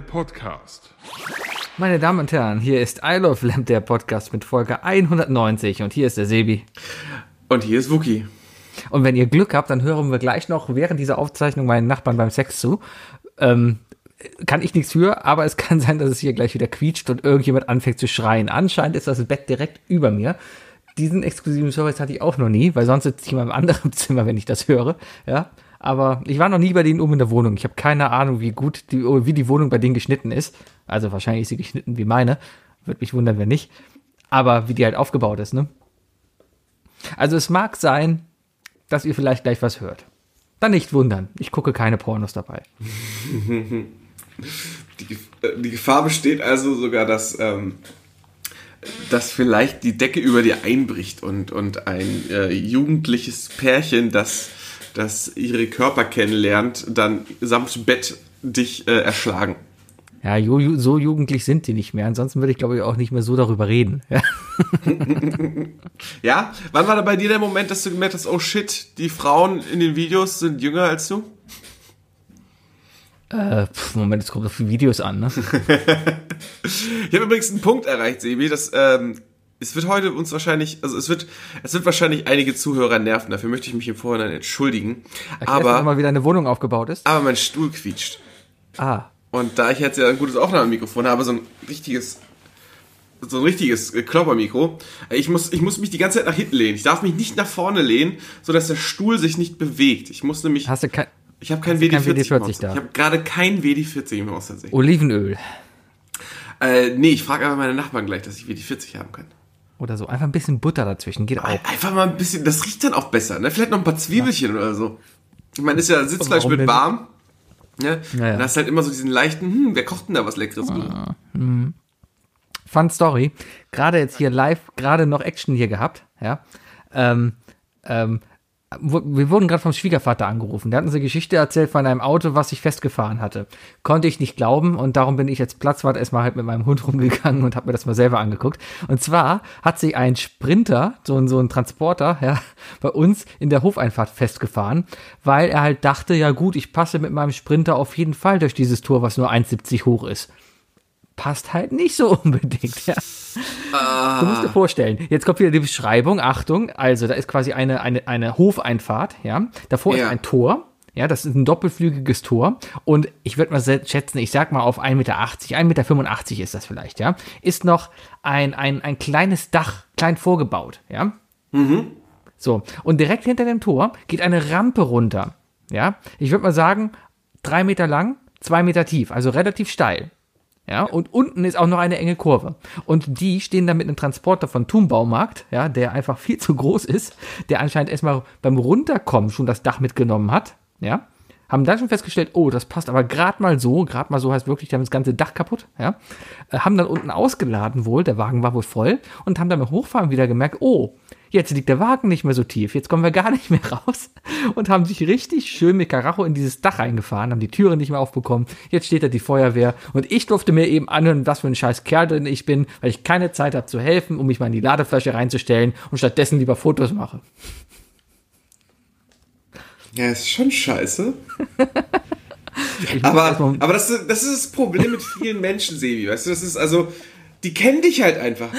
der Podcast. Meine Damen und Herren, hier ist I Love Lamp, der Podcast mit Folge 190 und hier ist der Sebi. Und hier ist Wookie. Und wenn ihr Glück habt, dann hören wir gleich noch während dieser Aufzeichnung meinen Nachbarn beim Sex zu. Ähm, kann ich nichts für, aber es kann sein, dass es hier gleich wieder quietscht und irgendjemand anfängt zu schreien. Anscheinend ist das Bett direkt über mir. Diesen exklusiven Service hatte ich auch noch nie, weil sonst sitze ich in meinem anderen Zimmer, wenn ich das höre. Ja, aber ich war noch nie bei denen oben in der Wohnung. Ich habe keine Ahnung, wie gut die, wie die Wohnung bei denen geschnitten ist. Also wahrscheinlich ist sie geschnitten wie meine. Würde mich wundern, wenn nicht. Aber wie die halt aufgebaut ist, ne? Also es mag sein, dass ihr vielleicht gleich was hört. Dann nicht wundern. Ich gucke keine Pornos dabei. Die, äh, die Gefahr besteht also sogar, dass, ähm, dass vielleicht die Decke über dir einbricht und, und ein äh, jugendliches Pärchen, das, das ihre Körper kennenlernt, dann samt Bett dich äh, erschlagen. Ja, so jugendlich sind die nicht mehr. Ansonsten würde ich, glaube ich, auch nicht mehr so darüber reden. Ja. Wann war da bei dir der Moment, dass du gemerkt hast, oh shit, die Frauen in den Videos sind jünger als du? Äh, pf, Moment, es kommt auf die Videos an, ne? ich habe übrigens einen Punkt erreicht, Sebi, dass ähm, es wird heute uns wahrscheinlich, also es wird, es wird wahrscheinlich einige Zuhörer nerven. Dafür möchte ich mich im Vorhinein entschuldigen. Erklärst aber mal wieder eine Wohnung aufgebaut ist. Aber mein Stuhl quietscht. Ah. Und da ich jetzt ja ein gutes Aufnahmemikrofon habe, so ein richtiges, so ein richtiges Kloppermikro, ich muss, ich muss mich die ganze Zeit nach hinten lehnen. Ich darf mich nicht nach vorne lehnen, so dass der Stuhl sich nicht bewegt. Ich muss nämlich. Hast du kein, ich habe kein WD-40 kein WD da. Ich habe gerade kein WD-40 im Haus tatsächlich. Olivenöl. Äh, nee, ich frage aber meine Nachbarn gleich, dass ich WD-40 haben kann. Oder so. Einfach ein bisschen Butter dazwischen, geht auch. Einfach mal ein bisschen, das riecht dann auch besser, ne? Vielleicht noch ein paar Zwiebelchen ja. oder so. Ich meine, ist ja Sitzfleisch mit warm. Ne? Ja, ja. Dann hast du halt immer so diesen leichten, hm, wer kocht denn da was Leckeres? Ah, hm. Fun Story. Gerade jetzt hier live, gerade noch Action hier gehabt, ja. Ähm, ähm, wir wurden gerade vom Schwiegervater angerufen. Der hat uns eine Geschichte erzählt von einem Auto, was sich festgefahren hatte. Konnte ich nicht glauben und darum bin ich als Platzwart erstmal halt mit meinem Hund rumgegangen und habe mir das mal selber angeguckt. Und zwar hat sich ein Sprinter, so ein, so ein Transporter, ja, bei uns in der Hofeinfahrt festgefahren, weil er halt dachte, ja gut, ich passe mit meinem Sprinter auf jeden Fall durch dieses Tor, was nur 1,70 hoch ist passt halt nicht so unbedingt. Ja. Ah. Du musst dir vorstellen, jetzt kommt wieder die Beschreibung, Achtung, also da ist quasi eine, eine, eine Hofeinfahrt, ja. Davor ja. ist ein Tor, ja, das ist ein doppelflügiges Tor. Und ich würde mal schätzen, ich sag mal auf 1,80 Meter, 1,85 Meter ist das vielleicht, ja. Ist noch ein, ein, ein kleines Dach, klein vorgebaut, ja. Mhm. So, und direkt hinter dem Tor geht eine Rampe runter, ja. Ich würde mal sagen, drei Meter lang, zwei Meter tief, also relativ steil. Ja, und unten ist auch noch eine enge Kurve. Und die stehen dann mit einem Transporter von Thun Baumarkt, ja, der einfach viel zu groß ist, der anscheinend erstmal beim Runterkommen schon das Dach mitgenommen hat, ja. Haben dann schon festgestellt, oh, das passt aber gerade mal so, gerade mal so heißt wirklich, die haben das ganze Dach kaputt, ja. Äh, haben dann unten ausgeladen wohl, der Wagen war wohl voll und haben dann beim Hochfahren wieder gemerkt, oh, Jetzt liegt der Wagen nicht mehr so tief, jetzt kommen wir gar nicht mehr raus und haben sich richtig schön mit Karacho in dieses Dach reingefahren, haben die Türen nicht mehr aufbekommen. Jetzt steht da die Feuerwehr und ich durfte mir eben anhören, was für ein scheiß Kerl drin ich bin, weil ich keine Zeit habe zu helfen, um mich mal in die Ladeflasche reinzustellen und stattdessen lieber Fotos mache. Ja, ist schon scheiße. aber aber das, das ist das Problem mit vielen Menschen, Sebi. Weißt du, das ist also, die kennen dich halt einfach.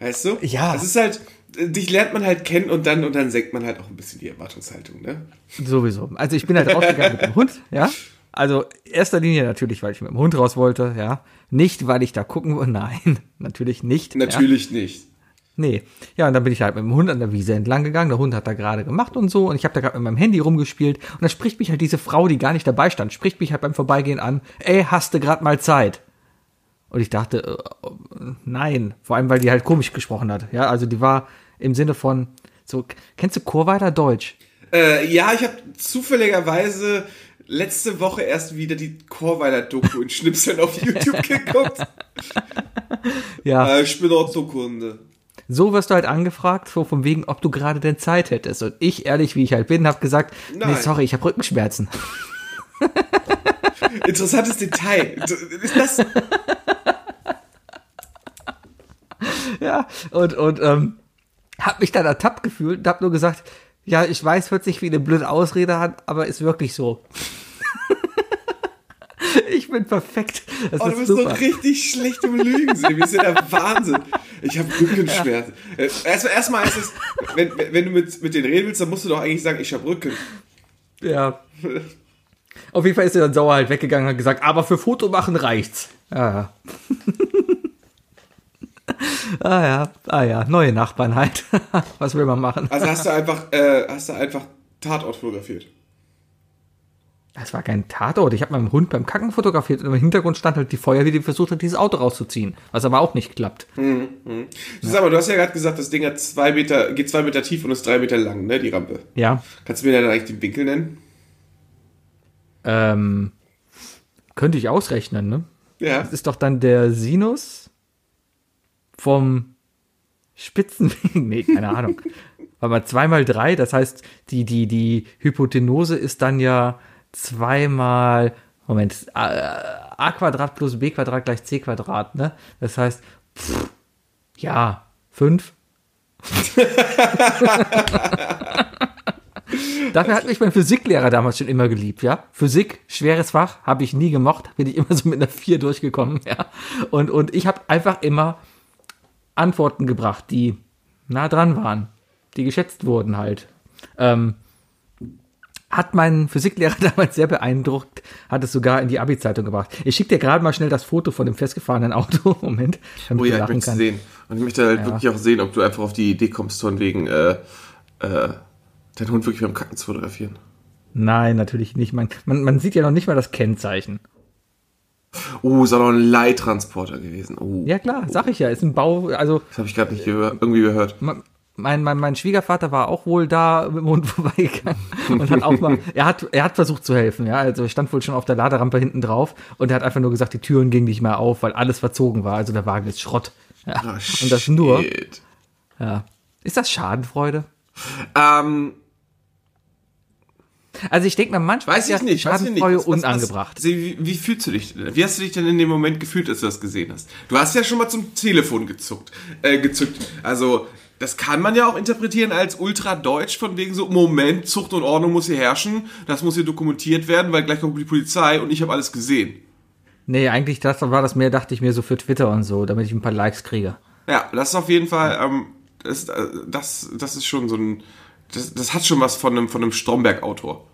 Weißt du? Ja. Das ist halt, dich lernt man halt kennen und dann, und dann senkt man halt auch ein bisschen die Erwartungshaltung, ne? Sowieso. Also ich bin halt rausgegangen mit dem Hund, ja. Also erster Linie natürlich, weil ich mit dem Hund raus wollte, ja. Nicht, weil ich da gucken wollte, nein, natürlich nicht. Natürlich ja? nicht. Nee. Ja, und dann bin ich halt mit dem Hund an der Wiese entlang gegangen. Der Hund hat da gerade gemacht und so. Und ich habe da gerade mit meinem Handy rumgespielt. Und dann spricht mich halt diese Frau, die gar nicht dabei stand, spricht mich halt beim Vorbeigehen an. Ey, hast du gerade mal Zeit? Und ich dachte, äh, nein. Vor allem, weil die halt komisch gesprochen hat. Ja, also die war, im Sinne von, so, kennst du Chorweiler Deutsch? Äh, ja, ich habe zufälligerweise letzte Woche erst wieder die Chorweiler Doku in Schnipseln auf YouTube geguckt. ja. Äh, ich bin Orthokunde. So wirst du halt angefragt, so von wegen, ob du gerade denn Zeit hättest. Und ich, ehrlich wie ich halt bin, habe gesagt, Nein. nee, sorry, ich habe Rückenschmerzen. Interessantes Detail. Ist das? ja, und, und, ähm, hab mich dann ertappt gefühlt und hab nur gesagt, ja, ich weiß, hört sich wie eine blöde Ausrede an, aber ist wirklich so. ich bin perfekt. Das Oh, du ist bist super. so richtig schlecht im Lügen, Sebi. Das ist ja der Wahnsinn. Ich habe Rückenschmerzen. Äh, Erstmal, erstmal ist es, wenn, wenn du mit, mit denen reden willst, dann musst du doch eigentlich sagen, ich habe Rücken. Ja. Auf jeden Fall ist er dann sauer halt weggegangen und hat gesagt, aber für Foto machen reicht's. Ja, ja. Ah ja, ah ja, neue Nachbarn halt. Was will man machen? Also hast du einfach, äh, hast du einfach Tatort fotografiert. Das war kein Tatort. Ich habe meinen Hund beim Kacken fotografiert und im Hintergrund stand halt die Feuerwehr, die versucht hat, dieses Auto rauszuziehen. Was aber auch nicht klappt. Sag mal, du hast ja gerade gesagt, das Ding hat zwei Meter, geht zwei Meter tief und ist drei Meter lang, ne, die Rampe. Ja. Kannst du mir dann eigentlich den Winkel nennen? Ähm, könnte ich ausrechnen, ne? Ja. Das ist doch dann der Sinus vom Spitzenwinkel. Nee, keine Ahnung. Aber zwei mal drei, das heißt, die, die, die Hypotenuse ist dann ja zweimal, Moment, a, a Quadrat plus b Quadrat gleich c Quadrat, ne? Das heißt, pff, ja, fünf. Dafür hat mich mein Physiklehrer damals schon immer geliebt, ja. Physik, schweres Fach, habe ich nie gemocht, bin ich immer so mit einer 4 durchgekommen, ja. Und, und ich habe einfach immer Antworten gebracht, die nah dran waren, die geschätzt wurden halt. Ähm, hat mein Physiklehrer damals sehr beeindruckt, hat es sogar in die Abi-Zeitung gebracht. Ich schicke dir gerade mal schnell das Foto von dem festgefahrenen Auto. Moment, damit Oh ja, ich möchte es sehen. Und ich möchte halt Ja. wirklich auch sehen, ob du einfach auf die Idee kommst, von wegen, äh, äh, deinen Hund wirklich beim Kacken zu fotografieren. Nein, natürlich nicht. Man, man, man sieht ja noch nicht mal das Kennzeichen. Oh, ist auch noch ein Leittransporter gewesen. Oh, Ja klar, sag ich ja, ist ein Bau, also das habe ich gerade nicht gehör irgendwie gehört. mein, mein, mein Schwiegervater war auch wohl da mit dem Hund vorbeigegangen und hat auch mal, er hat, er hat versucht zu helfen, ja, also stand wohl schon auf der Laderampe hinten drauf und er hat einfach nur gesagt, die Türen gingen nicht mehr auf, weil alles verzogen war, also der Wagen ist Schrott. Ja. Ah, und das nur, ja. Ist das Schadenfreude? Ähm, Also ich denke mir, manchmal weiß ich nicht. Weiß ich nicht. Schadenfreude Was- was- unangebracht. Was, wie, wie fühlst du dich denn? Wie hast du dich denn in dem Moment gefühlt, als du das gesehen hast? Du hast ja schon mal zum Telefon gezuckt, äh, gezückt. Also, das kann man ja auch interpretieren als ultra-deutsch, von wegen so, Moment, Zucht und Ordnung muss hier herrschen, das muss hier dokumentiert werden, weil gleich kommt die Polizei und ich habe alles gesehen. Nee, eigentlich das war das mehr, dachte ich mir so für Twitter und so, damit ich ein paar Likes kriege. Ja, das ist auf jeden Fall, ähm, das, äh, das, das ist schon so ein, das, das hat schon was von einem, von einem Stromberg-Autor.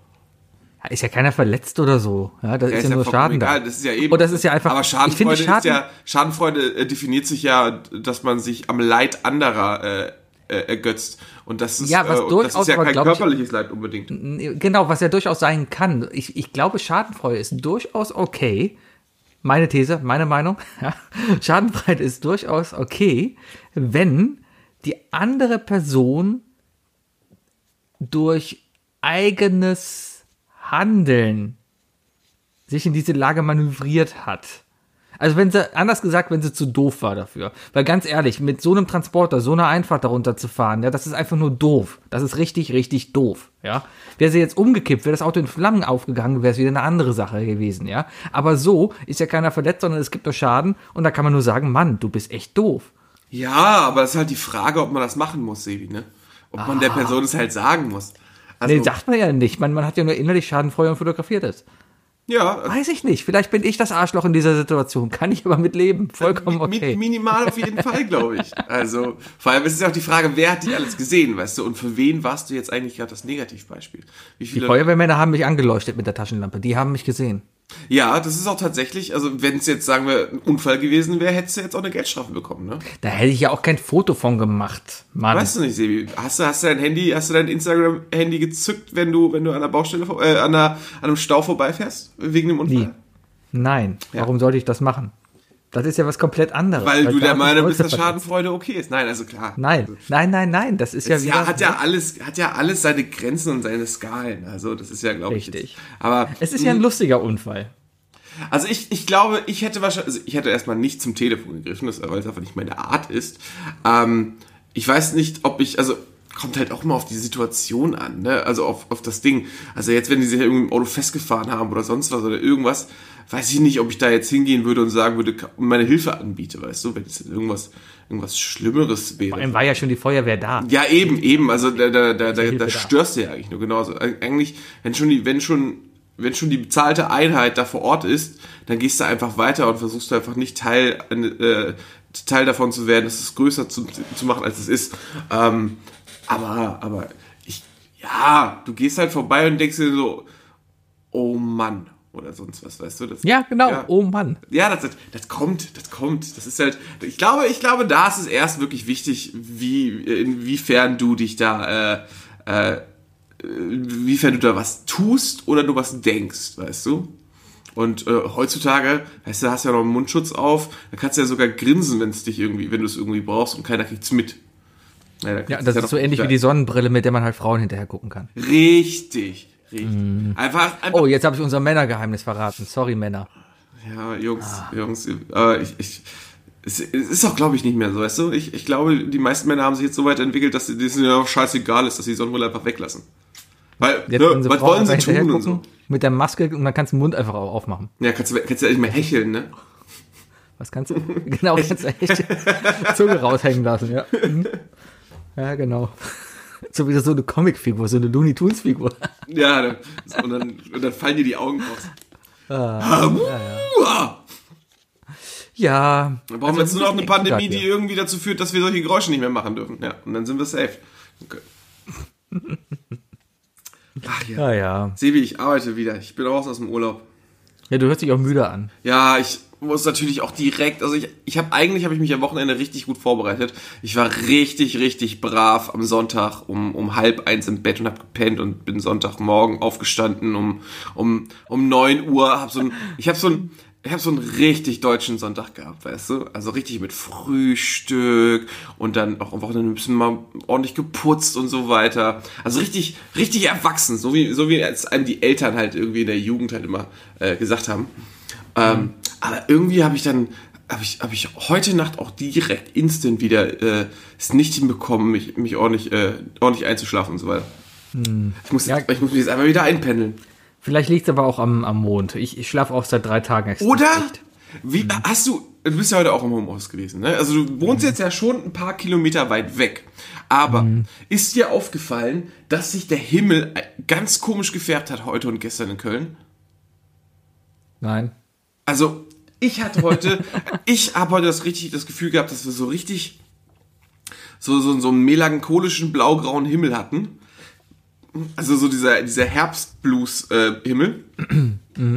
Ja, Ist ja keiner verletzt oder so. Ja, das Ja, ist ja nur vollkommen Schaden egal, da. das ist ja eben. Und das ist ja einfach- Aber ich Schadenfreude finde ist Schaden- ja, Schadenfreude äh, definiert sich ja, dass man sich am Leid anderer äh, äh, ergötzt. Und das ist, Ja, was äh, und das durchaus ist ja aber, kein ich- körperliches Leid unbedingt. Genau, was ja durchaus sein kann. Ich, ich glaube, Schadenfreude ist durchaus okay. Meine These, meine Meinung. Ja. Schadenfreude ist durchaus okay, wenn die andere Person durch eigenes Handeln sich in diese Lage manövriert hat. Also wenn sie, anders gesagt, wenn sie zu doof war dafür. Weil ganz ehrlich, mit so einem Transporter, so einer Einfahrt darunter zu fahren, ja, das ist einfach nur doof. Das ist richtig, richtig doof, ja. Wäre sie jetzt umgekippt, wäre das Auto in Flammen aufgegangen, wäre es wieder eine andere Sache gewesen, ja. Aber so ist ja keiner verletzt, sondern es gibt nur Schaden und da kann man nur sagen, Mann, du bist echt doof. Ja, aber das ist halt die Frage, ob man das machen muss, Sebi, ne? Ob man der Person es halt sagen muss. Also, Nee, sagt man ja nicht. Man, man hat ja nur innerlich Schadenfreude und fotografiert es. ja, Weiß ich nicht. Vielleicht bin ich das Arschloch in dieser Situation. Kann ich aber mit leben. Vollkommen mi- okay. minimal auf jeden Fall, glaube ich. Also, vor allem ist es auch die Frage, wer hat dich alles gesehen, weißt du? Und für wen warst du jetzt eigentlich gerade das Negativbeispiel? Wie Die Feuerwehrmänner haben mich angeleuchtet mit der Taschenlampe. Die haben mich gesehen. Ja, das ist auch tatsächlich, also wenn es jetzt, sagen wir, ein Unfall gewesen wäre, hättest du jetzt auch eine Geldstrafe bekommen, ne? Da hätte ich ja auch kein Foto von gemacht. Mann. Weißt du nicht, Sebi? Hast du, hast du dein Handy, hast du dein Instagram-Handy gezückt, wenn du, wenn du an der Baustelle, äh, an, der, an einem Stau vorbeifährst? Wegen dem Unfall? Nie. Nein. Warum sollte ich das machen? Das ist ja was komplett anderes. Weil du da der Meinung bist, dass. Schadenfreude okay ist. Nein, also klar. Nein, nein, nein, nein. Das ist ja wieder. ja, hat ja alles, hat ja alles seine Grenzen und seine Skalen. Also das ist ja, glaube ich. Richtig. Aber es ist ja ein lustiger Unfall. Also ich, ich glaube, ich hätte wahrscheinlich, also ich hätte erstmal nicht zum Telefon gegriffen, das, weil es einfach nicht meine Art ist. Ähm, ich weiß nicht, ob ich, also kommt halt auch mal auf die Situation an, ne? Also auf, auf das Ding. Also jetzt, wenn die sich irgendwie im Auto festgefahren haben oder sonst was oder irgendwas, weiß ich nicht, ob ich da jetzt hingehen würde und sagen würde meine Hilfe anbiete, weißt du, wenn es irgendwas, irgendwas Schlimmeres Vor allem wäre. war ja schon die Feuerwehr da. Ja, eben, eben. Also da, da, da, da, da störst du ja eigentlich nur genauso. Eigentlich, wenn schon die, wenn schon, wenn schon die bezahlte Einheit da vor Ort ist, dann gehst du einfach weiter und versuchst du einfach nicht Teil, äh, Teil davon zu werden, es größer zu, zu machen, als es ist. Ähm, aber, aber ich, ja, du gehst halt vorbei und denkst dir so, oh Mann, oder sonst was, weißt du? Das, Ja, genau. Ja. Oh Mann. ja, das, das, das kommt, das kommt. Das ist halt, ich glaube, ich glaube, da ist es erst wirklich wichtig, wie, inwiefern du dich da, äh, äh, inwiefern du da was tust oder du was denkst, weißt du? Und äh, heutzutage, weißt du, hast ja noch einen Mundschutz auf, da kannst du ja sogar grinsen, wenn es dich irgendwie, wenn du es irgendwie brauchst und keiner kriegt's mit. Ja, Ja, das ist so ähnlich wie die Sonnenbrille, mit der man halt Frauen hinterher gucken kann. Richtig, richtig. Einfach, einfach Oh, jetzt habe ich unser Männergeheimnis verraten. Sorry, Männer. Ja, Jungs, Ah. Jungs, äh, ich, ich, es, ist auch, glaube ich, nicht mehr so, weißt du? Ich, ich glaube, die meisten Männer haben sich jetzt so weit entwickelt, dass es ihnen auch scheißegal ist, dass sie die Sonnenbrille einfach weglassen. Weil, Jetzt ne, was Frauen wollen sie tun und so? Mit der Maske und dann kannst du den Mund einfach auch aufmachen. Ja, kannst du, kannst du ja nicht mehr hecheln, ne? Was kannst du? Genau, kannst du echt Zunge raushängen lassen, ja. Mhm. Ja, genau. So wie so eine Comicfigur, so eine Looney Tunes Figur. Ja, dann- und dann, und dann fallen dir die Augen raus. Ah, Uah! Ja. Dann brauchen wir jetzt nur noch eine Also, Pandemie, die irgendwie dazu führt, dass wir solche Geräusche nicht mehr machen dürfen. Ja, und dann sind wir safe. Okay. Ach ja. Ja, ja. Sebi, ich arbeite wieder. Ich bin raus aus dem Urlaub. Ja, du hörst dich auch müde an. Ja, ich muss natürlich auch direkt, also ich, ich habe eigentlich habe ich mich am Wochenende richtig gut vorbereitet. Ich war richtig, richtig brav am Sonntag um, um halb eins im Bett und habe gepennt und bin Sonntagmorgen aufgestanden um um um neun Uhr. Hab so ein, ich habe so ein ich habe so einen richtig deutschen Sonntag gehabt, weißt du? Also richtig mit Frühstück und dann auch am Wochenende ein bisschen mal ordentlich geputzt und so weiter. Also richtig, richtig erwachsen, so wie, so wie es einem die Eltern halt irgendwie in der Jugend halt immer äh, gesagt haben. Ähm, aber irgendwie habe ich dann, habe ich, habe ich heute Nacht auch direkt instant wieder äh, es nicht hinbekommen, mich, mich ordentlich, äh, ordentlich einzuschlafen und so weiter. Ich, muss Ja. jetzt, ich muss mich jetzt einmal wieder einpendeln. Vielleicht liegt es aber auch am, am Mond. Ich, ich schlafe auch seit drei Tagen extra Oder? schlecht. Wie, hast du, du bist ja heute auch im Homeoffice gewesen, ne? Also du wohnst jetzt ja schon ein paar Kilometer weit weg. Aber ist dir aufgefallen, dass sich der Himmel ganz komisch gefärbt hat heute und gestern in Köln? Nein. Also, ich hatte heute, ich habe heute das richtig das Gefühl gehabt, dass wir so richtig so, so, so einen melancholischen blaugrauen Himmel hatten. Also so dieser, dieser Herbstblues-Himmel.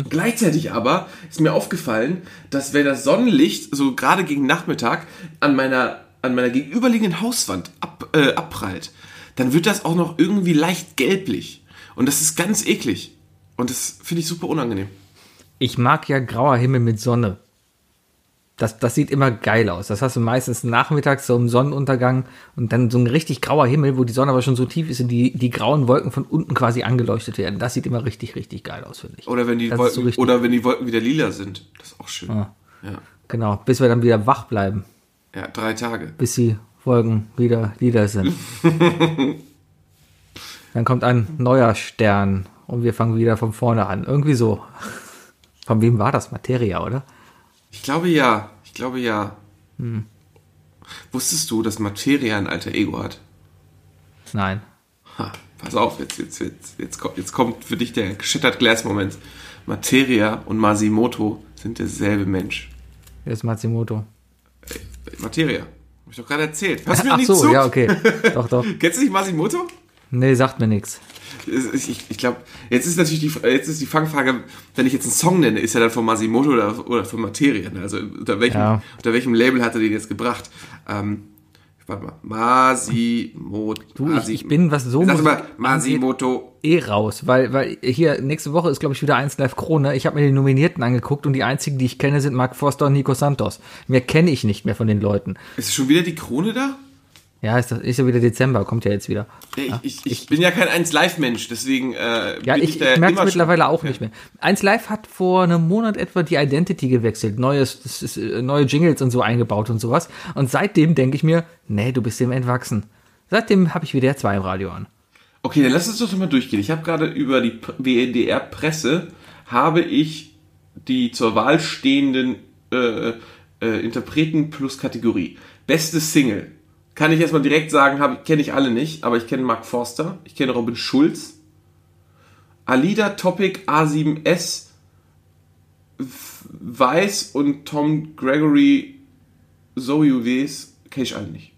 Gleichzeitig aber ist mir aufgefallen, dass wenn das Sonnenlicht so gerade gegen Nachmittag an meiner, an meiner gegenüberliegenden Hauswand ab, äh, abprallt, dann wird das auch noch irgendwie leicht gelblich. Und das ist ganz eklig. Und das finde ich super unangenehm. Ich mag ja grauer Himmel mit Sonne. Das, das sieht immer geil aus. Das hast du meistens nachmittags so im Sonnenuntergang und dann so ein richtig grauer Himmel, wo die Sonne aber schon so tief ist und die, die grauen Wolken von unten quasi angeleuchtet werden. Das sieht immer richtig, richtig geil aus, finde ich. Oder wenn die Das so Wolken, richtig- oder wenn die Wolken wieder lila sind. Das ist auch schön. Ah. Ja. Genau, bis wir dann wieder wach bleiben, ja, drei Tage. bis die Wolken wieder lila sind. dann kommt ein neuer Stern und wir fangen wieder von vorne an. Irgendwie so. Von wem war das? Materia, oder? Ich glaube ja. Ich glaube ja. Hm. Wusstest du, dass Materia ein alter Ego hat? Nein. Ha, pass auf, jetzt, jetzt, jetzt, jetzt, kommt, jetzt kommt für dich der Shattered Glass Moment. Materia und Masimoto sind derselbe Mensch. Wer ist Matsumoto? Ey, Materia. Hab ich doch gerade erzählt. Hörst du mir Ach nicht so, zu? ja, okay. Doch, doch. Kennst du nicht Masimoto? Nee, sagt mir nichts. Ich, ich, ich glaube, jetzt ist natürlich die, jetzt ist die Fangfrage, wenn ich jetzt einen Song nenne, ist er dann von Masimoto oder, oder von Materia? ne? Also unter welchem, Ja. unter welchem Label hat er den jetzt gebracht? Ähm, warte mal, Masimoto. Du, ich, ich bin, was so Sag mal, Masimoto. eh raus, weil, weil hier nächste Woche ist, glaube ich, wieder 1 Live Krone. Ich habe mir die Nominierten angeguckt und die einzigen, die ich kenne, sind Mark Forster und Nico Santos. Mehr kenne ich nicht mehr von den Leuten. Ist schon wieder die Krone da? Ja, ist, das, ist ja wieder Dezember, kommt ja jetzt wieder. Ja, ich, ich, ich bin ja kein 1-Live-Mensch, deswegen äh, Ja, bin ich, da ich merke es mittlerweile auch nicht mehr. 1 Live hat vor einem Monat etwa die Identity gewechselt, neues, das ist, äh, neue Jingles und so eingebaut und sowas. Und seitdem denke ich mir, nee, du bist dem entwachsen. Seitdem habe ich wieder zwei im Radio an. Okay, dann lass uns doch mal durchgehen. Ich habe gerade über die WDR-Presse habe ich die zur Wahl stehenden äh, äh, Interpreten plus Kategorie. Beste Single. Kann ich erstmal direkt sagen, kenne ich alle nicht, aber ich kenne Mark Forster, ich kenne Robin Schulz, Alida Topic A7S Weiß und Tom Gregory Soyuves kenne ich alle nicht.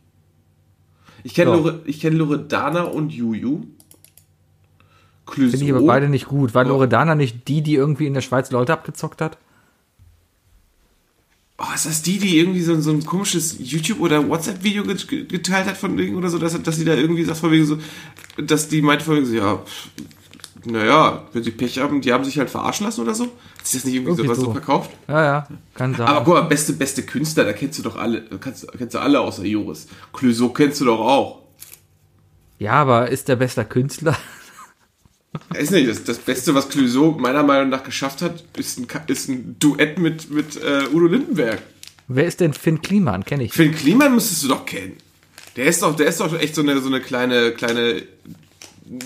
Ich kenne Ja. Lore, ich kenn Loredana und Juju. Finde ich aber Clouseau. beide nicht gut. War Ja. Loredana nicht die, die irgendwie in der Schweiz Leute abgezockt hat? Oh, ist das die, die irgendwie so, so ein komisches YouTube- oder WhatsApp-Video get- get- geteilt hat von wegen oder so, dass, dass sie da irgendwie sagt von wegen so, dass die meinte von wegen so, ja, naja, wenn sie Pech haben, die haben sich halt verarschen lassen oder so? Hat sich das nicht irgendwie, Irgendwie sowas so so. verkauft? Ja, ja, kann sein. Aber guck mal, beste, beste Künstler, da kennst du doch alle, kennst, kennst du alle außer Joris. Clouseau kennst du doch auch. ja, aber ist der bester Künstler? Ist nicht, das, das Beste, was Clouseau meiner Meinung nach geschafft hat, ist ein, ist ein Duett mit, mit äh, Udo Lindenberg. Wer ist denn Finn Kliman? Kenne ich. Finn Kliman müsstest du doch kennen. Der ist doch, der ist doch echt so eine, so eine kleine, kleine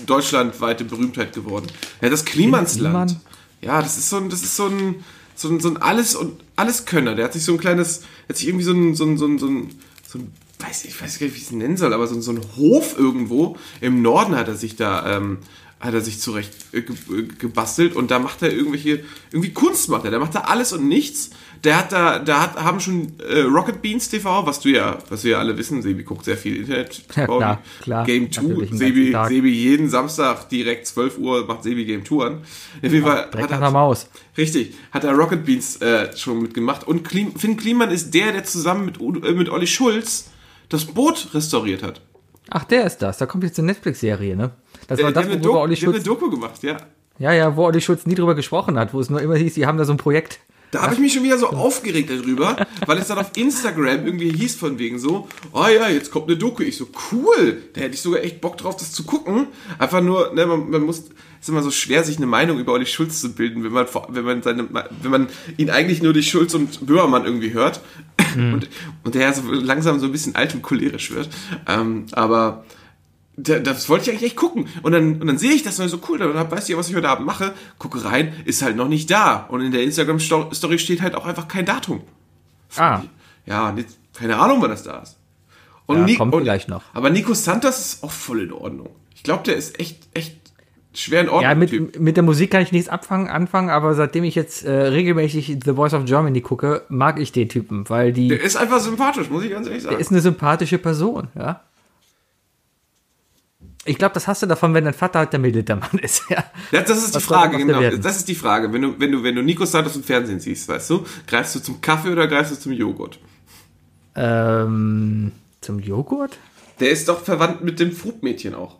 deutschlandweite Berühmtheit geworden. Hat das Klimansland. Kliman? Ja, das ist so ein, das ist so ein, so ein, so ein alles und alles Könner. Der hat sich so ein kleines, hat sich irgendwie so ein, so ein, so ein, so ein, so ein weiß ich weiß gar nicht, wie ich es nennen soll, aber so, ein- so ein Hof irgendwo im Norden hat er sich da, ähm, hat er sich zurecht äh, äh, gebastelt und da macht er irgendwelche, irgendwie Kunst macht er. Der macht da alles und nichts. Der hat da, da hat, haben schon äh, Rocket Beans TV, was du ja, was wir ja alle wissen, Sebi guckt sehr viel Internet Ja, klar, klar. Game 2, Natürlich den Sebi. Sebi jeden Samstag direkt 12 Uhr macht Sebi Game 2 an. Auf jeden Fall Direkt hat er, Maus. Richtig, hat er Rocket Beans äh, schon mitgemacht. Und Klim, Finn Kliman ist der, der zusammen mit, äh, mit Olli Schulz das Boot restauriert hat. Ach, der ist das. Da kommt jetzt eine Netflix-Serie, ne? Das war das, worüber Doku, Olli Schulz, Doku gemacht, ja. ja, ja, wo Olli Schulz nie drüber gesprochen hat, wo es nur immer hieß, die haben da so ein Projekt. Da habe ich mich schon wieder so aufgeregt darüber, weil es dann auf Instagram irgendwie hieß von wegen so, oh ja, jetzt kommt eine Doku. Ich so, cool, da hätte ich sogar echt Bock drauf, das zu gucken. Einfach nur, ne, man, man muss, es ist immer so schwer, sich eine Meinung über Olli Schulz zu bilden, wenn man, wenn man seine, wenn man ihn eigentlich nur durch Schulz und Böhmermann irgendwie hört. Und, und der so langsam so ein bisschen alt und cholerisch wird. Ähm, aber das wollte ich eigentlich echt gucken. Und dann, und dann sehe ich das und so cool, dann du ja, was ich heute Abend mache. Gucke rein, ist halt noch nicht da. Und in der Instagram-Story steht halt auch einfach kein Datum. Ah, Ja, keine Ahnung, wann das da ist. Und Ja, kommt und, vielleicht noch. Aber Nico Santos ist auch voll in Ordnung. Ich glaube, der ist echt, echt schwer in Ordnung. ja, Typ. mit, mit der Musik kann ich nichts abfangen, anfangen, aber seitdem ich jetzt äh, regelmäßig The Voice of Germany gucke, mag ich den Typen, weil die Der ist einfach sympathisch, muss ich ganz ehrlich sagen. ist eine sympathische Person, ja. Ich glaube, das hast du davon, wenn dein Vater halt der Militermann ist, ja. Ja, das ist die Was soll Frage, genau. Das ist die Frage. Wenn du, wenn du, wenn du Nico Santos im Fernsehen siehst, weißt du, greifst du zum Kaffee oder greifst du zum Joghurt? Ähm, zum Joghurt? Der ist doch verwandt mit dem Frubmädchen auch.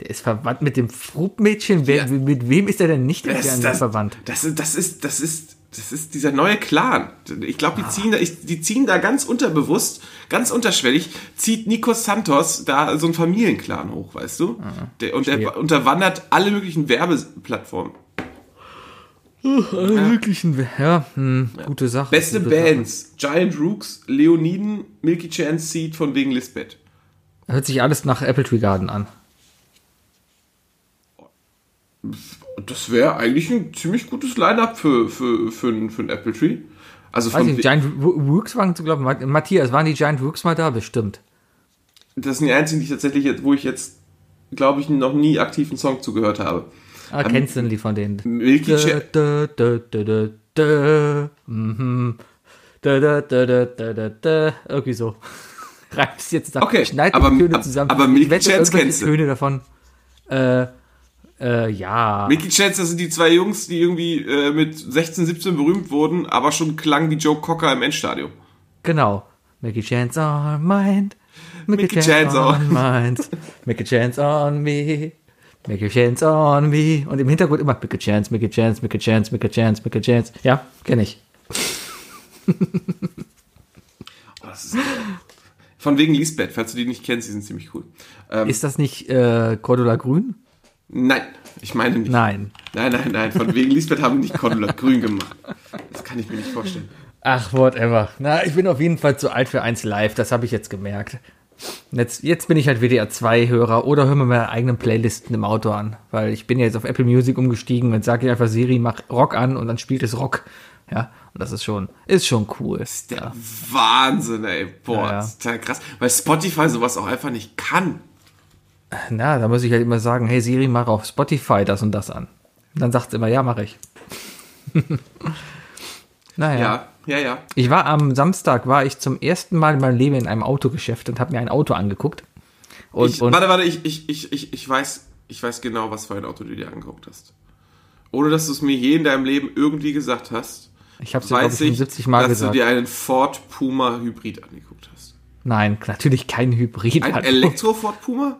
Der ist verwandt mit dem Frubmädchen. Wer, Mit wem ist er denn nicht im Das, Fernsehen das, verwandt? Das, ist- das ist, das ist, das ist dieser neue Clan. Ich glaube, die ziehen da, ich, die ziehen da ganz unterbewusst, ganz unterschwellig, zieht Nico Santos da so einen Familienclan hoch, weißt du? Der, und der unterwandert alle möglichen Werbeplattformen. Alle möglichen. Ja, hm, gute Sache. Beste gute Sache. Bands: Giant Rooks, Leoniden, Milky Chance Seed von wegen Lisbeth. Hört sich alles nach Apple Tree Garden an. Das wäre eigentlich ein ziemlich gutes Line-Up für, für, für, ein- für ein Apple Tree. Also Weiß von, ich Giant Rooks waren zu glauben. Matthias, waren die Giant Rooks mal da? Bestimmt. das sind die einzigen, die ich tatsächlich wo ich jetzt, glaube ich, noch nie aktiv einen Song zugehört habe. Ah, kennst du ein Lied von denen? Milky. Irgendwie so. Reibst jetzt da. Okay, schneid aber- die Töne zusammen. aber Milky Chance kennst du. Töne davon. Äh, äh, ja. Milky Chance, das sind die zwei Jungs, die irgendwie äh, mit 16, 17 berühmt wurden, aber schon klangen wie Joe Cocker im Endstadium. Genau. Make a chance on Make a a chance, chance on mind. Make a chance on me. Make a chance on me. Und im Hintergrund immer make a chance, make a chance, make a chance, make a chance, make a chance. Ja, kenne ich. Oh, das ist, von wegen Lisbeth, falls du die nicht kennst, die sind ziemlich cool. Ähm, Ist das nicht äh, Cordula Grün? Nein, ich meine nicht. Nein. Nein, nein, nein, von wegen Lisbeth haben wir nicht Cordula grün gemacht. Das kann ich mir nicht vorstellen. Ach, whatever. Na, ich bin auf jeden Fall zu alt für eins live, das habe ich jetzt gemerkt. Jetzt, jetzt bin ich halt WDR 2-Hörer oder höre mir meine eigenen Playlisten im Auto an, weil ich bin ja jetzt auf Apple Music umgestiegen und sage ich einfach Siri, mach Rock an und dann spielt es Rock. Ja, und das ist schon, ist schon cool. Das ist der Wahnsinn, ey. Boah, Ja, ja. das ist total krass. Weil Spotify sowas auch einfach nicht kann. Na, da muss ich halt immer sagen, hey Siri, mach auf Spotify das und das an. Dann sagt sie immer, ja, mache ich. naja. Ja, ja, ja. Ich war am Samstag, war ich zum ersten Mal in meinem Leben in einem Autogeschäft und habe mir ein Auto angeguckt. Und, ich, und warte, warte, ich, ich, ich, ich, ich, weiß, ich weiß genau, was für ein Auto du dir angeguckt hast. Ohne dass du es mir je in deinem Leben irgendwie gesagt hast, ich habe es ich, 70 Mal dass gesagt. du dir einen Ford Puma Hybrid angeguckt hast. Nein, natürlich kein Hybrid. Ein. Elektro-Ford Puma?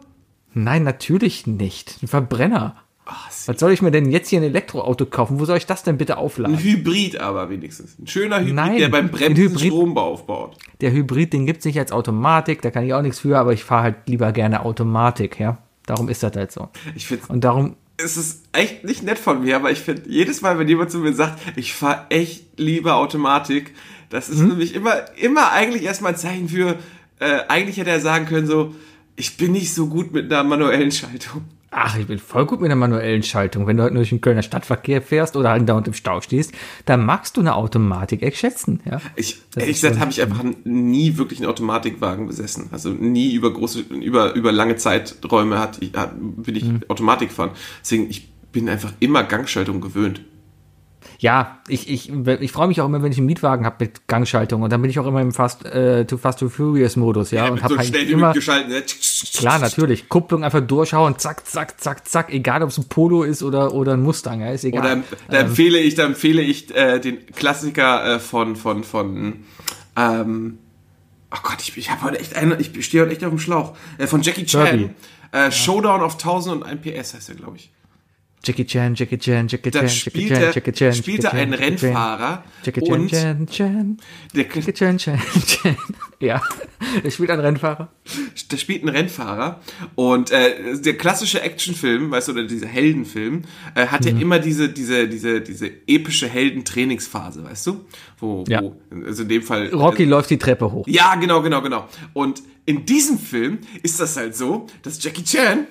Nein, natürlich nicht. Ein Verbrenner. Ah, Was soll ich mir denn jetzt hier ein Elektroauto kaufen? Wo soll ich das denn bitte aufladen? Ein Hybrid aber wenigstens. Ein schöner Hybrid, Nein, der beim Bremsen Hybrid- Strom aufbaut. Der Hybrid, den gibt's nicht als Automatik, da kann ich auch nichts für, aber ich fahre halt lieber gerne Automatik, ja. Darum ist das halt so. Ich finde Und darum, es ist echt nicht nett von mir, aber ich finde, jedes Mal, wenn jemand zu mir sagt, ich fahre echt lieber Automatik, das ist nämlich immer, immer eigentlich erstmal ein Zeichen für, äh, eigentlich hätte er sagen können, so, ich bin nicht so gut mit einer manuellen Schaltung. ach, ich bin voll gut mit einer manuellen Schaltung. Wenn du halt durch den Kölner Stadtverkehr fährst oder halt dauernd im Stau stehst, dann magst du eine Automatik echt schätzen, ja. Ich, Das ehrlich gesagt, habe ich einfach nie wirklich einen Automatikwagen besessen. Also nie über große, über, über lange Zeiträume hat, ich, hat, bin ich Mhm. Automatik gefahren. Deswegen, ich bin einfach immer Gangschaltung gewöhnt. Ja, ich, ich, ich freue mich auch immer, wenn ich einen Mietwagen habe mit Gangschaltung und dann bin ich auch immer im Fast, äh, to Fast to Furious Modus, ja, und mit habe so halt immer, ne? klar, natürlich, Kupplung einfach durchhauen, zack, zack, zack, zack, egal ob es ein Polo ist oder, oder ein Mustang, ja, ist egal. Oder da empfehle ich, da empfehle ich äh, den Klassiker äh, von von von ähm, oh Gott, ich, ich habe heute echt einen, ich stehe heute echt auf dem Schlauch. Äh, von Jackie Chan. Äh, Showdown auf 1001 PS heißt er, glaube ich. Jackie Chan, Jackie Chan, Jackie Chan, Jackie Chan, Jackie Chan, spielt Jackie einen Chan, Jackie Chan, Rennfahrer Jackie Chan, und Chan, Jackie Chan, Chan, Chan. Ja, er spielt einen Rennfahrer. der spielt einen Rennfahrer und äh, der klassische Actionfilm, weißt du, oder dieser Heldenfilm, äh, hat Mhm. ja immer diese diese diese diese epische Heldentrainingsphase, weißt du, wo, Ja. wo also in dem Fall Rocky läuft die Treppe hoch. Ja, genau, genau, genau. Und in diesem Film ist das halt so, dass Jackie Chan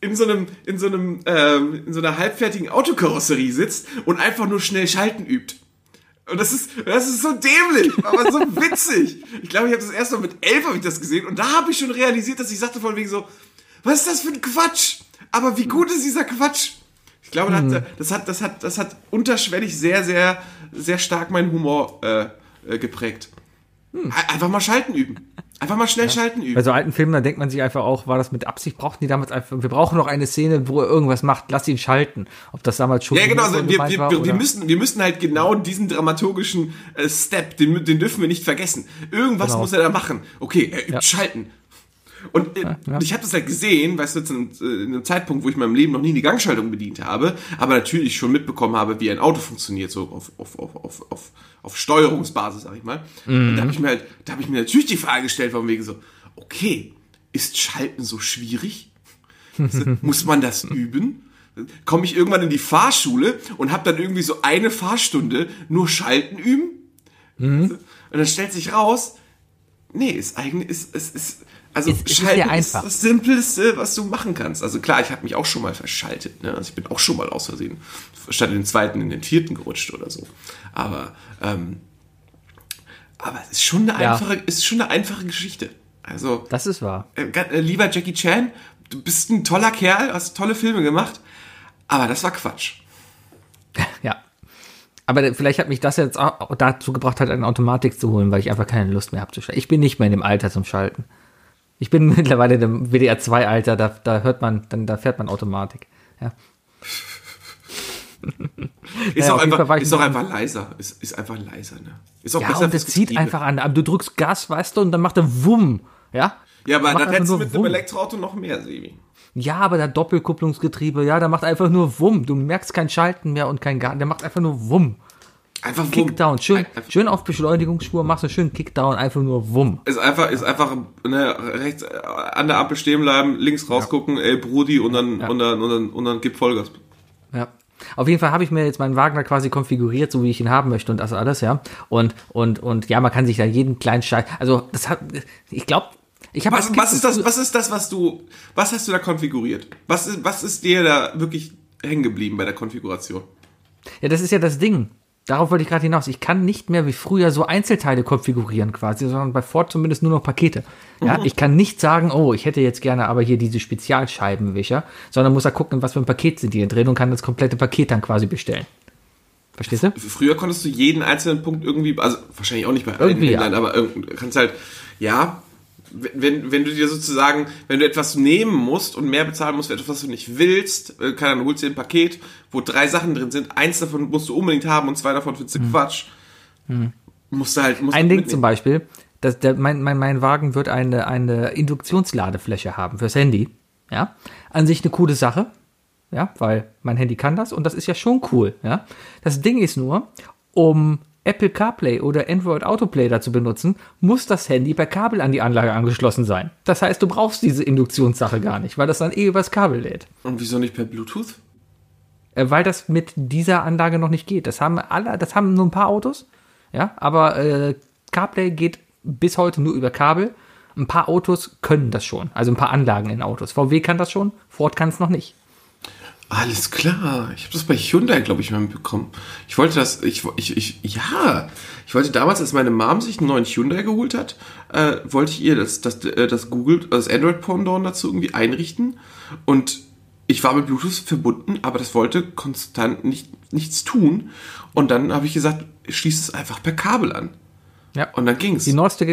in so einem, in so einem, ähm, in so einer halbfertigen Autokarosserie sitzt und einfach nur schnell Schalten übt. Und das ist, das ist so dämlich, aber so witzig. Ich glaube, ich habe das erst mal mit elf habe ich das gesehen und da habe ich schon realisiert, dass ich sagte von wegen so, was ist das für ein Quatsch? Aber wie gut ist dieser Quatsch? Ich glaube, das, hat, das hat, das hat, das hat unterschwellig sehr, sehr, sehr stark meinen Humor äh, äh, geprägt. Einfach mal Schalten üben. Einfach mal schnell Schalten üben. Bei so alten Filmen, da denkt man sich einfach auch, war das mit Absicht? Brauchten die damals einfach, wir brauchen noch eine Szene, wo er irgendwas macht, lass ihn schalten. Ob das damals schon ja, genau. Also wir, wir, war wir, müssen, wir müssen halt genau diesen dramaturgischen äh, Step, den, den dürfen wir nicht vergessen. Irgendwas Genau. muss er da machen. Okay, er übt Ja. Schalten. Und äh, ja. ich habe das halt gesehen, weißt du, zu einem, äh, in einem Zeitpunkt, wo ich in meinem Leben noch nie die Gangschaltung bedient habe, aber natürlich schon mitbekommen habe, wie ein Auto funktioniert, so auf, auf, auf, auf, auf, auf Steuerungsbasis, sag ich mal. Und da habe ich mir halt, da habe ich mir natürlich die Frage gestellt, von wegen so, okay, ist Schalten so schwierig? Muss man das üben? Komme ich irgendwann in die Fahrschule und habe dann irgendwie so eine Fahrstunde nur Schalten üben? Und dann stellt sich raus, nee, ist eigentlich, ist, ist, ist also Es- es ist Schalten ist einfach. das Simpelste, was du machen kannst. Also klar, ich habe mich auch schon mal verschaltet. Ne? Also ich bin auch schon mal aus Versehen statt in den zweiten in den vierten gerutscht oder so. Aber ähm, aber es ist schon eine Ja. einfache, ist schon eine einfache Geschichte. Also Das ist wahr. äh, äh, lieber Jackie Chan, du bist ein toller Kerl, hast tolle Filme gemacht, aber das war Quatsch. Aber vielleicht hat mich das jetzt auch dazu gebracht, halt eine Automatik zu holen, weil ich einfach keine Lust mehr habe zu schalten. Ich bin nicht mehr in dem Alter zum Schalten. Ich bin mittlerweile im WDR 2 Alter, da, da hört man, dann, da fährt man Automatik. Ja. Ist Naja, auch einfach, ist auch ein- einfach leiser. Ist, ist einfach leiser, ne? Ist auch Ja, besser und es fürs zieht einfach an. Aber du drückst Gas, weißt du, und dann macht er Wumm. Ja? Ja, aber dann hättest du mit einem Wumm. Elektroauto noch mehr, Sebi. Ja, aber der Doppelkupplungsgetriebe, ja, der macht einfach nur Wumm. Du merkst kein Schalten mehr und kein Gas. Der macht einfach nur Wumm. Einfach Wumm. Kickdown. Schön, Einfach- schön auf Beschleunigungsspur, machst du schön Kickdown, einfach nur Wumm. Ist einfach, ist einfach ne, rechts äh, an der Ampel stehen bleiben, links rausgucken, ey Brudi und dann, und dann, und dann, und dann gib Vollgas. Ja. Auf jeden Fall habe ich mir jetzt meinen Wagner quasi konfiguriert, so wie ich ihn haben möchte und das alles, ja. Und, und, und ja, man kann sich da jeden kleinen Scheiß, also das hat, ich glaube, ich habe Was, was ist das, was ist das, was du, was hast du da konfiguriert? Was ist, was ist dir da wirklich hängen geblieben bei der Konfiguration? Ja, das ist ja das Ding. darauf wollte ich gerade hinaus. Ich kann nicht mehr wie früher so Einzelteile konfigurieren quasi, sondern bei Ford zumindest nur noch Pakete. Ja, ich kann nicht sagen, oh, ich hätte jetzt gerne aber hier diese Spezialscheibenwischer, sondern muss da gucken, was für ein Paket sind die drin und kann das komplette Paket dann quasi bestellen. Verstehst du? Früher konntest du jeden einzelnen Punkt irgendwie, also wahrscheinlich auch nicht bei allen Irgendwie, ja. Händlern, aber irgend- du kannst halt, ja, wenn, wenn du dir sozusagen, wenn du etwas nehmen musst und mehr bezahlen musst für etwas, was du nicht willst, äh, kann, dann holst du dir ein Paket, wo drei Sachen drin sind, eins davon musst du unbedingt haben und zwei davon findest du Quatsch. Musst du halt, musst Ein Ding zum Beispiel, dass der, mein, mein, mein Wagen wird eine, eine Induktionsladefläche haben fürs Handy. Ja, an sich eine coole Sache. Ja, weil mein Handy kann das und das ist ja schon cool. Ja, das Ding ist nur, um Apple CarPlay oder Android Autoplay da zu benutzen, muss das Handy per Kabel an die Anlage angeschlossen sein. Das heißt, du brauchst diese Induktionssache gar nicht, weil das dann eh übers Kabel lädt. Und wieso nicht per Bluetooth? Äh, weil das mit dieser Anlage noch nicht geht. Das haben alle, das haben nur ein paar Autos, ja, aber äh, CarPlay geht bis heute nur über Kabel. Ein paar Autos können das schon, also ein paar Anlagen in Autos. VW kann das schon, Ford kann es noch nicht. Alles klar. Ich habe das bei Hyundai, glaube ich, mal mitbekommen. Ich wollte das, ich, ich, ich, ja, ich wollte damals, als meine Mom sich einen neuen Hyundai geholt hat, äh, wollte ich ihr das, das, äh, das Google, das Android Pendant dazu irgendwie einrichten und ich war mit Bluetooth verbunden, aber das wollte konstant nicht, nichts tun. Und dann habe ich gesagt, schließ es einfach per Kabel an. Ja. Und dann ging's. Die neueste,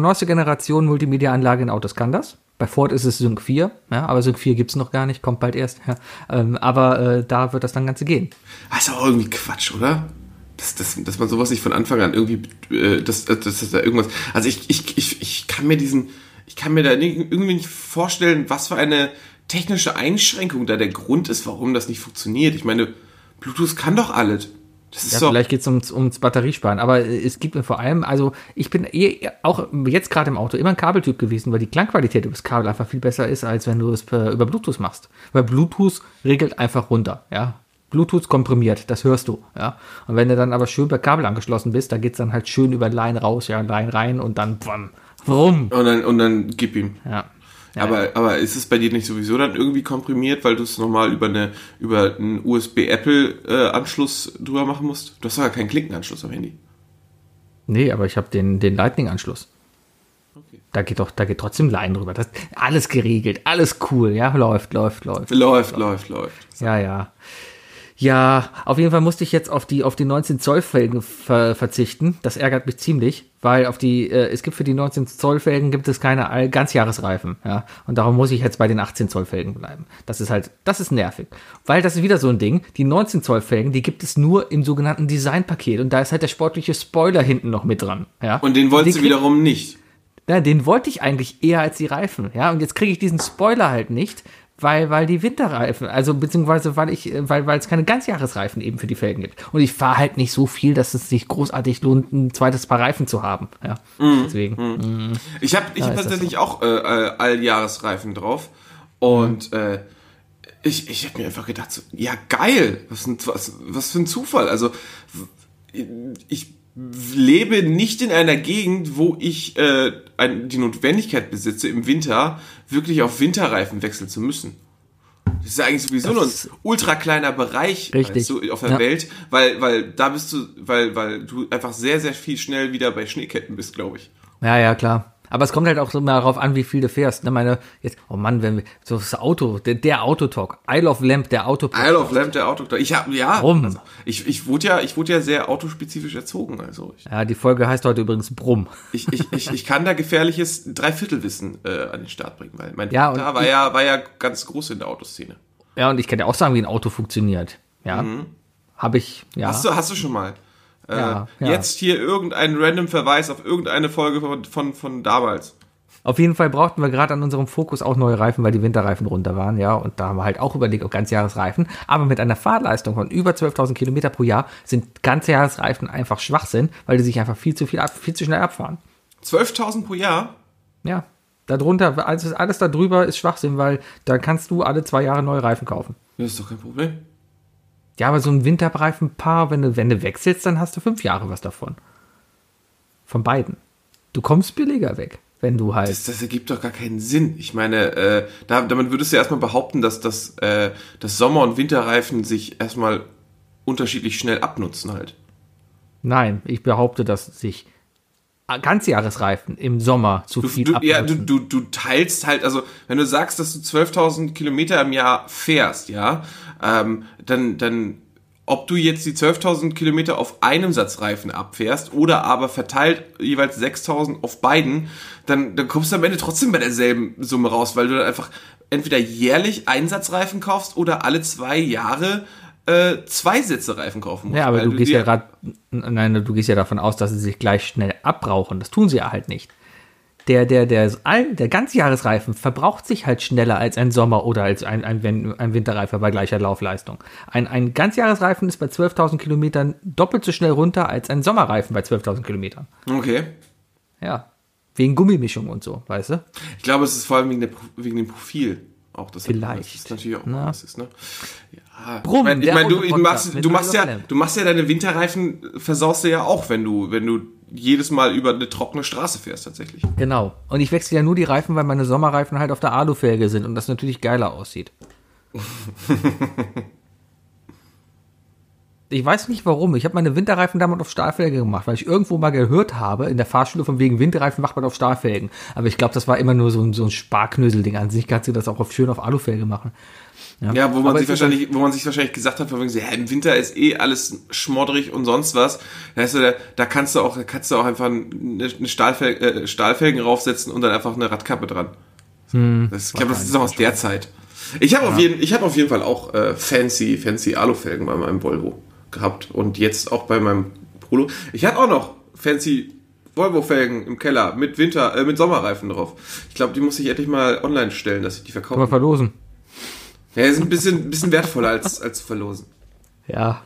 neueste Generation Multimedia-Anlage in Autos kann das. Bei Ford ist es Sync 4, ja, aber Sync 4 gibt's noch gar nicht, kommt bald erst. Ja. Ähm, aber äh, da wird das dann Ganze gehen. Das ist auch irgendwie Quatsch, oder? Dass, dass, dass man sowas nicht von Anfang an irgendwie, äh, dass, dass, dass da irgendwas. Also ich, ich, ich, ich kann mir diesen, ich kann mir da irgendwie nicht vorstellen, was für eine technische Einschränkung da der Grund ist, warum das nicht funktioniert. Ich meine, Bluetooth kann doch alles. Ja, doch. vielleicht geht's ums, ums Batteriesparen, aber äh, es gibt mir vor allem, also ich bin eh, auch jetzt gerade im Auto immer ein Kabeltyp gewesen, weil die Klangqualität übers Kabel einfach viel besser ist, als wenn du es per, über Bluetooth machst. Weil Bluetooth regelt einfach runter, ja. Bluetooth komprimiert, das hörst du, ja. Und wenn du dann aber schön per Kabel angeschlossen bist, da geht's dann halt schön über Line raus, ja, Line rein und dann bam, rum. Und dann, und dann gib ihm. Ja. Ja, aber, aber ist es bei dir nicht sowieso dann irgendwie komprimiert, weil du es nochmal über eine über einen USB-Apple-Anschluss drüber machen musst? Du hast gar keinen Klinkenanschluss am Handy. Nee, aber ich habe den, den Lightning-Anschluss. Okay. Da geht doch, da geht trotzdem Line drüber. Das, alles geregelt, alles cool, ja, läuft, läuft, läuft. Läuft, läuft, läuft. Ja, ja. Ja, auf jeden Fall musste ich jetzt auf die, auf die 19 Zoll Felgen ver verzichten. Das ärgert mich ziemlich, weil auf die, äh, es gibt für die 19 Zoll Felgen gibt es keine All Ganzjahresreifen, ja. Und darum muss ich jetzt bei den 18 Zoll Felgen bleiben. Das ist halt, das ist nervig. Weil das ist wieder so ein Ding. Die 19 Zoll Felgen, die gibt es nur im sogenannten Designpaket. Und da ist halt der sportliche Spoiler hinten noch mit dran, ja. Und den wolltest du wiederum nicht. ja, den wollte ich eigentlich eher als die Reifen, ja. Und jetzt kriege ich diesen Spoiler halt nicht, weil, weil die Winterreifen, also beziehungsweise weil ich, äh, weil, weil es keine Ganzjahresreifen eben für die Felgen gibt. Und ich fahre halt nicht so viel, dass es sich großartig lohnt, ein zweites Paar Reifen zu haben. Ja. Deswegen. Ich habe ich hab tatsächlich auch äh, äh, Alljahresreifen drauf. Und äh, ich, ich habe mir einfach gedacht, so, ja geil, was, ein, was, was für ein Zufall. Also ich lebe nicht in einer Gegend, wo ich äh, die Notwendigkeit besitze, im Winter wirklich auf Winterreifen wechseln zu müssen. Das ist eigentlich sowieso nur ein ultra kleiner Bereich weißt du, auf der Ja. Welt, weil, weil da bist du, weil, weil du einfach sehr, sehr viel schnell wieder bei Schneeketten bist, glaube ich. Ja, ja, klar. Aber es kommt halt auch so mal darauf an, wie viel du fährst. Ne, meine, jetzt, oh Mann, wenn wir, so das Auto, der, der Autotalk, Isle of Lamp, der Auto. Isle of Lamp, der Auto. Ich habe ja. Warum? Also, ich, ich wurde ja, ich wurde ja sehr autospezifisch erzogen. Also ich, Ja, die Folge heißt heute übrigens Brumm. ich, ich, ich, ich kann da gefährliches Dreiviertelwissen äh, an den Start bringen, weil mein Ja, Vater war ich- ja, war ja ganz groß in der Autoszene. Ja, und ich kann dir auch sagen, wie ein Auto funktioniert. Ja. Habe ich, ja. Hast du, hast du schon mal? Äh, Ja, ja. Jetzt hier irgendeinen random Verweis auf irgendeine Folge von, von, von damals. Auf jeden Fall brauchten wir gerade an unserem Fokus auch neue Reifen, weil die Winterreifen runter waren, ja. Und da haben wir halt auch überlegt, ob Ganzjahresreifen. Aber mit einer Fahrleistung von über 12.000 Kilometer pro Jahr sind Ganzjahresreifen einfach Schwachsinn, weil die sich einfach viel zu viel, ab, viel zu schnell abfahren. 12.000 pro Jahr? Ja. Darunter, alles, alles da drüber ist Schwachsinn, weil da kannst du alle zwei Jahre neue Reifen kaufen. Das ist doch kein Problem. Ja, aber so ein Winterreifenpaar, wenn du, wenn du wechselst, dann hast du fünf Jahre was davon. Von beiden. Du kommst billiger weg, wenn du halt. Das, das ergibt doch gar keinen Sinn. Ich meine, äh, da, damit würdest du ja erstmal behaupten, dass, dass, äh, dass Sommer- und Winterreifen sich erstmal unterschiedlich schnell abnutzen halt. Nein, ich behaupte, dass sich Ganzjahresreifen im Sommer zu Du, viel du, ja, du, du, du teilst halt, also wenn du sagst, dass du 12.000 Kilometer im Jahr fährst, ja, ähm, dann, dann, ob du jetzt die 12.000 Kilometer auf einem Satz Reifen abfährst oder aber verteilt jeweils 6.000 auf beiden, dann, dann kommst du am Ende trotzdem bei derselben Summe raus, weil du dann einfach entweder jährlich Einsatzreifen kaufst oder alle zwei Jahre äh, zwei Sätze Reifen kaufen musst. Ja, aber du gehst ja gerade, nein, du gehst ja davon aus, dass sie sich gleich schnell abbrauchen. Das tun sie ja halt nicht. Der, der, der, All- der Ganzjahresreifen verbraucht sich halt schneller als ein Sommer- oder als ein, ein, ein Winterreifen bei gleicher Laufleistung. Ein, ein Ganzjahresreifen ist bei 12.000 Kilometern doppelt so schnell runter als ein Sommerreifen bei 12.000 Kilometern. Okay. Ja. Wegen Gummimischung und so, weißt du? Ich glaube, es ist vor allem wegen, der, wegen dem Profil auch das. Vielleicht. Ist natürlich auch Na. was ist, ne? Ja. Brumm, ich meine, mein, du, du machst, du machst ja, du machst ja deine Winterreifen, versaust du ja auch, wenn du, wenn du jedes Mal über eine trockene Straße fährst, tatsächlich. Genau. Und ich wechsle ja nur die Reifen, weil meine Sommerreifen halt auf der Alufelge sind und das natürlich geiler aussieht. ich weiß nicht warum. Ich habe meine Winterreifen damals auf Stahlfelge gemacht, weil ich irgendwo mal gehört habe, in der Fahrschule von wegen Winterreifen macht man auf Stahlfelgen. Aber ich glaube, das war immer nur so ein, so ein Sparknöselding. An sich kannst du das auch auf, schön auf Alufelge machen. Ja, wo man Aber sich wahrscheinlich, wo man sich wahrscheinlich gesagt hat, von wegen ja, im Winter ist eh alles schmodderig und sonst was. Da, du, da, da kannst du auch, kannst du auch einfach eine, eine Stahlfel äh, Stahlfelgen raufsetzen und dann einfach eine Radkappe dran. das, ich glaube, das ist noch aus der Zeit. Ich habe auf jeden, ich habe auf jeden Fall auch äh, fancy, fancy Alufelgen bei meinem Volvo gehabt und jetzt auch bei meinem Polo. Ich habe auch noch fancy Volvo-Felgen im Keller mit Winter, äh, mit Sommerreifen drauf. Ich glaube, die muss ich endlich mal online stellen, dass ich die verkaufe. verlosen. Ja, sind ein bisschen, bisschen wertvoller als, als zu verlosen. Ja.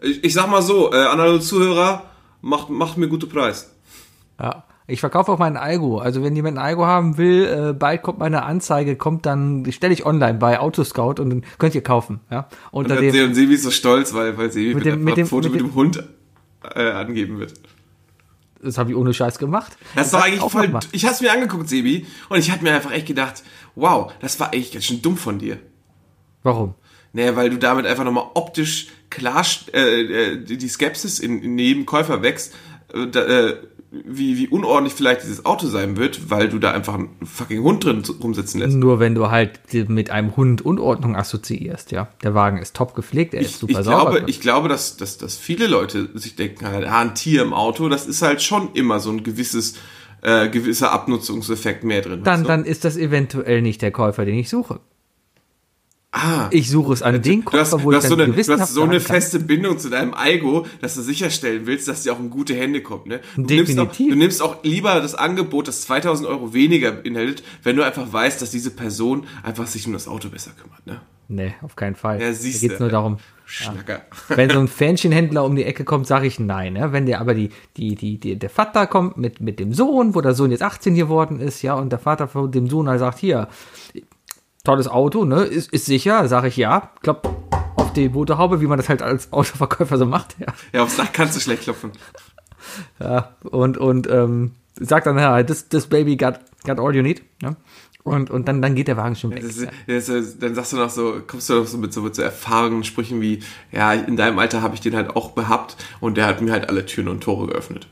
Ich, ich sag mal so, äh, an alle Zuhörer, macht, macht mir gute Preis. Ja. Ich verkaufe auch meinen Algo. Also wenn jemand ein Algo haben will, äh, bald kommt meine Anzeige, kommt dann, stelle ich online bei Autoscout und dann könnt ihr kaufen. Ja. Unter Und, dem, und Sebi ist so stolz, weil, weil Sebi mit, dem- dem, mit dem- Foto mit mit dem- dem Hund äh, angeben wird. das habe ich ohne Scheiß gemacht. Das ist doch eigentlich voll. gemacht. Ich hab's mir angeguckt, Sebi, und ich hab mir einfach echt gedacht, wow, das war echt ganz schön dumm von dir. Warum? Naja, weil du damit einfach nochmal optisch klar äh, äh, die Skepsis in, in jedem Käufer wächst, äh, äh, wie, wie unordentlich vielleicht dieses Auto sein wird, weil du da einfach einen fucking Hund drin rumsitzen lässt. Nur wenn du halt mit einem Hund Unordnung assoziierst, ja. Der Wagen ist top gepflegt, er ist Ich, super ich sauber. glaube, ich glaube, dass, dass, dass viele Leute sich denken, halt, ah, ein Tier im Auto, das ist halt schon immer so ein gewisses, äh, gewisser Abnutzungseffekt mehr drin. dann, weißt du? dann ist das eventuell nicht der Käufer, den ich suche. Ah, Ich suche es an den du hast, wo du ich so eine, du hast so eine feste Bindung zu deinem Algo, dass du sicherstellen willst, dass die auch in gute Hände kommt. Ne? Du, nimmst auch, Definitiv. du nimmst auch lieber das Angebot, das 2000 Euro weniger beinhaltet, wenn du einfach weißt, dass diese Person einfach sich um das Auto besser kümmert. Ne? Nee, auf keinen Fall. Ja, da siehste. geht's nur darum, Schnacker. wenn so ein Fähnchenhändler um die Ecke kommt, sage ich nein. Ja? Wenn der aber die, die, die, die, der Vater kommt mit, mit dem Sohn, wo der Sohn jetzt 18 geworden ist, ja, und der Vater von dem Sohn halt sagt, hier, tolles Auto, ne, ist, ist sicher, sage ich ja, klopp auf die Motorhaube, wie man das halt als Autoverkäufer so macht, ja. Ja, aufs Dach kannst du schlecht klopfen. ja und, und ähm, sagt dann, ja, this, this baby got, got all you need, ne? Und, und dann, dann geht der Wagen schon weg. Das ist, das ist, dann sagst du noch so, kommst du noch so mit so, mit so erfahrenen Sprüchen wie, ja, in deinem Alter habe ich den halt auch behabt und der hat mir halt alle Türen und Tore geöffnet.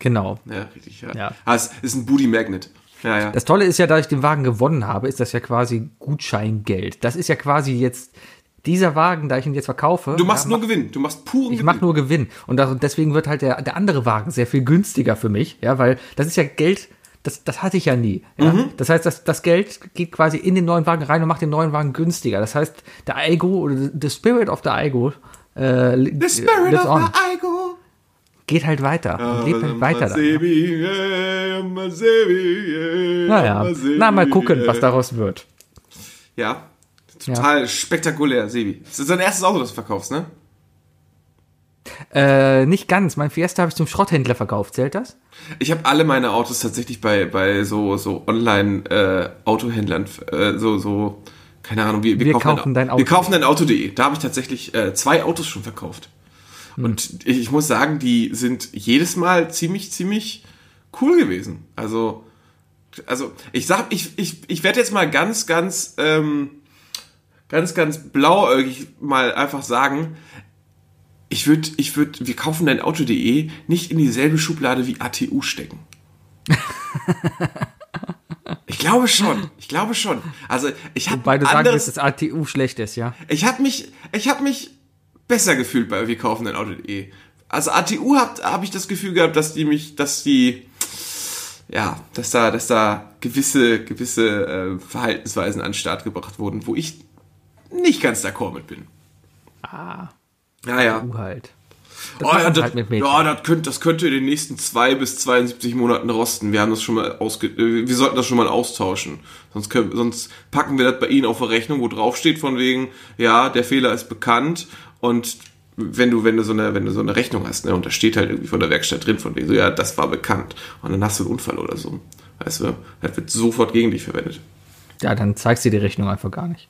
Genau. Ja, richtig, ja. Ja. Ah, es ist ein Booty Magnet. Ja, ja. Das Tolle ist ja, da ich den Wagen gewonnen habe, ist das ja quasi Gutscheingeld. Das ist ja quasi jetzt dieser Wagen, da ich ihn jetzt verkaufe. du machst ja, nur Gewinn, du machst puren ich Gewinn. mache nur Gewinn. Und das, deswegen wird halt der, der andere Wagen sehr viel günstiger für mich, ja, weil das ist ja Geld, das, das hatte ich ja nie. Ja? Mhm. Das heißt, das, das Geld geht quasi in den neuen Wagen rein und macht den neuen Wagen günstiger. Das heißt, der Aigo oder the Spirit of the Aigo äh, The spirit of on, the Igo. Geht halt weiter und lebt halt weiter. Dann, ja. Naja, na mal gucken, was daraus wird. Ja, total spektakulär, Sebi. Das ist dein erstes Auto, das du verkaufst, ne? Äh, nicht ganz. Mein Fiesta habe ich zum Schrotthändler verkauft. Zählt das? Ich habe alle meine Autos tatsächlich bei, bei so, so Online-Autohändlern, äh, so, so, keine Ahnung, wir, Wir kaufen dein Auto. Wir kaufen dein Auto.de. Da habe ich tatsächlich äh, zwei Autos schon verkauft. Hm. Und ich, muss sagen, die sind jedes Mal ziemlich, ziemlich cool gewesen. Also, also ich sag, ich, ich, ich werde jetzt mal ganz, ganz, ähm, ganz, ganz blauäugig mal einfach sagen, Ich würde, ich würde, wir kaufen dein Auto.de nicht in dieselbe Schublade wie ATU stecken. ich glaube schon. Ich glaube schon. Also ich habe Wobei du sagen willst, dass ATU schlecht ist, ja? Ich habe mich, ich habe mich besser gefühlt bei wir kaufen dein Auto.de. Also ATU habe hab ich das Gefühl gehabt, dass die mich, dass die ja, dass da, dass da gewisse, gewisse äh, Verhaltensweisen an den Start gebracht wurden, wo ich nicht ganz d'accord mit bin. Ah. Ja, ja. Du halt. Das oh, ja, das, halt ja das, könnte, das könnte in den nächsten zwei bis 72 Monaten rosten. Wir haben das schon mal ausge, äh, wir sollten das schon mal austauschen. Sonst, können, sonst packen wir das bei Ihnen auf eine Rechnung, wo drauf steht von wegen, ja, der Fehler ist bekannt und wenn du, wenn du so eine, wenn du so eine Rechnung hast, ne, und da steht halt irgendwie von der Werkstatt drin, von wegen so, ja, das war bekannt. Und dann hast du einen Unfall oder so. Weißt du, das wird sofort gegen dich verwendet. Ja, dann zeigst du die Rechnung einfach gar nicht.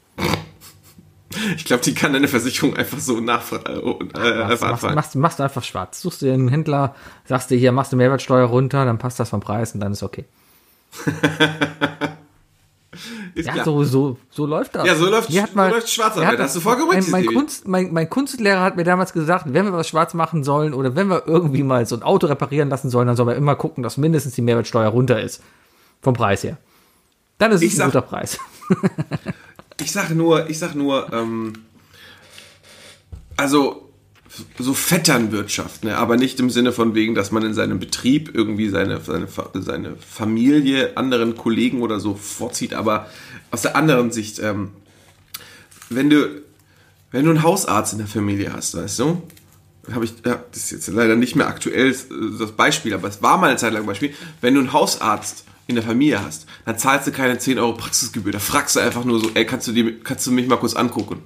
Ich glaube, die kann deine Versicherung einfach so nachfragen. Äh, machst, machst, machst, machst, du einfach schwarz. Suchst du den Händler, sagst du hier, machst du Mehrwertsteuer runter, dann passt das vom Preis und dann ist okay. Ist ja, so, so, so läuft das. Ja, so läuft, so mal, läuft Schwarzarbeit. Hast du vollkommen mein, mein, Kunst, mein, mein Kunstlehrer hat mir damals gesagt, wenn wir was schwarz machen sollen oder wenn wir irgendwie mal so ein Auto reparieren lassen sollen, dann sollen wir immer gucken, dass mindestens die Mehrwertsteuer runter ist. Vom Preis her. Dann ist es ich ein sag, guter Preis. ich sage nur, ich sag nur, ähm, also so Vetternwirtschaft, ne? aber nicht im Sinne von wegen, dass man in seinem Betrieb irgendwie seine, seine, seine Familie, anderen Kollegen oder so vorzieht, aber aus der anderen Sicht, ähm, wenn du, wenn du einen Hausarzt in der Familie hast, weißt du, habe ich, ja, das ist jetzt leider nicht mehr aktuell äh, das Beispiel, aber es war mal eine Zeit lang ein Beispiel, wenn du einen Hausarzt in der Familie hast, dann zahlst du keine 10 Euro Praxisgebühr, da fragst du einfach nur so, ey, kannst du, die, kannst du mich mal kurz angucken?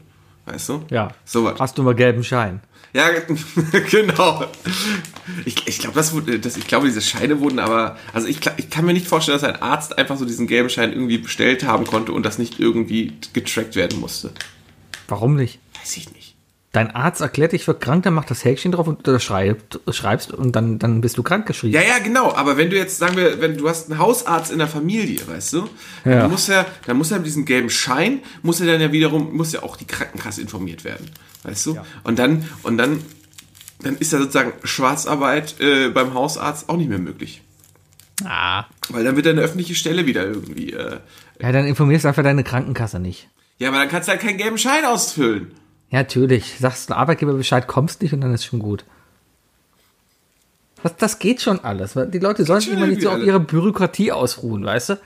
Weißt du? Ja. So was. Hast du mal gelben Schein? Ja, genau. Ich, ich glaube, das, das, ich glaube, diese Scheine wurden aber, also ich, ich kann mir nicht vorstellen, dass ein Arzt einfach so diesen gelben Schein irgendwie bestellt haben konnte und das nicht irgendwie getrackt werden musste. Warum nicht? Weiß ich nicht. Dein Arzt erklärt dich für krank, dann macht das Häkchen drauf und du schreibst, schreibst und dann, dann bist du krank geschrieben. Ja, ja, genau. Aber wenn du jetzt, sagen wir, wenn du hast einen Hausarzt in der Familie, weißt du, ja. dann muss er, dann muss er mit diesem gelben Schein, muss er dann ja wiederum, muss ja auch die Krankenkasse informiert werden. Weißt du? Ja. Und dann, und dann, dann ist ja sozusagen Schwarzarbeit äh, beim Hausarzt auch nicht mehr möglich. Ah. Weil dann wird eine öffentliche Stelle wieder irgendwie. Äh, ja, dann informierst du einfach deine Krankenkasse nicht. Ja, aber dann kannst du halt keinen gelben Schein ausfüllen. Ja, natürlich. Sagst du Arbeitgeber Bescheid, kommst nicht und dann ist schon gut. Das, das geht schon alles. Die Leute sollen sich immer nicht so auf ihre Bürokratie ausruhen, weißt du?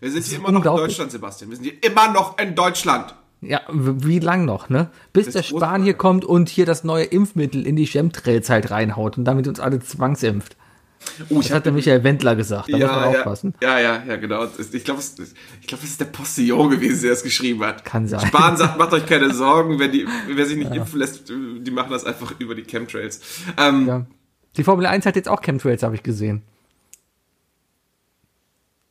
Wir sind hier immer noch in Deutschland, Sebastian. Wir sind hier immer noch in Deutschland. Ja, wie lang noch, ne? Bis das der Spanier kommt und hier das neue Impfmittel in die Chemtrails halt reinhaut und damit uns alle zwangsimpft. Oh, das hat der Michael Wendler gesagt, da ja, muss man aufpassen. Ja, ja, ja, genau. Ich glaube, ich glaub, das ist der Postillon gewesen, der es geschrieben hat. Kann sein. Spahn sagt, macht euch keine Sorgen, wenn die, wer sich nicht ja. impfen lässt, die machen das einfach über die Chemtrails. Ähm, ja. Die Formel 1 hat jetzt auch Chemtrails, habe ich gesehen.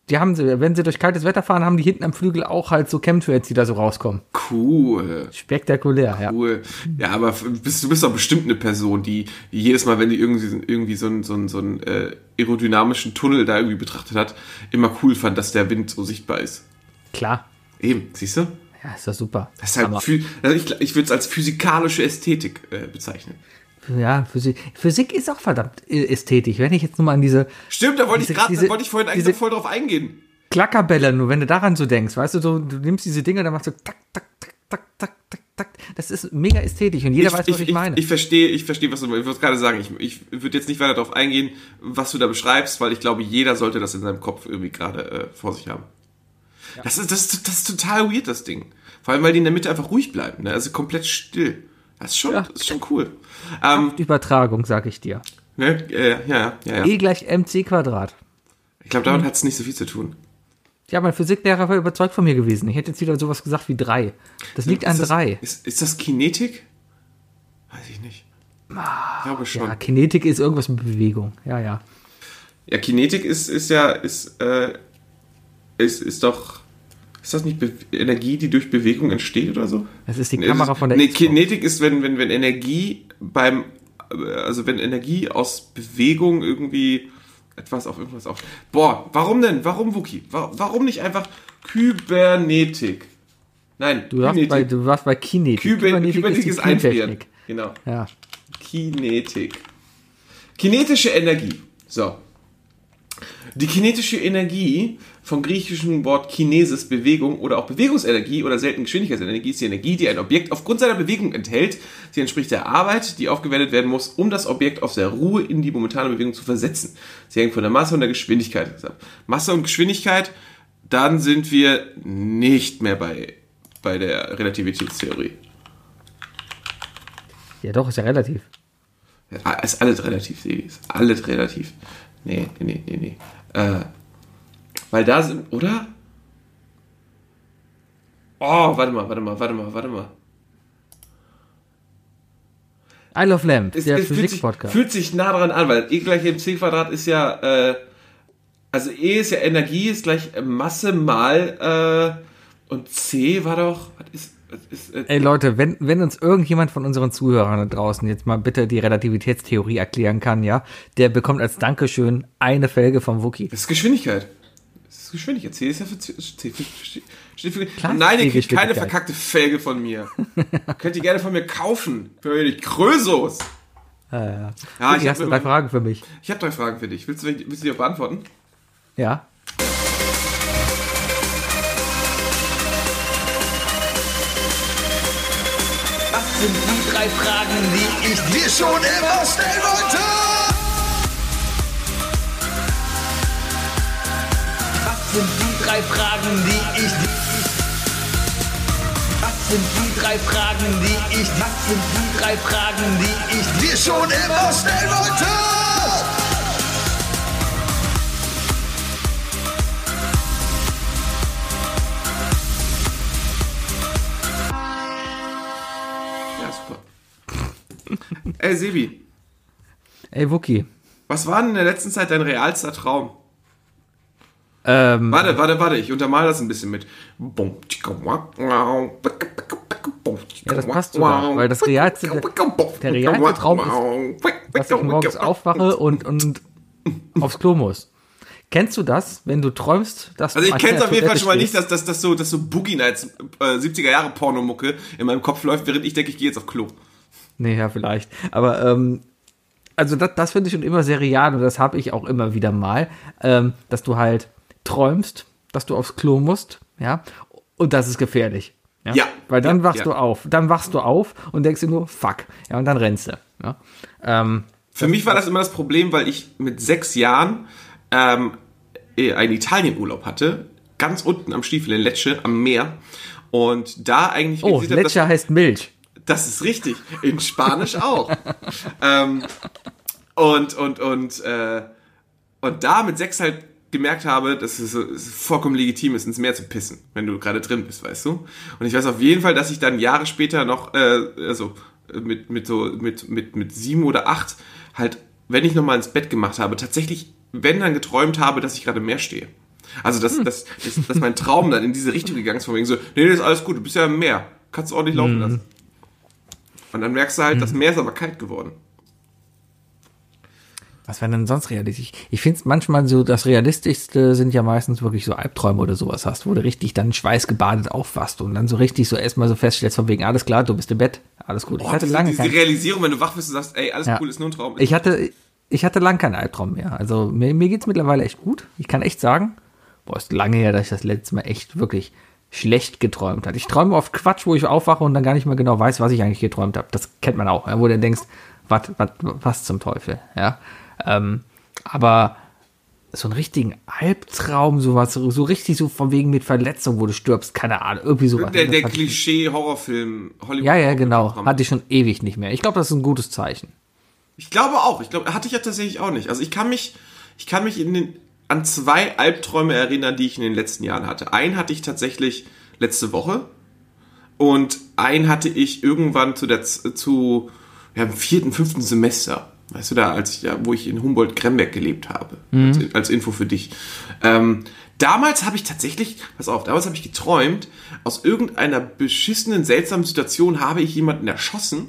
Die haben sie, wenn sie durch kaltes Wetter fahren, haben die hinten am Flügel auch halt so Chemtrails, die da so rauskommen. Cool. Spektakulär, ja. Cool. Ja, aber bist, du bist doch bestimmt eine Person, die, die jedes Mal, wenn die irgendwie, irgendwie so einen, so einen, so einen äh, aerodynamischen Tunnel da irgendwie betrachtet hat, immer cool fand, dass der Wind so sichtbar ist. Klar. Eben, siehst du? Ja, ist doch super. Das ist halt, also ich, ich würde es als physikalische Ästhetik äh, bezeichnen ja, Physik, Physik ist auch verdammt äh, ästhetisch. Wenn ich jetzt nur mal an diese. Stimmt, da wollte diese, ich gerade, da wollte ich vorhin eigentlich voll drauf eingehen. Klackerbälle, nur wenn du daran so denkst, weißt du, so, du nimmst diese Dinge, dann machst du tak, tak, tak, tak, tak, tak, tak. Das ist mega ästhetisch und jeder ich, weiß, was ich, ich meine. Ich, ich verstehe, ich verstehe, was du, ich würde gerade sagen, ich, ich würde jetzt nicht weiter darauf eingehen, was du da beschreibst, weil ich glaube, jeder sollte das in seinem Kopf irgendwie gerade äh, vor sich haben. Ja. Das, ist, das, das ist total weird, das Ding. Vor allem, weil die in der Mitte einfach ruhig bleiben, ne? also komplett still. Das ist schon, ja. das ist schon cool. Ähm, Übertragung, sag ich dir. Ne? Äh, ja, ja, ja. E gleich mc Quadrat. Ich glaube, damit hm. hat es nicht so viel zu tun. Ja, mein Physiklehrer war überzeugt von mir gewesen. Ich hätte jetzt wieder sowas gesagt wie drei. Das liegt ist an das, drei. Ist, ist das Kinetik? Weiß ich nicht. Ah, ich glaube schon. Ja, Kinetik ist irgendwas mit Bewegung. Ja, ja. Ja, Kinetik ist, ist ja, ist, äh, ist, ist doch ist das nicht Be Energie, die durch Bewegung entsteht oder so? Das ist die Kamera ist, von der Nee, Xbox. Kinetik ist, wenn, wenn, wenn Energie beim, also wenn Energie aus Bewegung irgendwie etwas auf irgendwas auf. Boah, warum denn? Warum, Wookie? Warum nicht einfach Kybernetik? Nein, du warst, bei, du warst bei Kinetik. Kyber Kybernetik, Kybernetik ist, ist Einfrieren. Genau. Ja. Kinetik. Kinetische Energie. So. Die kinetische Energie vom griechischen Wort Kinesis Bewegung oder auch Bewegungsenergie oder selten Geschwindigkeitsenergie ist die Energie, die ein Objekt aufgrund seiner Bewegung enthält. Sie entspricht der Arbeit, die aufgewendet werden muss, um das Objekt aus der Ruhe in die momentane Bewegung zu versetzen. Sie hängt von der Masse und der Geschwindigkeit ab. Masse und Geschwindigkeit, dann sind wir nicht mehr bei, bei der Relativitätstheorie. Ja, doch, ist ja relativ. Ja, ist alles relativ, Sebi. Ist alles relativ. Nee, nee, nee, nee. Äh, weil da sind, oder? Oh, warte mal, warte mal, warte mal, warte mal. I Love Lamp, Es, der es fühlt, sich, Physik-Podcast. fühlt sich nah daran an, weil E gleich mc Quadrat ist ja, äh, also E ist ja Energie, ist gleich Masse mal, äh, und C war doch, was ist, was ist, äh, Ey Leute, wenn, wenn uns irgendjemand von unseren Zuhörern da draußen jetzt mal bitte die Relativitätstheorie erklären kann, ja, der bekommt als Dankeschön eine Felge vom Wookie. das ist Geschwindigkeit. Das ist Geschwindigkeit. C ist ja für Nein, ihr kriegt keine verkackte Felge von mir. Könnt ihr gerne von mir kaufen. Für die Krösos. Äh, Ja, Wookie, ich hast du hab drei Fragen für mich? Ich habe drei Fragen für dich. Willst du, willst du die auch beantworten? Ja. Das sind die drei Fragen, die ich dir schon immer stellen wollte. Drei Fragen, die ich Was sind die drei Fragen, die ich Was sind die drei Fragen, die ich dir schon immer stellen wollte? Ja, super. Ey, Sebi, Ey Wookie. was war denn in der letzten Zeit dein realster Traum? Ähm, Warte, warte, warte, ich untermal das ein bisschen mit. ja, das passt sogar, weil das realste, der realste Traum ist, dass ich morgens aufwache und, und aufs Klo muss. Kennst du das, wenn du träumst, dass Also du ich kenne es der auf jeden Fall schon mal nicht, dass, dass, dass so, dass so Boogie Nights äh, 70er Jahre Pornomucke in meinem Kopf läuft, während ich denke, ich gehe jetzt auf Klo. Nee, ja, vielleicht. Aber, ähm, also das, das finde ich schon immer sehr real und das habe ich auch immer wieder mal, ähm, dass du halt träumst, dass du aufs Klo musst, ja, und das ist gefährlich. Ja. Ja. Weil dann Ja, wachst ja. du auf, dann wachst du auf und denkst dir nur, fuck, ja, und dann rennst du. Ja. Ähm, Für mich war das immer das Problem, weil ich mit sechs Jahren ähm, äh, einen Italienurlaub hatte, ganz unten am Stiefel in Lecce am Meer und da eigentlich oh, realisiert hab, dass- Lecce heißt Milch. Das ist richtig. In Spanisch auch. ähm, und, und, und, äh, und da mit sechs halt gemerkt habe, dass es, es vollkommen legitim ist, ins Meer zu pissen, wenn du gerade drin bist, weißt du? Und ich weiß auf jeden Fall, dass ich dann Jahre später noch, äh, also äh, mit, mit so, mit, mit, mit sieben oder acht, halt, wenn ich nochmal ins Bett gemacht habe, tatsächlich, wenn dann geträumt habe, dass ich gerade im Meer stehe. Also, dass, dass, dass, dass mein Traum dann in diese Richtung gegangen ist, von wegen so, nee, nee, ist alles gut, du bist ja im Meer, kannst du ordentlich laufen lassen. Und dann merkst du halt, das Meer ist aber kalt geworden. Was wäre denn sonst realistisch? Ich finde es manchmal so, das Realistischste sind ja meistens wirklich so Albträume oder sowas hast, wo du richtig dann schweißgebadet aufwachst und dann so richtig so erstmal so feststellst, von wegen, alles klar, du bist im Bett, alles gut. ich hatte lange diese kein, Realisierung, wenn du wach bist und sagst, ey, alles Ja. cool, ist nur ein Traum. ich hatte, ich hatte lang keinen Albtraum mehr. Also mir, mir geht's mittlerweile echt gut. Ich kann echt sagen, boah, ist lange her, dass ich das letzte Mal echt wirklich schlecht geträumt habe. Ich träume oft Quatsch, wo ich aufwache und dann gar nicht mehr genau weiß, was ich eigentlich geträumt habe. Das kennt man auch, ja, wo du denkst, wat, wat, was zum Teufel, ja. Ähm, aber so einen richtigen Albtraum, sowas, so, so richtig so von wegen mit Verletzung, wo du stirbst, keine Ahnung, irgendwie sowas. der der Klischee-Horrorfilm Hollywood. Ja, ja, genau. Hatte ich schon ewig nicht mehr. Ich glaube, das ist ein gutes Zeichen. Ich glaube auch. Ich glaube, hatte ich ja tatsächlich auch nicht. Also ich kann mich, ich kann mich in den, an zwei Albträume erinnern, die ich in den letzten Jahren hatte. Einen hatte ich tatsächlich letzte Woche und einen hatte ich irgendwann zu der zu ja, im vierten, fünften Semester. Weißt du da, als ich, ja, wo ich in Humboldt-Kremberg gelebt habe, als, als Info für dich. Ähm, damals habe ich tatsächlich, pass auf, damals habe ich geträumt, aus irgendeiner beschissenen, seltsamen Situation habe ich jemanden erschossen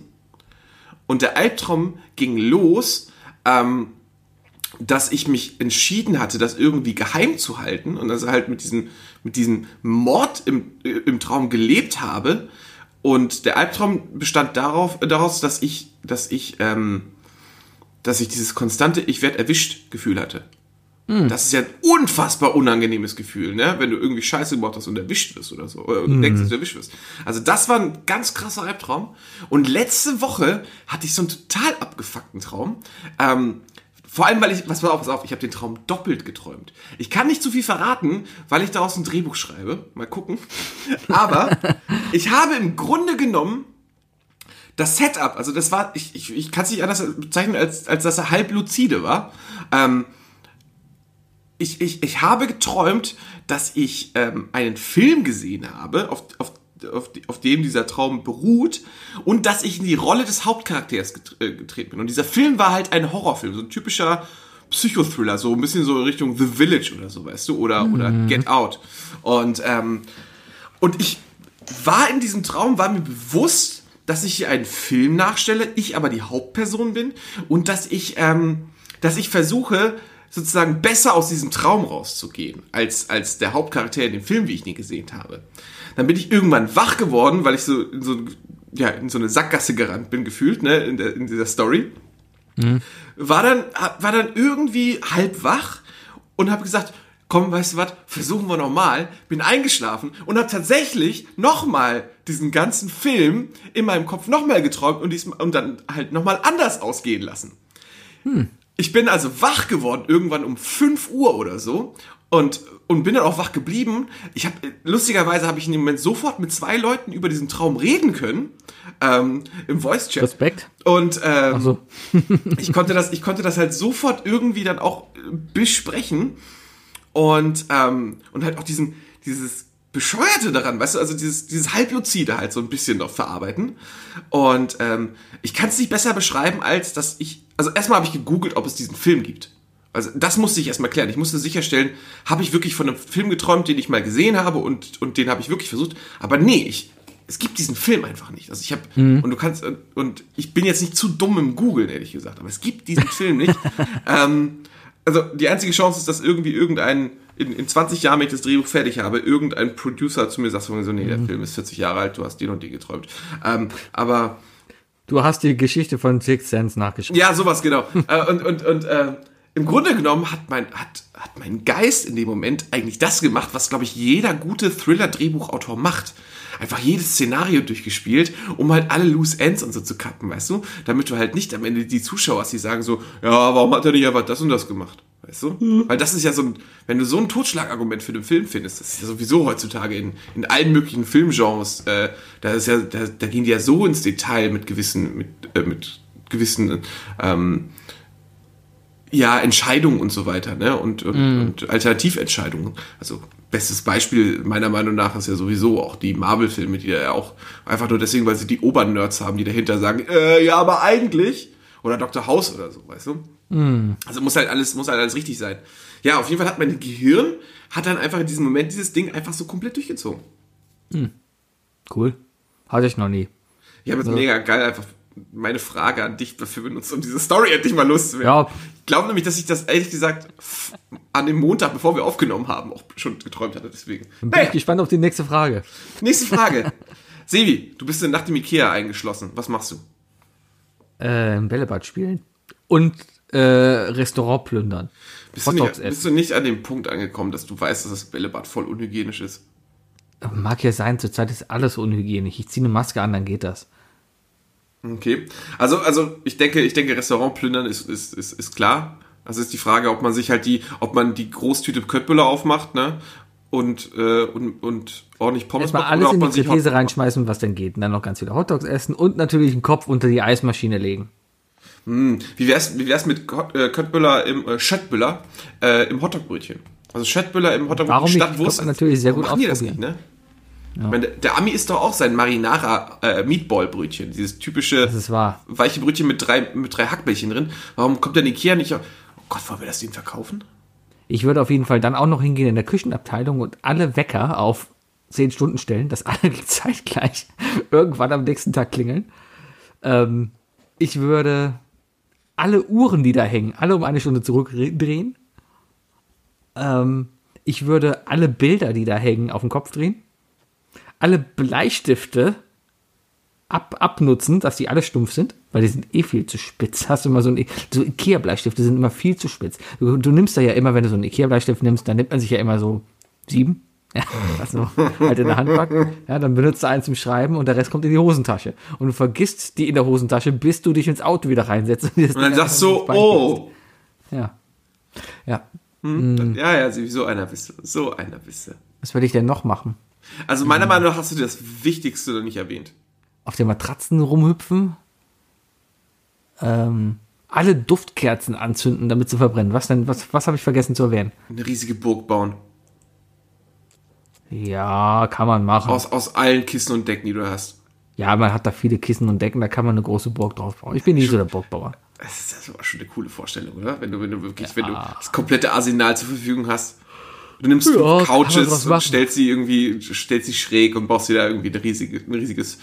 und der Albtraum ging los, ähm, dass ich mich entschieden hatte, das irgendwie geheim zu halten und also halt mit diesem, mit diesem Mord im, im Traum gelebt habe Und der Albtraum bestand darauf, daraus, dass ich, dass ich, ähm, dass ich dieses konstante Ich werde erwischt Gefühl hatte. Das ist ja ein unfassbar unangenehmes Gefühl, ne? Wenn du irgendwie Scheiße gemacht hast und erwischt wirst oder so. Oder denkst, dass du erwischt wirst. Also das war ein ganz krasser Albtraum. Und letzte Woche hatte ich so einen total abgefuckten Traum. Ähm, vor allem, weil ich, was pass auf, pass auf, ich habe den Traum doppelt geträumt. Ich kann nicht zu viel verraten, weil ich daraus ein Drehbuch schreibe. Mal gucken. Aber ich habe im Grunde genommen das Setup, also das war, ich, ich, ich kann es nicht anders bezeichnen, als, als dass er halb lucide war. Ähm, ich, ich, ich habe geträumt, dass ich ähm, einen Film gesehen habe, auf, auf, auf, auf dem dieser Traum beruht, und dass ich in die Rolle des Hauptcharakters äh, getreten bin. Und dieser Film war halt ein Horrorfilm, so ein typischer Psychothriller, so ein bisschen so in Richtung The Village oder so, weißt du, oder, oder Get Out. Und, ähm, und ich war in diesem Traum, war mir bewusst, dass ich hier einen Film nachstelle, ich aber die Hauptperson bin und dass ich, ähm, dass ich versuche, sozusagen besser aus diesem Traum rauszugehen, als, als der Hauptcharakter in dem Film, wie ich ihn gesehen habe. Dann bin ich irgendwann wach geworden, weil ich so in so, ja, in so eine Sackgasse gerannt bin, gefühlt, ne, in, der, in dieser Story. War dann, war dann irgendwie halb wach und habe gesagt, komm, weißt du was, versuchen wir nochmal. Bin eingeschlafen und habe tatsächlich nochmal diesen ganzen Film in meinem Kopf nochmal geträumt und, diesmal, und dann halt nochmal anders ausgehen lassen. Ich bin also wach geworden, irgendwann um 5 Uhr oder so. Und, und bin dann auch wach geblieben. Ich habe lustigerweise habe ich in dem Moment sofort mit zwei Leuten über diesen Traum reden können. Ähm, Im Voice Chat. Respekt. Und ähm, Also, ich konnte das, ich konnte das halt sofort irgendwie dann auch besprechen und ähm, und halt auch diesen dieses bescheuerte daran, weißt du, also dieses dieses halbluzide halt so ein bisschen noch verarbeiten und ähm, ich kann es nicht besser beschreiben als dass ich also erstmal habe ich gegoogelt, ob es diesen Film gibt. Also das musste ich erstmal klären. Ich musste sicherstellen, habe ich wirklich von einem Film geträumt, den ich mal gesehen habe und und den habe ich wirklich versucht, aber nee, ich es gibt diesen Film einfach nicht. Also ich habe und du kannst und ich bin jetzt nicht zu dumm im Googeln ehrlich gesagt, aber es gibt diesen Film nicht. ähm, also die einzige Chance ist, dass irgendwie irgendein in, in 20 Jahren, wenn ich das Drehbuch fertig habe, irgendein Producer zu mir sagt so, nee, der Film ist 40 Jahre alt, du hast den und den geträumt. Ähm, aber du hast die Geschichte von Sixth Sense nachgeschrieben. ja, sowas genau. äh, und und, und äh, im Grunde genommen hat mein, hat, hat mein Geist in dem Moment eigentlich das gemacht, was, glaube ich, jeder gute Thriller-Drehbuchautor macht. Einfach jedes Szenario durchgespielt, um halt alle Loose Ends und so zu kappen, weißt du? Damit du halt nicht am Ende die Zuschauer hast, die sagen so, ja, warum hat er nicht einfach das und das gemacht? Weißt du? Weil das ist ja so ein, wenn du so ein Totschlagargument für den Film findest, das ist ja sowieso heutzutage in, in allen möglichen Filmgenres, äh, da ist ja, da, da gehen die ja so ins Detail mit gewissen, mit, äh, mit gewissen, ähm, ja, Entscheidungen und so weiter, ne? Und, und, und Alternativentscheidungen. Also bestes Beispiel meiner Meinung nach ist ja sowieso auch die Marvel-Filme, die da ja auch einfach nur deswegen, weil sie die Obernerds haben, die dahinter sagen, äh, ja, aber eigentlich. Oder Dr. House oder so, weißt du? Also muss halt alles, muss halt alles richtig sein. Ja, auf jeden Fall hat mein Gehirn hat dann einfach in diesem Moment dieses Ding einfach so komplett durchgezogen. Cool. Hatte ich noch nie. Ich habe jetzt mega geil einfach meine Frage an dich dafür benutzt, um diese Story endlich mal loszuwerden. Ja. Ich glaube nämlich, dass ich das ehrlich gesagt an dem Montag, bevor wir aufgenommen haben, auch schon geträumt hatte. Deswegen. Bin Naja, ich gespannt auf die nächste Frage. nächste Frage. Sevi, du bist nach dem Ikea eingeschlossen. Was machst du? Äh, im Bällebad spielen. Und äh, Restaurant plündern. Bist du, nicht, bist du nicht an dem Punkt angekommen, dass du weißt, dass das Bällebad voll unhygienisch ist? Mag ja sein, zurzeit ist alles unhygienisch. Ich ziehe eine Maske an, dann geht das. Okay. Also, also ich denke, ich denke, Restaurant plündern ist, ist, ist, ist klar. Das ist die Frage, ob man sich halt die, ob man die Großtüte Köttbüller aufmacht, ne? Und, äh, und, und ordentlich Pommes Erstmal macht, alles oder in ob die man sich Gefäße Hot- reinschmeißen, was denn geht. Und dann noch ganz viele Hotdogs essen und natürlich einen Kopf unter die Eismaschine legen. Wie wär's, wie wär's mit äh, Köttbüller im äh, Schöttbüller äh, im Hotdogbrötchen? Also Schöttbüller im Hotdogbrötchen Warum nicht? statt Ich Wurst. glaub, natürlich sehr gut machen die das nicht, ne? Ich meine, der, Ami isst doch auch sein Marinara äh, dieses typische ist weiche Brötchen mit drei, mit drei Hackbällchen drin. Warum kommt denn Ikea nicht auf... Oh Gott, wollen wir das denen verkaufen? Ich würde auf jeden Fall dann auch noch hingehen in der Küchenabteilung und alle Wecker auf 10 Stunden stellen, dass alle zeitgleich irgendwann am nächsten Tag klingeln. Ähm, ich würde alle Uhren, die da hängen, alle um eine Stunde zurückdrehen. Ähm, ich würde alle Bilder, die da hängen, auf den Kopf drehen. Alle Bleistifte ab, abnutzen, dass die alle stumpf sind, weil die sind eh viel zu spitz. Hast du mal so ein so Ikea-Bleistifte sind immer viel zu spitz. Du, du nimmst da ja immer, wenn du so einen Ikea-Bleistift nimmst, dann nimmt man sich ja immer so sieben. Ja, also halt in der Hand packen. Ja, dann benutzt du einen zum Schreiben und der Rest kommt in die Hosentasche. Und du vergisst die in der Hosentasche, bis du dich ins Auto wieder reinsetzt. Und, Und dann sagst du, oh. Ja. Ja. Ja, ja, so einer bist du. So einer bist du. Was will ich denn noch machen? Also meiner Meinung nach hast du das Wichtigste noch nicht erwähnt. Auf den Matratzen rumhüpfen? Ähm, alle Duftkerzen anzünden, damit sie verbrennen. Was denn? Was, was habe ich vergessen zu erwähnen? Eine riesige Burg bauen. Ja, kann man machen. Aus, aus allen Kissen und Decken, die du hast. Ja, man hat da viele Kissen und Decken, da kann man eine große Burg drauf bauen. Ich bin nicht so der Burgbauer. Das ist, aber schon eine coole Vorstellung, oder? Wenn du, wenn du wirklich, wenn du das komplette Arsenal zur Verfügung hast. Du nimmst Ja, Couches und stellst sie irgendwie, stellst sie schräg und baust dir da irgendwie ein, riesige, ein riesiges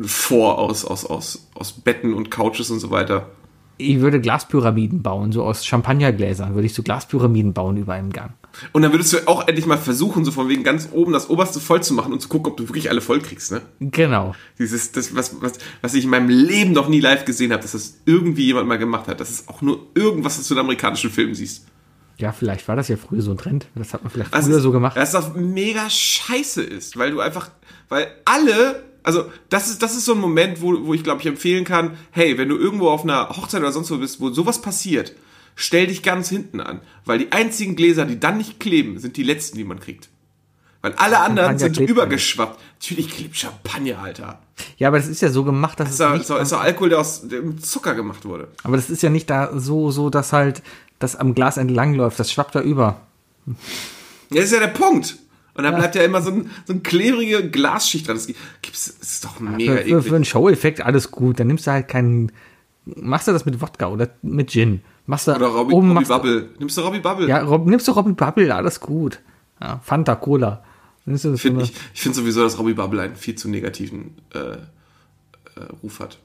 Vor aus, aus, aus, aus Betten und Couches und so weiter. Ich würde Glaspyramiden bauen, so aus Champagnergläsern würde ich so Glaspyramiden bauen über einem Gang. Und dann würdest du auch endlich mal versuchen, so von wegen ganz oben das oberste voll zu machen und zu gucken, ob du wirklich alle voll kriegst, ne? Genau. Dieses, das, was, was, was ich in meinem Leben noch nie live gesehen habe, dass das irgendwie jemand mal gemacht hat. Das ist auch nur irgendwas, was du in amerikanischen Filmen siehst. Ja, vielleicht war das ja früher so ein Trend. Das hat man vielleicht Das früher ist- so gemacht. Das auch mega scheiße ist, weil du einfach, weil alle, also das ist, das ist so ein Moment, wo, wo ich glaube ich empfehlen kann, hey, wenn du irgendwo auf einer Hochzeit oder sonst wo bist, wo sowas passiert, stell dich ganz hinten an, weil die einzigen Gläser, die dann nicht kleben, sind die letzten, die man kriegt. Weil alle anderen Champagner sind übergeschwappt. Natürlich klebt Champagner, Alter. Ja, aber das ist ja so gemacht, dass Das es ist doch, nicht, doch, ist doch Alkohol, der aus der mit Zucker gemacht wurde. aber das ist ja nicht da so, so, dass halt das am Glas entlang läuft. Das schwappt da über. Ja, Das ist ja der Punkt. Und dann bleibt ja immer so, ein, so eine klebrige Glasschicht dran. Das gibt's, das ist doch mega Für, für, eklig. für einen Show-Effekt alles gut. Dann nimmst du halt keinen, machst du das mit Wodka oder mit Gin. Machst du Oder Robbie, oben Robbie machst du- Bubble. Nimmst du Robbie Bubble? Ja, Rob, nimmst du Robbie Bubble, alles gut. Ja, Fanta, Cola. Das Ich finde ich, ich find sowieso, dass Robbie Bubble einen viel zu negativen äh, äh, Ruf hat.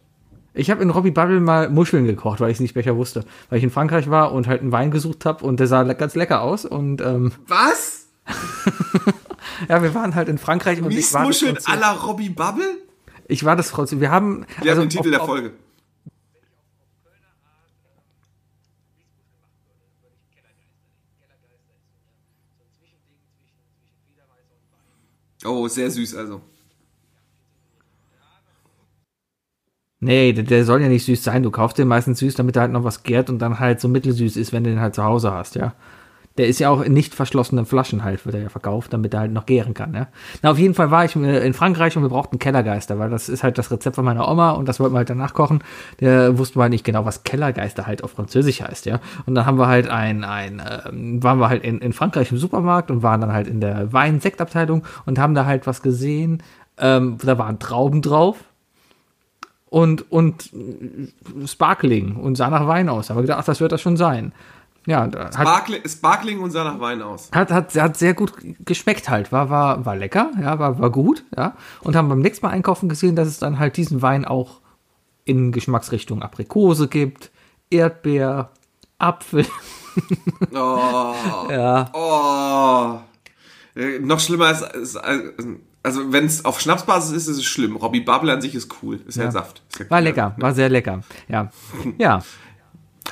Ich habe in Robbie Bubble mal Muscheln gekocht, weil ich es nicht besser wusste. Weil ich in Frankreich war und halt einen Wein gesucht habe und der sah ganz lecker aus. Und ähm, Was? ja, wir waren halt in Frankreich und ich war, Franzose- à la Robbie Bubble? ich war das Franzose. Wir haben. Wir also haben den Titel auf- der Folge. Oh, sehr süß also. Nee, der, der soll ja nicht süß sein. Du kaufst den meistens süß, damit er halt noch was gärt und dann halt so mittelsüß ist, wenn du den halt zu Hause hast, ja. Der ist ja auch in nicht verschlossenen Flaschen halt, wird er ja verkauft, damit er halt noch gären kann, ja. Na, auf jeden Fall war ich äh, in Frankreich und wir brauchten Kellergeister, weil das ist halt das Rezept von meiner Oma und das wollten wir halt danach kochen. Der wussten wir halt nicht genau, was Kellergeister halt auf Französisch heißt, ja. Und dann haben wir halt ein, ein, ähm, waren wir halt in, in Frankreich im Supermarkt und waren dann halt in der Wein-Sektabteilung und haben da halt was gesehen. Ähm, da waren Trauben drauf und, und äh, Sparkling und sah nach Wein aus. Da haben wir gedacht, ach, das wird das schon sein. Ja, hat, Sparkling, Sparkling und sah nach Wein aus. hat, hat, hat sehr gut geschmeckt halt. War, war, war lecker, ja, war, war gut, ja. Und haben beim nächsten Mal einkaufen gesehen, dass es dann halt diesen Wein auch in Geschmacksrichtung Aprikose gibt, Erdbeer, Apfel. Oh, Ja. oh. Äh, noch schlimmer ist, ist also wenn es auf Schnapsbasis ist, ist es schlimm. Robbie Bubble an sich ist cool. Ist ja, Saft. Ist War lecker, war sehr lecker. Ja. Ja.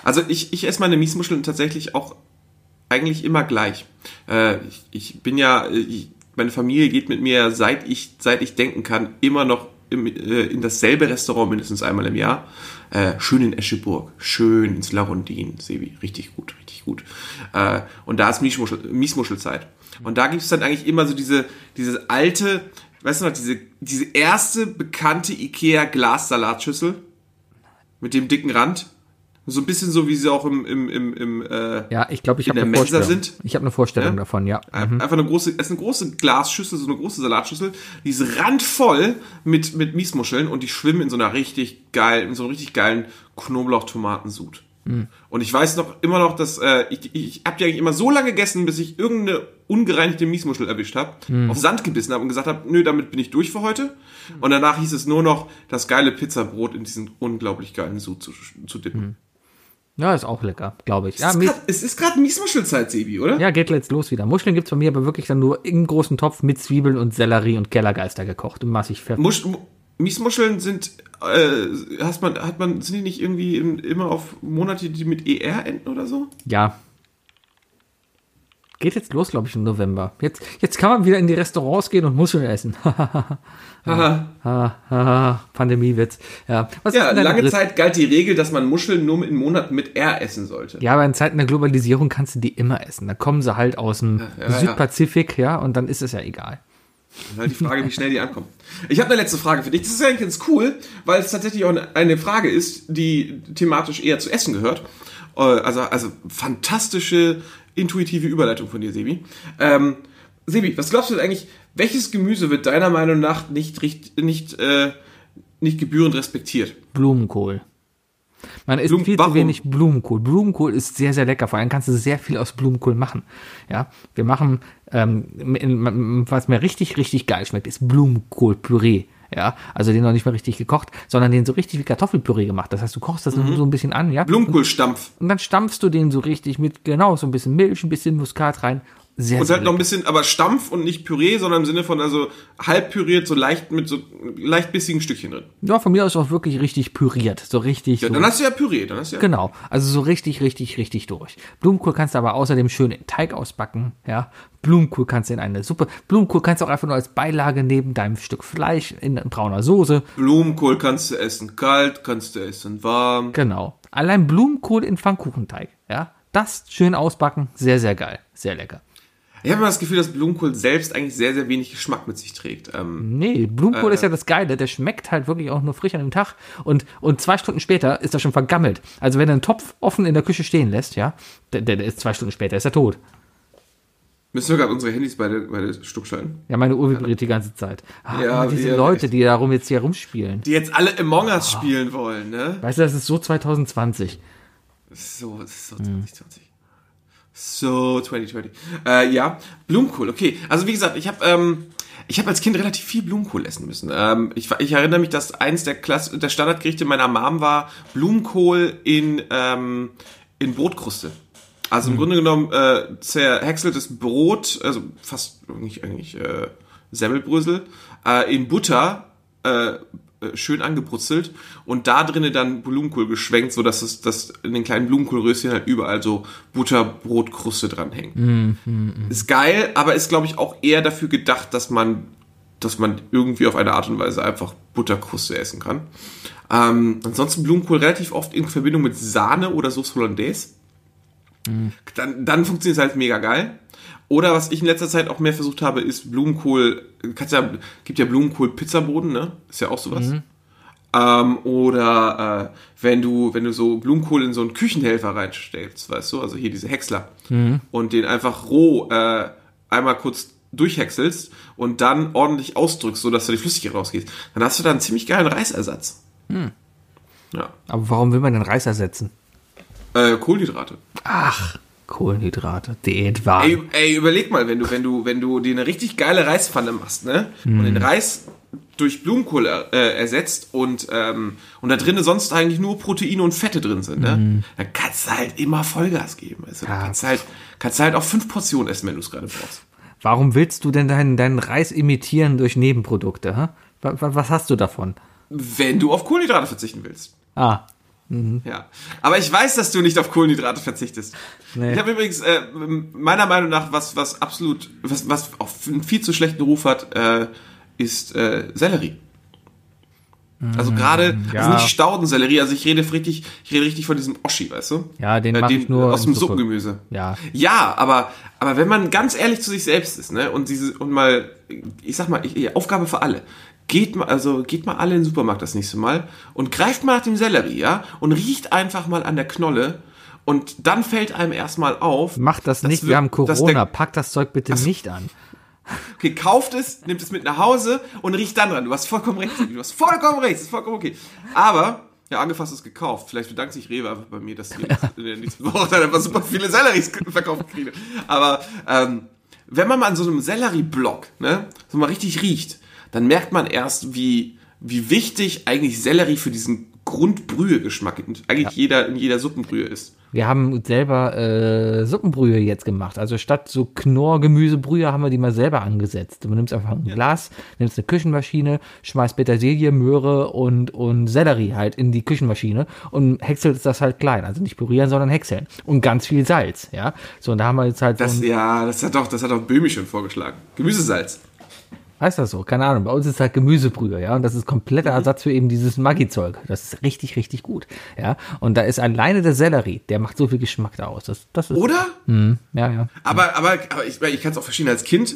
Also ich, ich esse meine Miesmuscheln tatsächlich auch eigentlich immer gleich. Äh, ich, ich bin ja, ich, meine Familie geht mit mir, seit ich, seit ich denken kann, immer noch im, äh, in dasselbe Restaurant mindestens einmal im Jahr. Äh, schön in Escheburg, schön ins Larondin, Sebi, richtig gut, richtig gut. Äh, und da ist Miesmuschel, Miesmuschelzeit. Und da gibt es dann eigentlich immer so diese, diese alte, weißt du noch, diese, diese erste bekannte Ikea Glassalatschüssel mit dem dicken Rand. So ein bisschen so, wie sie auch im, im, im, im äh, Ja, ich glaube, ich habe eine Mensa Vorstellung. sind? Ich habe eine Vorstellung Ja? davon, ja. Einfach eine große, es ist eine große Glasschüssel, so eine große Salatschüssel, die ist randvoll mit, mit Miesmuscheln und die schwimmen in so einer richtig geilen, in so einem richtig geilen Knoblauch-Tomatensud. Und ich weiß noch immer noch, dass äh, ich, ich habe die eigentlich immer so lange gegessen, bis ich irgendeine ungereinigte Miesmuschel erwischt habe, auf Sand gebissen habe und gesagt habe, nö, damit bin ich durch für heute. Und danach hieß es nur noch, das geile Pizzabrot in diesen unglaublich geilen Sud zu, zu dippen. Ja, ist auch lecker, glaube ich. Ja, es, ist grad, es ist gerade Miesmuschelzeit, Sebi, oder? Ja, geht jetzt los wieder. Muscheln gibt's bei mir aber wirklich dann nur im großen Topf mit Zwiebeln und Sellerie und Kellergeister gekocht und massig Pfeffer. Musch, Mu- Miesmuscheln sind, äh, hast man, hat man, sind die nicht irgendwie im, immer auf Monate, die mit ER enden oder so? Ja. Geht jetzt los, glaube ich, im November. Jetzt, jetzt kann man wieder in die Restaurants gehen und Muscheln essen. Haha. Ah, ah, Pandemiewitz. Ja, Was ist Ja, lange Dritt- Zeit galt die Regel, dass man Muscheln nur in Monaten mit R essen sollte. Ja, aber in Zeiten der Globalisierung kannst du die immer essen. Da kommen sie halt aus dem ja, ja. Südpazifik, ja, und dann ist es ja egal. Halt die Frage, wie schnell die ankommen. Ich habe eine letzte Frage für dich. Das ist eigentlich ganz cool, weil es tatsächlich auch eine- eine Frage ist, die thematisch eher zu Essen gehört. Äh, Also, also fantastische, intuitive Überleitung von dir, Sebi. Ähm, Sebi, was glaubst du denn eigentlich, welches Gemüse wird deiner Meinung nach nicht, richt- nicht, äh, nicht gebührend respektiert? Blumenkohl. Man isst Blumen- viel warum? zu wenig Blumenkohl. Blumenkohl ist sehr, sehr lecker. Vor allem kannst du sehr viel aus Blumenkohl machen. Ja, wir machen, ähm, was mir richtig, richtig geil schmeckt, ist Blumenkohlpüree. Ja, also den noch nicht mal richtig gekocht, sondern den so richtig wie Kartoffelpüree gemacht. Das heißt, du kochst das Mhm. so ein bisschen an, ja. Blumenkohlstampf. Und dann stampfst du den so richtig mit, genau, so ein bisschen Milch, ein bisschen Muskat rein. Sehr, Und sehr halt noch ein bisschen, aber Stampf und nicht Püree, sondern im Sinne von also halb püriert, so leicht mit so leicht bissigen Stückchen drin. Ja, von mir aus auch wirklich richtig püriert. So richtig. Ja, so. dann hast du ja Püree, dann hast du ja. Genau, also so richtig, richtig, richtig durch. Blumenkohl kannst du aber außerdem schön in Teig ausbacken, ja. Blumenkohl kannst du in eine Suppe, Blumenkohl kannst du auch einfach nur als Beilage neben deinem Stück Fleisch in brauner Soße. Blumenkohl kannst du essen kalt, kannst du essen warm. Genau. Allein Blumenkohl in Pfannkuchenteig, ja. Das schön ausbacken, sehr, sehr geil, sehr lecker. Ich habe immer das Gefühl, dass Blumenkohl selbst eigentlich sehr, sehr wenig Geschmack mit sich trägt. Ähm, Nee, Blumenkohl ist ja das Geile, der schmeckt halt wirklich auch nur frisch an dem Tag und, und zwei Stunden später ist er schon vergammelt. Also wenn du einen Topf offen in der Küche stehen lässt, ja, der, der ist zwei Stunden später, ist er tot. müssen wir gerade unsere Handys beide, beide Stuck schalten? Ja, meine Uhr vibriert die ganze Zeit. Ah, Ja, diese Leute, echt. die darum jetzt hier rumspielen. Die jetzt alle Among Us spielen wollen, ne? Weißt du, das ist so 2020. So, das ist so 2020. So 2020. Äh, ja, Blumenkohl, okay. Also wie gesagt, ich habe ähm, ich habe als Kind relativ viel Blumenkohl essen müssen. Ähm, ich, ich erinnere mich, dass eins der, Klass der Standardgerichte meiner Mom war Blumenkohl in, ähm, in Brotkruste. Also im Grunde genommen äh, zerhäckseltes Brot, also fast eigentlich, eigentlich äh, Semmelbrösel, äh, in Butter äh, schön angebrutzelt und da drinnen dann Blumenkohl geschwenkt, so dass es dass in den kleinen Blumenkohlröschen halt überall so Butterbrotkruste dranhängt. Ist geil, aber ist glaube ich auch eher dafür gedacht, dass man dass man irgendwie auf eine Art und Weise einfach Butterkruste essen kann. Ähm, ansonsten Blumenkohl relativ oft in Verbindung mit Sahne oder Sauce Hollandaise. Dann, dann funktioniert es halt mega geil. Oder was ich in letzter Zeit auch mehr versucht habe, ist Blumenkohl, kannst ja, gibt ja Blumenkohl-Pizzaboden, ne? Ist ja auch sowas. Ähm, oder äh, wenn du, wenn du so Blumenkohl in so einen Küchenhelfer reinstellst, weißt du, also hier diese Häcksler, und den einfach roh äh, einmal kurz durchhäckselst und dann ordentlich ausdrückst, sodass da die Flüssigkeit rausgeht, dann hast du da einen ziemlich geilen Reisersatz. Ja. Aber warum will man den Reis ersetzen? Äh, Kohlenhydrate. Ach, Kohlenhydrate, Diätwagen. Ey, ey, überleg mal, wenn du, wenn du, wenn du dir eine richtig geile Reispfanne machst, ne? Und den Reis durch Blumenkohl äh, ersetzt und, ähm, und da drinnen sonst eigentlich nur Proteine und Fette drin sind, ne? Dann kannst du halt immer Vollgas geben. Also, Ja. kannst du halt, kannst du halt auch fünf Portionen essen, wenn du es gerade brauchst. Warum willst du denn deinen, deinen Reis imitieren durch Nebenprodukte? Hä? Wa- wa- Was hast du davon? Wenn du auf Kohlenhydrate verzichten willst. Ah, Ja. Aber ich weiß, dass du nicht auf Kohlenhydrate verzichtest. Nee. Ich habe übrigens äh, meiner Meinung nach was, was absolut, was, was auch einen viel zu schlechten Ruf hat, äh, ist äh, Sellerie. Also gerade, Mm, ja. also nicht Staudensellerie, also ich rede richtig, ich rede richtig von diesem Oschi, weißt du? Ja, den äh, mach ich nur aus dem Suppe. Suppengemüse. ja. Ja, aber, aber wenn man ganz ehrlich zu sich selbst ist, ne, und diese, und mal, ich sag mal, ich, Aufgabe für alle. Geht mal, also geht mal alle in den Supermarkt das nächste Mal und greift mal nach dem Sellerie, ja, und riecht einfach mal an der Knolle und dann fällt einem erstmal auf. Mach das nicht, wir- wir haben Corona. der- Pack das Zeug bitte nicht an. Okay, kauft es, nimmt es mit nach Hause und riecht dann dran. Du hast vollkommen recht, du hast vollkommen recht, das ist vollkommen okay. Aber, ja, angefasst ist gekauft. Vielleicht bedankt sich Rewe einfach bei mir, dass sie in der nächsten Woche dann einfach super viele Selleries verkauft kriegen. Aber, ähm, wenn man mal an so einem Sellerieblock, ne, so mal richtig riecht, dann merkt man erst, wie, wie wichtig eigentlich Sellerie für diesen Grundbrühegeschmack eigentlich jeder, in jeder Suppenbrühe ist. Wir haben selber äh, Suppenbrühe jetzt gemacht. Also statt so Knorr-Gemüsebrühe haben wir die mal selber angesetzt. Du nimmst einfach ein Glas, nimmst eine Küchenmaschine, schmeißt Petersilie, Möhre und, und Sellerie halt in die Küchenmaschine und häckselst das halt klein. Also nicht pürieren, sondern häckseln. Und ganz viel Salz, ja. So, und da haben wir jetzt halt Das, so ja, das hat doch, das hat doch Böhmi schon vorgeschlagen. Gemüsesalz. Heißt das so? Keine Ahnung. Bei uns ist halt Gemüsebrühe, ja. Und das ist kompletter Ersatz für eben dieses Maggi-Zeug. Das ist richtig, richtig gut, ja. Und da ist alleine der Sellerie, der macht so viel Geschmack da aus. Das, das ist, Oder? ja, ja. Aber, aber, aber ich, ich kann es auch verstehen, als Kind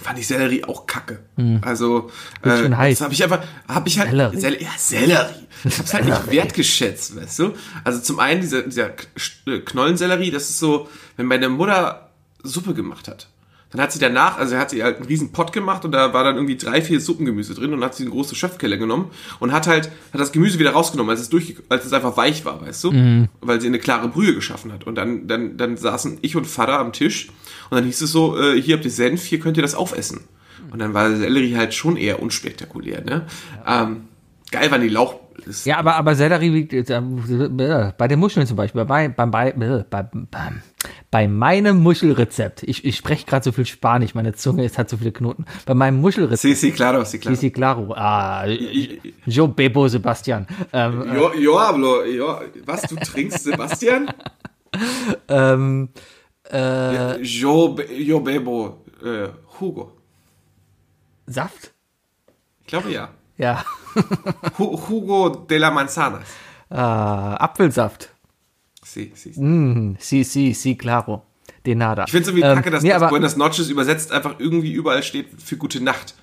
fand ich Sellerie auch kacke. Also, Wird äh, das habe ich einfach, habe ich halt, Sellerie. Sell ja, Sellerie. Ich hab's halt nicht wertgeschätzt, weißt du? Also zum einen dieser, dieser äh, Knollensellerie, das ist so, wenn meine Mutter Suppe gemacht hat. Dann hat sie danach, also hat sie halt einen riesen Pott gemacht und da war dann irgendwie drei, vier Suppengemüse drin und hat sie eine große Schöpfkelle genommen und hat halt, hat das Gemüse wieder rausgenommen, als es durch, als es einfach weich war, weißt du? Weil sie eine klare Brühe geschaffen hat. Und dann, dann, dann saßen ich und Vater am Tisch und dann hieß es so, äh, hier habt ihr Senf, hier könnt ihr das aufessen. Und dann war Sellerie halt schon eher unspektakulär, ne? Ähm, geil waren die Lauch, ist, Ja, aber, aber Sellerie wiegt, äh, äh, bei den Muscheln zum Beispiel, bei, bei, bei, äh, bei, bei, meinem Muschelrezept, ich, ich spreche gerade so viel Spanisch, meine Zunge ist, hat so viele Knoten. Bei meinem Muschelrezept, Sí, sí, claro, sí, claro. sí, sí, claro, ah, yo bebo Sebastian, ähm, Yo, yo hablo, yo, was, du trinkst, Sebastian? ähm, äh, Yo, yo bebo, äh, Hugo. Saft? Ich glaube ja. Ja, Hu Hugo de la Manzanas. ah, Apfelsaft, Sí, sí. mm, sí, sí, sí, claro, de nada. Ich finde es irgendwie Ähm, kacke, dass nee, das aber, Buenas Noches übersetzt einfach irgendwie überall steht für gute Nacht.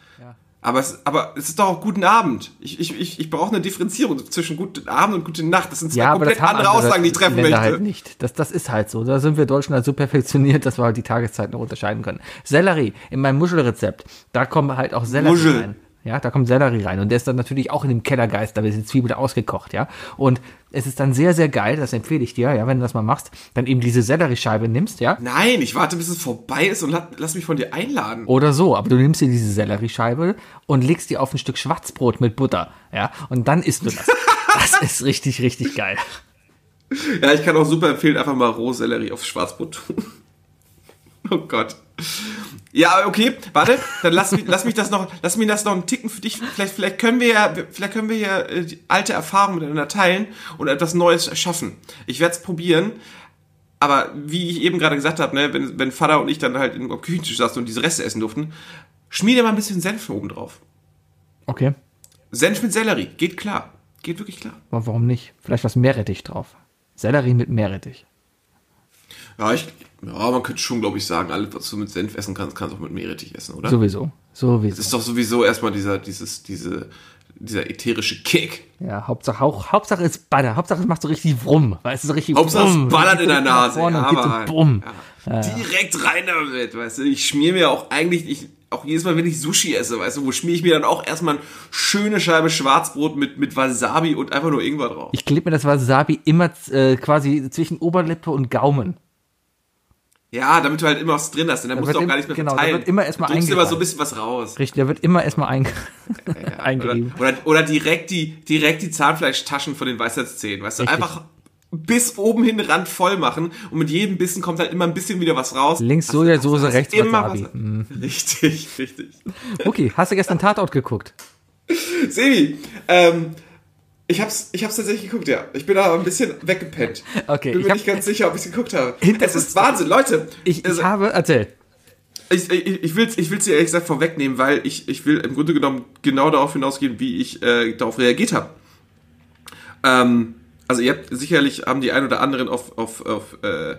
Aber es, aber es ist doch auch guten Abend. Ich, ich, ich, ich brauche eine Differenzierung zwischen guten Abend und gute Nacht. Das sind zwei Ja, komplett haben andere Aussagen, die ich treffen Länder möchte. halt nicht. Das, das ist halt so. Da sind wir Deutschen halt so perfektioniert, dass wir halt die Tageszeiten noch unterscheiden können. Sellerie, in meinem Muschelrezept, da kommen halt auch Sellerie Muschel. rein. Ja, da kommt Sellerie rein und der ist dann natürlich auch in dem Kellergeist, da wird die Zwiebel ausgekocht, ja. Und es ist dann sehr, sehr geil, das empfehle ich dir, ja, wenn du das mal machst, dann eben diese Selleriescheibe nimmst, ja, Nein, ich warte, bis es vorbei ist und la- lass mich von dir einladen. oder so, aber du nimmst dir diese Selleriescheibe und legst die auf ein Stück Schwarzbrot mit Butter, ja, und dann isst du das. Das ist richtig, richtig geil. Ja, ich kann auch super empfehlen, einfach mal Rohsellerie aufs Schwarzbrot tun. Oh Gott. Ja, okay, warte, dann lass mich, lass mich das noch, lass mich das noch einen Ticken für dich. Vielleicht, vielleicht können wir ja, vielleicht können wir ja äh, die alte Erfahrung miteinander teilen und etwas Neues erschaffen. Ich werde es probieren. Aber wie ich eben gerade gesagt habe, ne, wenn, wenn Vater und ich dann halt am Küchentisch saßen und diese Reste essen durften, schmier dir mal ein bisschen Senf oben drauf. Okay. Senf mit Sellerie, geht klar. Geht wirklich klar. Aber warum nicht? Vielleicht was Meerrettich drauf. Sellerie mit Meerrettich. Ja, ich, ja, man könnte schon, glaube ich, sagen, alles, was du mit Senf essen kannst, kannst du auch mit Meerrettich essen, oder? Sowieso. Sowieso. Das ist doch sowieso erstmal dieser, dieses, diese, dieser ätherische Kick. Ja, Hauptsache, Hauch, Hauptsache ist Baller. Hauptsache es macht so richtig Wumm. Weißt du, so richtig Hauptsache Wumm. es ballert in der Nase. Ja, so Bumm. Ja. Direkt rein damit, weißt du. Ich schmier mir auch eigentlich, ich, auch jedes Mal, wenn ich Sushi esse, weißt du, wo schmier ich mir dann auch erstmal eine schöne Scheibe Schwarzbrot mit, mit Wasabi und einfach nur Ingwer drauf. Ich klebe mir das Wasabi immer äh, quasi zwischen Oberlippe und Gaumen. Ja, damit du halt immer was drin hast, denn dann Da musst du auch gar nicht mehr genau, da verteilen. wird immer erst mal du drückst immer so ein bisschen was raus. Richtig, der wird immer erstmal einge Oder, eingerieben. oder, oder direkt die, direkt die Zahnfleischtaschen von den Weisheitszähnen, weißt du, Richtig. einfach bis oben hin Rand voll machen und mit jedem Bissen kommt halt immer ein bisschen wieder was raus. Links Sojasauce, du rechts immer Wasabi. was- Mhm. Richtig, richtig. Okay, hast du gestern Tatort geguckt? Sebi, ähm, ich hab's, ich hab's tatsächlich geguckt, ja. Ich bin aber ein bisschen weggepennt. Okay, Bin ich mir nicht ganz sicher, ob ich's geguckt habe. Es ist Wahnsinn, Leute. Ich, ich Also, habe, erzähl. ich, ich, ich will es ich will's dir ehrlich gesagt vorwegnehmen, weil ich, ich will im Grunde genommen genau darauf hinausgehen, wie ich äh, darauf reagiert habe. Ähm, also ihr habt sicherlich, haben die ein oder anderen auf, auf, auf, äh,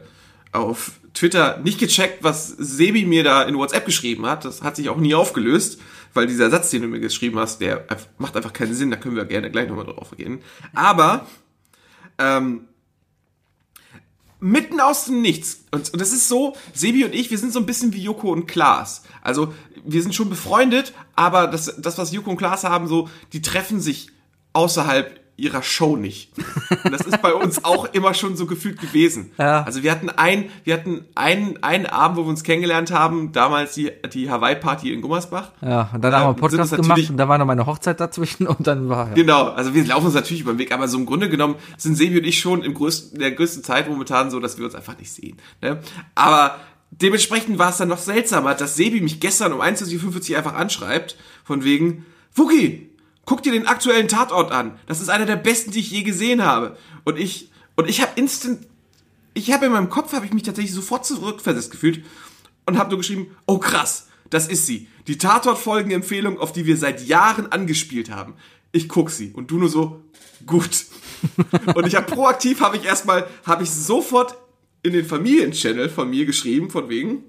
auf Twitter nicht gecheckt, was Sebi mir da in WhatsApp geschrieben hat. Das hat sich auch nie aufgelöst, weil dieser Satz, den du mir geschrieben hast, der macht einfach keinen Sinn. Da können wir gerne gleich nochmal drauf gehen. Aber ähm, mitten aus dem Nichts. Und, und das ist so, Sebi und ich, wir sind so ein bisschen wie Joko und Klaas. Also, wir sind schon befreundet, aber das, das was Joko und Klaas haben, so, die treffen sich außerhalb ihrer Show nicht. Und das ist bei uns auch immer schon so gefühlt gewesen. Ja. Also wir hatten ein, wir hatten einen, einen Abend, wo wir uns kennengelernt haben, damals die, die Hawaii-Party in Gummersbach. Ja, und dann haben wir einen uns Podcast gemacht und da war noch meine Hochzeit dazwischen und dann war ja. Genau, also wir laufen uns natürlich über den Weg, aber so im Grunde genommen sind Sebi und ich schon im größten, der größten Zeit momentan so, dass wir uns einfach nicht sehen. Ne? Aber dementsprechend war es dann noch seltsamer, dass Sebi mich gestern um 21.45 Uhr einfach anschreibt, von wegen, Wookie, guck dir den aktuellen Tatort an. Das ist einer der besten, die ich je gesehen habe. Und ich, und ich habe instant, ich habe in meinem Kopf, habe ich mich tatsächlich sofort zurückversetzt gefühlt und habe nur geschrieben, oh krass, das ist sie. Die Tatort-Folgen-Empfehlung, auf die wir seit Jahren angespielt haben. Ich guck sie. Und du nur so, gut. und ich habe proaktiv, habe ich erstmal, habe ich sofort in den Familienchannel von mir geschrieben, von wegen,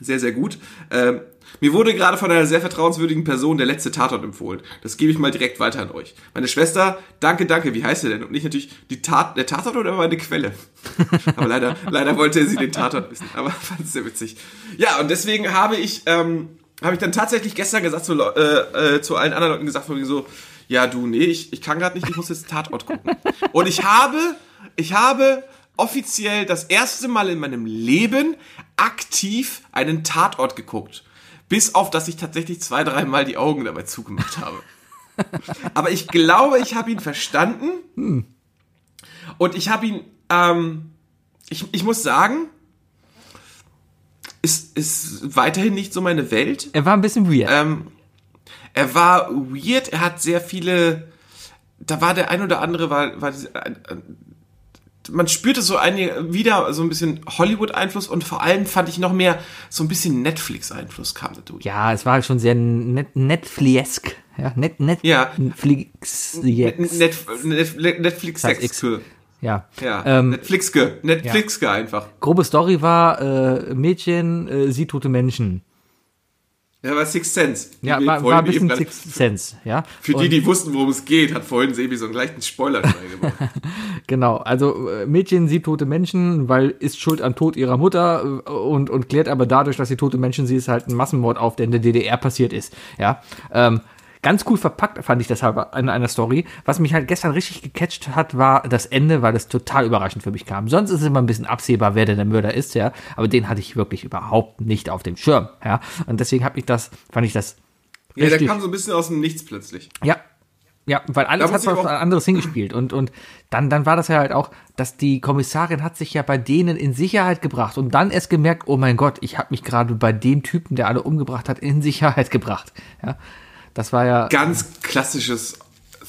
sehr, sehr gut. Ähm, mir wurde gerade von einer sehr vertrauenswürdigen Person der letzte Tatort empfohlen. Das gebe ich mal direkt weiter an euch. Meine Schwester, danke, danke, wie heißt sie denn? Und ich natürlich, die Tat, der Tatort oder meine Quelle? Aber leider, leider wollte sie den Tatort wissen. Aber fand es sehr witzig. Ja, und deswegen habe ich, ähm, habe ich dann tatsächlich gestern gesagt zu, äh, äh, zu allen anderen Leuten gesagt, von so, ja, du, nee, ich, ich kann gerade nicht, ich muss jetzt Tatort gucken. Und ich habe, ich habe offiziell das erste Mal in meinem Leben aktiv einen Tatort geguckt. Bis auf, dass ich tatsächlich zwei, dreimal die Augen dabei zugemacht habe. Aber ich glaube, ich habe ihn verstanden. Und ich habe ihn, ähm, ich, ich muss sagen, ist, ist weiterhin nicht so meine Welt. Er war ein bisschen weird. Ähm, er war weird, er hat sehr viele. Da war der ein oder andere, war, war man spürte so einige, wieder so ein bisschen Hollywood-Einfluss und vor allem fand ich noch mehr so ein bisschen Netflix-Einfluss kam da durch. ja, es war schon sehr net Netfliesk. Ja, net, net, Ja. Netflix. Net, Net, netflix Das X. sexke Ja. Ja, Ähm, Netflixke. Netflixke einfach. grobe Story war, äh, Mädchen äh, sieht tote Menschen. Ja, war Sixth Sense. Ja, war, war ein bisschen Sixth Sense, ja. Für die, Und- die wussten, worum es geht, hat vorhin Sebi so einen leichten Spoiler gemacht. Genau, also äh, Mädchen sieht tote Menschen, weil ist schuld am Tod ihrer Mutter äh, und, und klärt aber dadurch, dass sie tote Menschen sieht, ist halt ein Massenmord auf, der in der DDR passiert ist. Ja, ähm, ganz cool verpackt fand ich deshalb in einer Story. Was mich halt gestern richtig gecatcht hat, war das Ende, weil es total überraschend für mich kam. Sonst ist es immer ein bisschen absehbar, wer denn der Mörder ist, ja, aber den hatte ich wirklich überhaupt nicht auf dem Schirm, ja. Und deswegen habe ich das, fand ich das ja, der kam so ein bisschen aus dem Nichts plötzlich. ja. Ja, weil alles hat was auch- anderes hingespielt. Und, und dann, dann war das ja halt auch, dass die Kommissarin hat sich ja bei denen in Sicherheit gebracht und dann erst gemerkt, oh mein Gott, ich habe mich gerade bei dem Typen, der alle umgebracht hat, in Sicherheit gebracht. Ja, das war ja, Ganz klassisches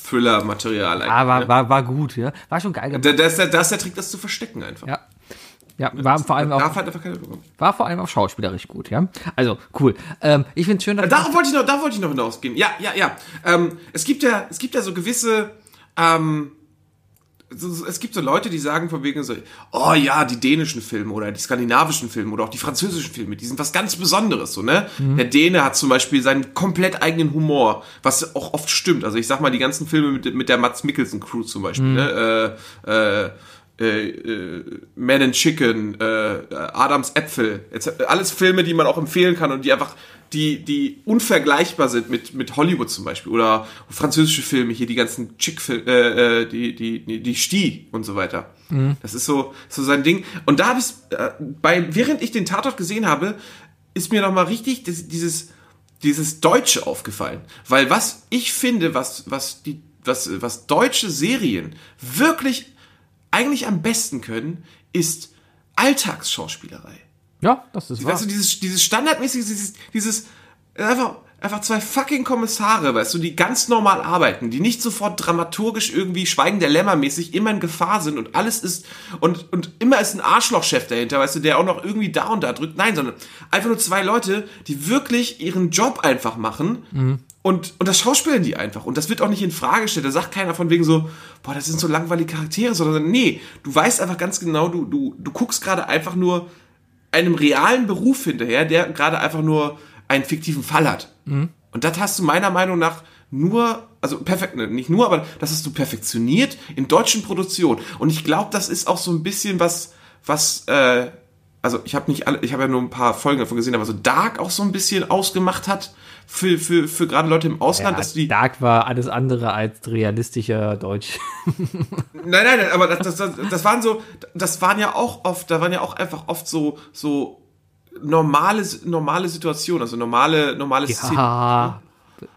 Thriller-Material. eigentlich, ah, war, ne? war, war gut, ja. War schon geil. Da, da, ist der, da ist der Trick, das zu verstecken einfach. Ja. Ja, war vor allem auch, halt war vor allem auch schauspielerisch gut, ja. Also, cool. Ähm, ich find's schön, dass Darauf wollte ich noch, da wollte ich noch hinausgehen. Ja, ja, ja. Ähm, es gibt ja, es gibt ja so gewisse, ähm, es gibt so Leute, die sagen von wegen so, oh ja, die dänischen Filme oder die skandinavischen Filme oder auch die französischen Filme, die sind was ganz Besonderes, so, ne? Der Däne hat zum Beispiel seinen komplett eigenen Humor, was auch oft stimmt. Also ich sag mal, die ganzen Filme mit, mit der Mats Mikkelsen Crew zum Beispiel, ne? Äh, äh, äh, äh, Man and Chicken, äh, Adams Äpfel, jetzt, alles Filme, die man auch empfehlen kann und die einfach, die, die unvergleichbar sind mit, mit Hollywood zum Beispiel oder französische Filme, hier die ganzen Chick-Filme, äh, äh, die, die, die, Sti und so weiter. Das ist so, so sein Ding. Und da habe ich, äh, bei, während ich den Tatort gesehen habe, ist mir nochmal richtig das, dieses, dieses Deutsche aufgefallen. Weil was ich finde, was, was die, was, was deutsche Serien wirklich eigentlich am besten können, ist Alltagsschauspielerei. Ja, das ist wahr. Weißt du, dieses, dieses standardmäßige, dieses, dieses einfach, einfach zwei fucking Kommissare, weißt du, die ganz normal arbeiten, die nicht sofort dramaturgisch irgendwie Schweigen der Lämmer mäßig immer in Gefahr sind und alles ist, und, und immer ist ein Arschlochchef dahinter, weißt du, der auch noch irgendwie da und da drückt. Nein, sondern einfach nur zwei Leute, die wirklich ihren Job einfach machen. Und, und das schauspielen die einfach. Und das wird auch nicht in Frage gestellt. Da sagt keiner von wegen so, boah, das sind so langweilige Charaktere, sondern nee, du weißt einfach ganz genau, du, du, du guckst gerade einfach nur einem realen Beruf hinterher, der gerade einfach nur einen fiktiven Fall hat. Und das hast du meiner Meinung nach nur, also perfekt, ne, nicht nur, aber das hast du perfektioniert in deutschen Produktionen. Und ich glaube, das ist auch so ein bisschen was, was, äh, also ich habe nicht alle, ich habe ja nur ein paar Folgen davon gesehen, aber so Dark auch so ein bisschen ausgemacht hat für, für, für gerade Leute im Ausland, dass die. Dark war alles andere als realistischer Deutsch. Nein, nein, nein, aber das, das, das, waren so, das waren ja auch oft, da waren ja auch einfach oft so, so normale, normale Situationen, also normale, normale Szenen. Ja.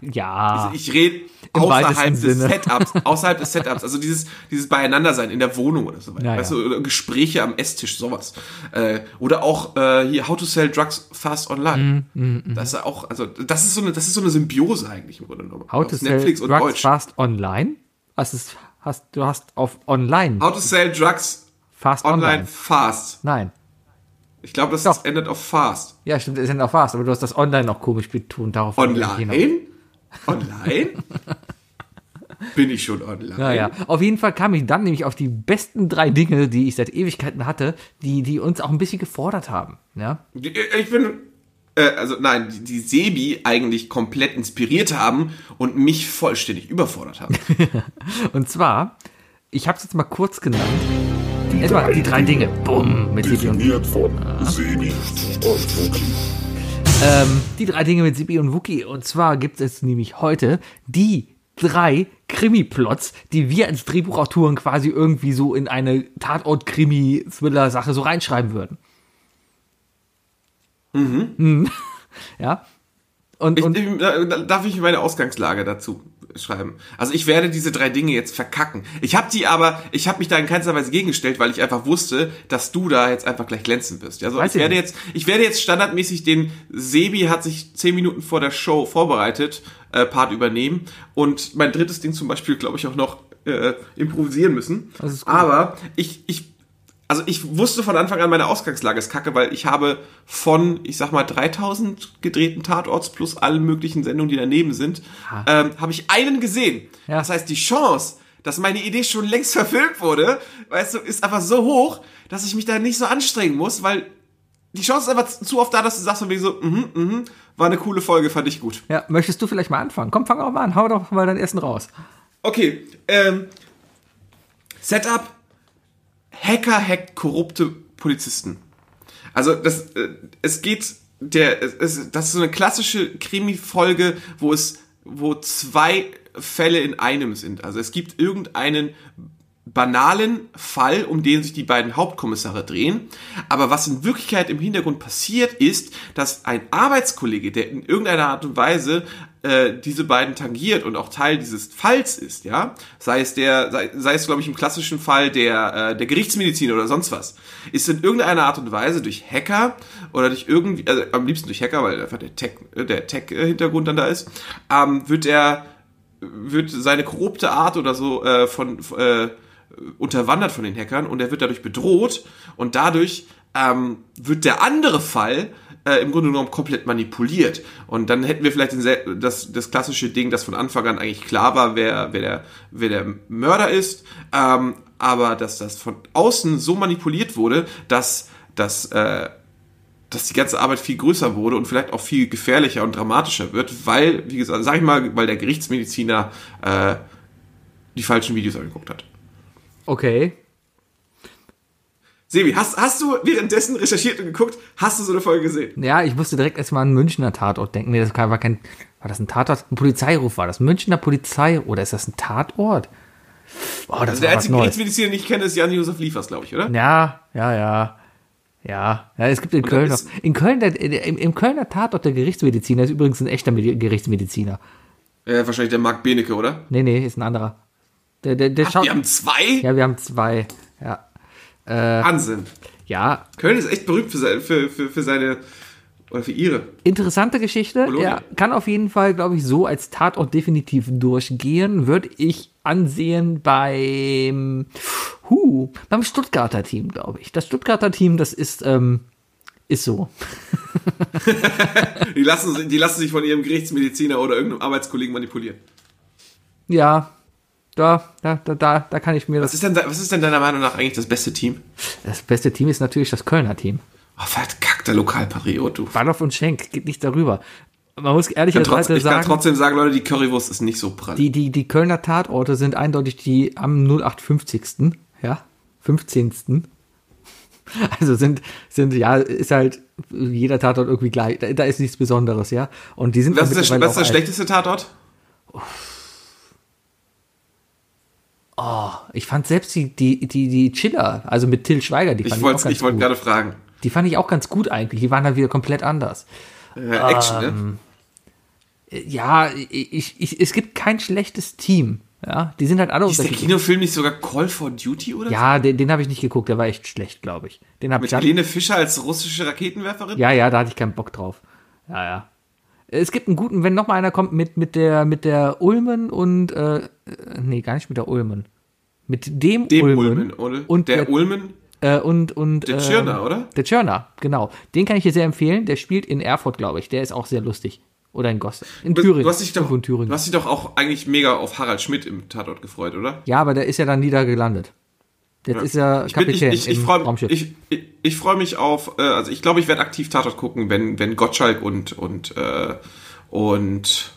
Ja. Ich rede Im außerhalb des Sinne. Setups, außerhalb des Setups, also dieses, dieses Beieinandersein in der Wohnung oder so weiter. Ja, weißt ja. du, oder Gespräche am Esstisch, sowas. Äh, oder auch äh, hier How to Sell Drugs Fast Online. Mhm, das ist auch, also das ist so eine, das ist so eine Symbiose eigentlich im Grunde genommen. How to sell Netflix drugs Deutsch. fast online? Was ist, hast, du hast auf online How to Sell Drugs fast Online online. Fast. Nein. Ich glaube, das Doch. endet auf Fast. Ja, stimmt, ist ja auch fast, aber du hast das online noch komisch betont. Darauf. Online? Online? Bin ich schon online? Naja, auf jeden Fall kam ich dann nämlich auf die besten drei Dinge, die ich seit Ewigkeiten hatte, die, die uns auch ein bisschen gefordert haben. Ja? Die- Ich bin, äh, also nein, die, die Sebi eigentlich komplett inspiriert haben und mich vollständig überfordert haben. Und zwar, ich habe es jetzt mal kurz genannt. Erstmal die drei Dinge. Bumm, mit Sibi und von Sebi und Wookie. Ähm, die drei Dinge mit Sibi und Wookie. Und zwar gibt es nämlich heute die drei Krimi-Plots, die wir als Drehbuchautoren quasi irgendwie so in eine Tatort-Krimi-Thriller-Sache so reinschreiben würden. Mhm. Ja. Und, Ich, und darf ich meine Ausgangslage dazu schreiben? Also ich werde diese drei Dinge jetzt verkacken. Ich habe die aber, ich habe mich da in keinster Weise gegengestellt, weil ich einfach wusste, dass du da jetzt einfach gleich glänzen wirst. Also Weiß ich werde nicht. jetzt, ich werde jetzt standardmäßig den Sebi hat sich zehn Minuten vor der Show vorbereitet, äh, Part übernehmen und mein drittes Ding zum Beispiel, glaube ich, auch noch äh, improvisieren müssen. Aber ich, ich also ich wusste von Anfang an, meine Ausgangslage ist kacke, weil ich habe von, ich sag mal, 3000 gedrehten Tatorts plus allen möglichen Sendungen, die daneben sind, ähm, habe ich einen gesehen. Ja. Das heißt, die Chance, dass meine Idee schon längst verfilmt wurde, weißt du, ist einfach so hoch, dass ich mich da nicht so anstrengen muss, weil die Chance ist einfach zu oft da, dass du sagst von wegen so, mhm, mhm, war eine coole Folge, fand ich gut. ja, möchtest du vielleicht mal anfangen? Komm, fang auch mal an. Hau doch mal deinen ersten raus. Okay, ähm, Setup, Hacker hackt korrupte Polizisten. Also das, äh, es geht, der, es, das ist so eine klassische Krimi-Folge, wo es, wo zwei Fälle in einem sind. Also es gibt irgendeinen banalen Fall, um den sich die beiden Hauptkommissare drehen. Aber was in Wirklichkeit im Hintergrund passiert, ist, dass ein Arbeitskollege, der in irgendeiner Art und Weise äh, diese beiden tangiert und auch Teil dieses Falls ist, ja, sei es der, sei, sei es, glaube ich, im klassischen Fall der, äh, der Gerichtsmediziner oder sonst was, ist in irgendeiner Art und Weise durch Hacker oder durch irgendwie, also am liebsten durch Hacker, weil einfach der Tech, äh, der Tech-Hintergrund dann da ist, ähm, wird er wird seine korrupte Art oder so äh, von äh, unterwandert von den Hackern und er wird dadurch bedroht und dadurch ähm, wird der andere Fall äh, im Grunde genommen komplett manipuliert und dann hätten wir vielleicht das, das klassische Ding, dass von Anfang an eigentlich klar war, wer, wer, der, wer der Mörder ist, ähm, aber dass das von außen so manipuliert wurde, dass dass äh, dass die ganze Arbeit viel größer wurde und vielleicht auch viel gefährlicher und dramatischer wird, weil, wie gesagt, sag ich mal, weil der Gerichtsmediziner äh, die falschen Videos angeguckt hat. Okay. Sebi, hast, hast du währenddessen recherchiert und geguckt, hast du so eine Folge gesehen? Ja, ich musste direkt erstmal an einen Münchner Tatort denken. Nee, das war kein, war das ein Tatort? Ein Polizeiruf war das. Münchner Polizei, oder ist das ein Tatort? Oh, das Also der einzige. Gerichtsmediziner, den ich kenne, ist Jan-Josef Liefers, glaube ich, oder? Ja, ja, ja. Ja, ja, es gibt in Und Köln noch. In Köln, der, im, im Kölner Tatort der Gerichtsmediziner ist übrigens ein echter Medi- Gerichtsmediziner. Äh, wahrscheinlich der Marc Benecke, oder? Nee, nee, ist ein anderer. Der, der, der schaut. Wir haben zwei? Ja, wir haben zwei. Ja. Wahnsinn. Ja, Köln ist echt berühmt für seine, für, für, für seine oder für ihre. interessante Geschichte. Bologna. Ja, kann auf jeden Fall, glaube ich, so als Tatort definitiv durchgehen. Würde ich ansehen beim, huh, beim Stuttgarter Team, glaube ich. Das Stuttgarter Team, das ist, ähm, ist so. Die lassen, sich- die lassen sich von ihrem Gerichtsmediziner oder irgendeinem Arbeitskollegen manipulieren. Ja, da, da, da, da, kann ich mir Was das. ist denn, was ist denn deiner Meinung nach eigentlich das beste Team? Das beste Team ist natürlich das Kölner Team. Oh, verkackter Lokalpatriot, du. Balloff und Schenk, geht nicht darüber. Man muss ehrlicherweise trotzdem, ich kann sagen, trotzdem sagen, Leute, die Currywurst ist nicht so prall. die, die, die Kölner Tatorte sind eindeutig die am 0850. Ja, 15. Also sind, sind, ja, ist halt jeder Tatort irgendwie gleich. Da, da ist nichts Besonderes, ja. Und die sind Was ist, der, was ist der schlechteste Tatort? Oh, ich fand selbst die, die, die, die Chiller, also mit Till Schweiger, die fand ich, auch ganz ich wollte gerade fragen. Die fand ich auch ganz gut eigentlich. Die waren halt wieder komplett anders. Äh, Action, Ähm, ne? Ja, ich, ich, es gibt kein schlechtes Team. Ja, die sind halt alle Ist der. Kinofilm nicht sogar Call for Duty oder so? Ja, den, den habe ich nicht geguckt, der war echt schlecht, glaube ich. Den habe Mit ich. Helene Fischer als russische Raketenwerferin? Ja, ja, da hatte ich keinen Bock drauf. Ja, ja. Es gibt einen guten, wenn noch mal einer kommt mit, mit der, mit der Ulmen und, äh, äh, nee, gar nicht mit der Ulmen. Mit dem, Dem Ulmen. Ulmen, oder? Und der der, Ulmen? äh, und, und, Der ähm, Tschirner, oder? Der Tschirner, genau. Den kann ich dir sehr empfehlen. Der spielt in Erfurt, glaube ich. Der ist auch sehr lustig. Oder in Gosse. In Thüringen. Du hast, dich doch, in Thüringen. du hast dich doch auch eigentlich mega auf Harald Schmidt im Tatort gefreut, oder? Ja, aber der ist ja dann nieder gelandet. Jetzt ist er Ich, bin- ich, Kapitän ich, ich im freue Raumschiff. ich, ich, ich freu mich auf, äh, also ich glaube, ich werde aktiv Tatort gucken, wenn, wenn Gottschalk und, und, äh, und,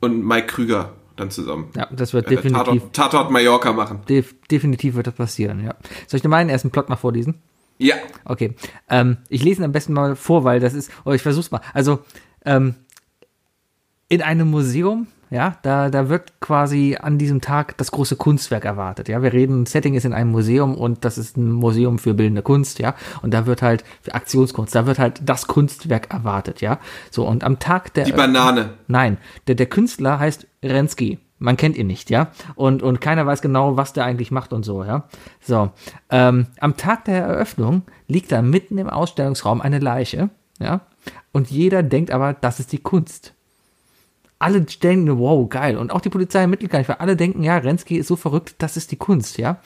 und Mike Krüger dann zusammen ja, das wird äh, definitiv, Tatort, Tatort Mallorca machen. def, definitiv wird das passieren, ja. Soll ich dir meinen ersten Plot mal vorlesen? Ja. Okay. Ähm, ich lese ihn am besten mal vor, weil das ist, oh, ich versuch's mal. Also, ähm, in einem Museum, ja, da, da wird quasi an diesem Tag das große Kunstwerk erwartet. Ja, wir reden, Setting ist in einem Museum und das ist ein Museum für bildende Kunst, ja. Und da wird halt für Aktionskunst, da wird halt das Kunstwerk erwartet, ja. So, und am Tag der Die Banane. Nein, der, der Künstler heißt Rensky. Man kennt ihn nicht, ja. Und, und keiner weiß genau, was der eigentlich macht und so, ja. So. Ähm, am Tag der Eröffnung liegt da mitten im Ausstellungsraum eine Leiche, ja. Und jeder denkt aber, das ist die Kunst. Alle denken, wow, geil. Und auch die Polizei ermittelt gar nicht, weil alle denken, ja, Rensky ist so verrückt, das ist die Kunst, ja.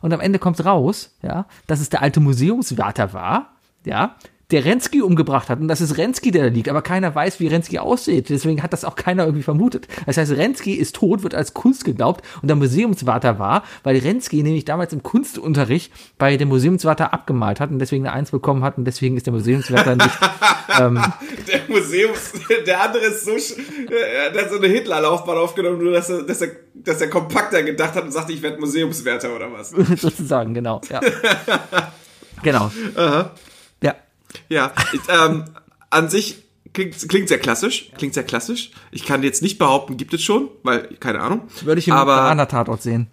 Und am Ende kommt raus, ja, dass es der alte Museumswärter war, ja, der Rensky umgebracht hat. Und das ist Rensky, der da liegt. Aber keiner weiß, wie Rensky aussieht. Deswegen hat das auch keiner irgendwie vermutet. Das heißt, Rensky ist tot, wird als Kunst geglaubt und der Museumswärter war, weil Rensky nämlich damals im Kunstunterricht bei dem Museumswärter abgemalt hat und deswegen eine Eins bekommen hat und deswegen ist der Museumswärter nicht. Der Museums, der andere ist so, äh, der hat so eine Hitlerlaufbahn aufgenommen, nur dass er, dass er, dass er kompakter gedacht hat und sagte, ich werde Museumswärter oder was. sozusagen, genau. Ja. genau. Ja. Ja, ähm, an sich klingt, klingt sehr klassisch, klingt sehr klassisch. Ich kann jetzt nicht behaupten, gibt es schon, weil, keine Ahnung. Würde ich im aber, Tatort sehen.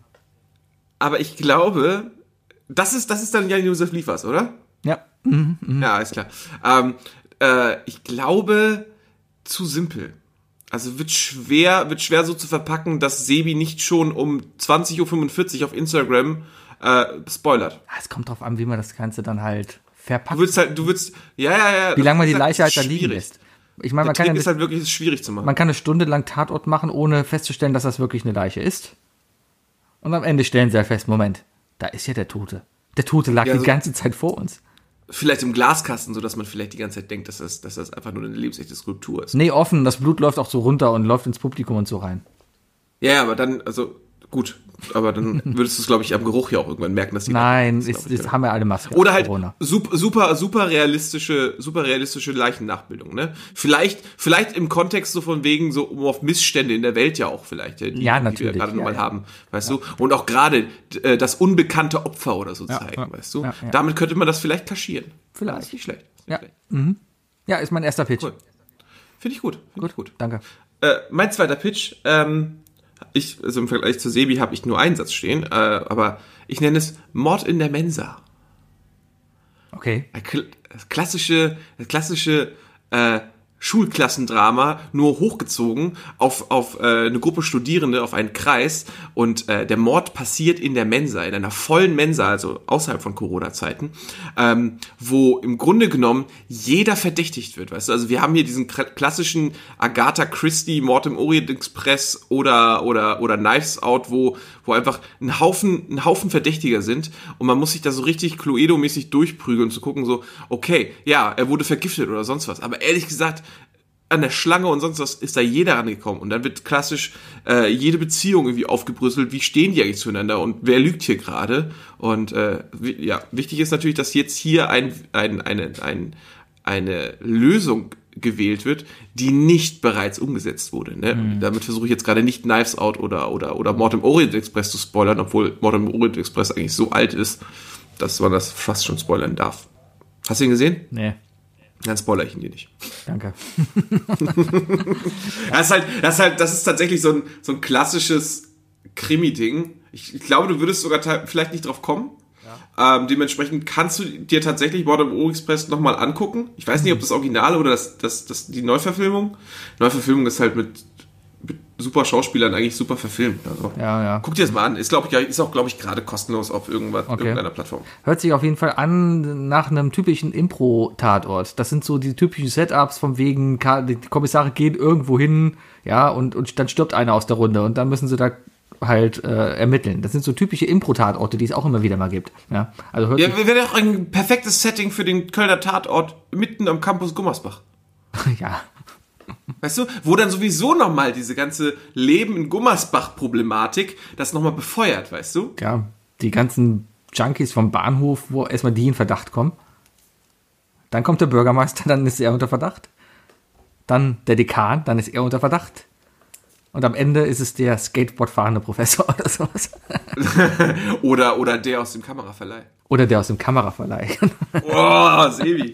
aber ich glaube, das ist, das ist dann Jan-Josef Liefers, oder? Ja. Ja, alles klar. Ähm, äh, ich glaube, zu simpel. Also wird schwer, wird schwer so zu verpacken, dass Sebi nicht schon um 20.45 Uhr auf Instagram äh, spoilert. Ah, Es kommt drauf an, wie man das Ganze dann halt Du verpackt. würdest halt, du würdest, ja, ja, ja. Wie lange man die Leiche halt da liegen lässt. Ich meine, man kann, Trick ja, ist halt wirklich schwierig zu machen. man kann eine Stunde lang Tatort machen, ohne festzustellen, dass das wirklich eine Leiche ist. Und am Ende stellen sie halt fest, Moment, da ist ja der Tote. Der Tote lag Ja, die so- ganze Zeit vor uns. vielleicht im Glaskasten, so dass man vielleicht die ganze Zeit denkt, dass das, dass das einfach nur eine lebensechte Skulptur ist. Nee, offen, das Blut läuft auch so runter und läuft ins Publikum und so rein. Ja, aber dann, also gut, aber dann würdest du es, glaube ich, am Geruch ja auch irgendwann merken, dass die Nein, ist, ja. haben wir alle Masken. Oder halt Corona. super, super, super realistische, super realistische Leichennachbildung, ne? Vielleicht, vielleicht im Kontext so von wegen so um auf Missstände in der Welt ja auch vielleicht, die, Ja, die wir natürlich, gerade ja, nochmal ja. haben, weißt du? Und auch gerade äh, das unbekannte Opfer oder so zeigen, ja. weißt du? Ja, ja. Damit könnte man das vielleicht kaschieren. Vielleicht. Das ist nicht schlecht. Ist Ja. schlecht. Ja, ist mein erster Pitch. Cool. Finde ich gut. Finde ich gut. Danke. Äh, mein zweiter Pitch, ähm, ich, also im Vergleich zu Sebi habe ich nur einen Satz stehen, äh, aber ich nenne es Mord in der Mensa. Okay. Kl klassische, das klassische äh, Schulklassendrama, nur hochgezogen auf, auf äh, eine Gruppe Studierende, auf einen Kreis und äh, der Mord passiert in der Mensa, in einer vollen Mensa, also außerhalb von Corona-Zeiten, ähm, wo im Grunde genommen jeder verdächtigt wird, weißt du, also wir haben hier diesen kla- klassischen Agatha Christie Mord im Orient Express oder, oder, oder Knives Out, wo, wo einfach ein Haufen, ein Haufen Verdächtiger sind und man muss sich da so richtig Cluedo-mäßig durchprügeln, zu gucken so, okay, ja, er wurde vergiftet oder sonst was, aber ehrlich gesagt, an der Schlange und sonst was ist da jeder rangekommen. Und dann wird klassisch äh, jede Beziehung irgendwie aufgebrüsselt. Wie stehen die eigentlich zueinander und wer lügt hier gerade? Und äh, ja, wichtig ist natürlich, dass jetzt hier ein, ein, eine, ein, eine Lösung gewählt wird, die nicht bereits umgesetzt wurde. Ne? Damit versuche ich jetzt gerade nicht Knives Out oder, oder, oder Mord im Orient Express zu spoilern, obwohl Mord im Orient Express eigentlich so alt ist, dass man das fast schon spoilern darf. Hast du ihn gesehen? Nee, Dann spoilere ich ihn dir nicht. danke. Das ist halt, das ist halt, das ist tatsächlich so ein, so ein klassisches Krimi-Ding. Ich, ich glaube, du würdest sogar vielleicht nicht drauf kommen. Ähm, dementsprechend kannst du dir tatsächlich Mord im Express nochmal angucken. Ich weiß nicht, ob das Original oder das, das, das, die Neuverfilmung. Neuverfilmung ist halt mit super Schauspielern eigentlich super verfilmt. Also, Ja, ja. Guck dir das mal an. Ist, glaub ich, ist auch, glaube ich, gerade kostenlos auf irgendwas, Okay. irgendeiner Plattform. Hört sich auf jeden Fall an nach einem typischen Impro-Tatort. Das sind so die typischen Setups von wegen, die Kommissare gehen irgendwo hin, ja, und, und dann stirbt einer aus der Runde und dann müssen sie da halt äh, ermitteln. Das sind so typische Impro-Tatorte, die es auch immer wieder mal gibt. Ja, also hört Ja, wäre doch ein perfektes Setting für den Kölner Tatort mitten am Campus Gummersbach. ja. Weißt du, wo dann sowieso nochmal diese ganze Leben in Gummersbach-Problematik das nochmal befeuert, weißt du? ja, die ganzen Junkies vom Bahnhof, wo erstmal die in Verdacht kommen. Dann kommt der Bürgermeister, dann ist er unter Verdacht. Dann der Dekan, dann ist er unter Verdacht. Und am Ende ist es der Skateboard-fahrende Professor oder sowas. Oder, oder der aus dem Kameraverleih. Oder der aus dem Kameraverleih. Oh, Sebi.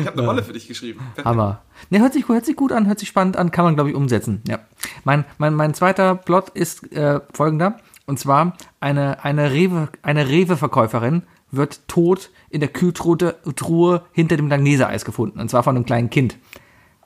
Ich habe eine Rolle für dich geschrieben. Hammer. Ne, hört sich, hört sich gut an, hört sich spannend an, kann man, glaube ich, umsetzen. Ja. Mein, mein, mein zweiter Plot ist äh, folgender. Und zwar, eine, eine Rewe, eine Rewe-Verkäuferin wird tot in der Kühltruhe Truhe hinter dem Langnese-Eis gefunden. Und zwar von einem kleinen Kind.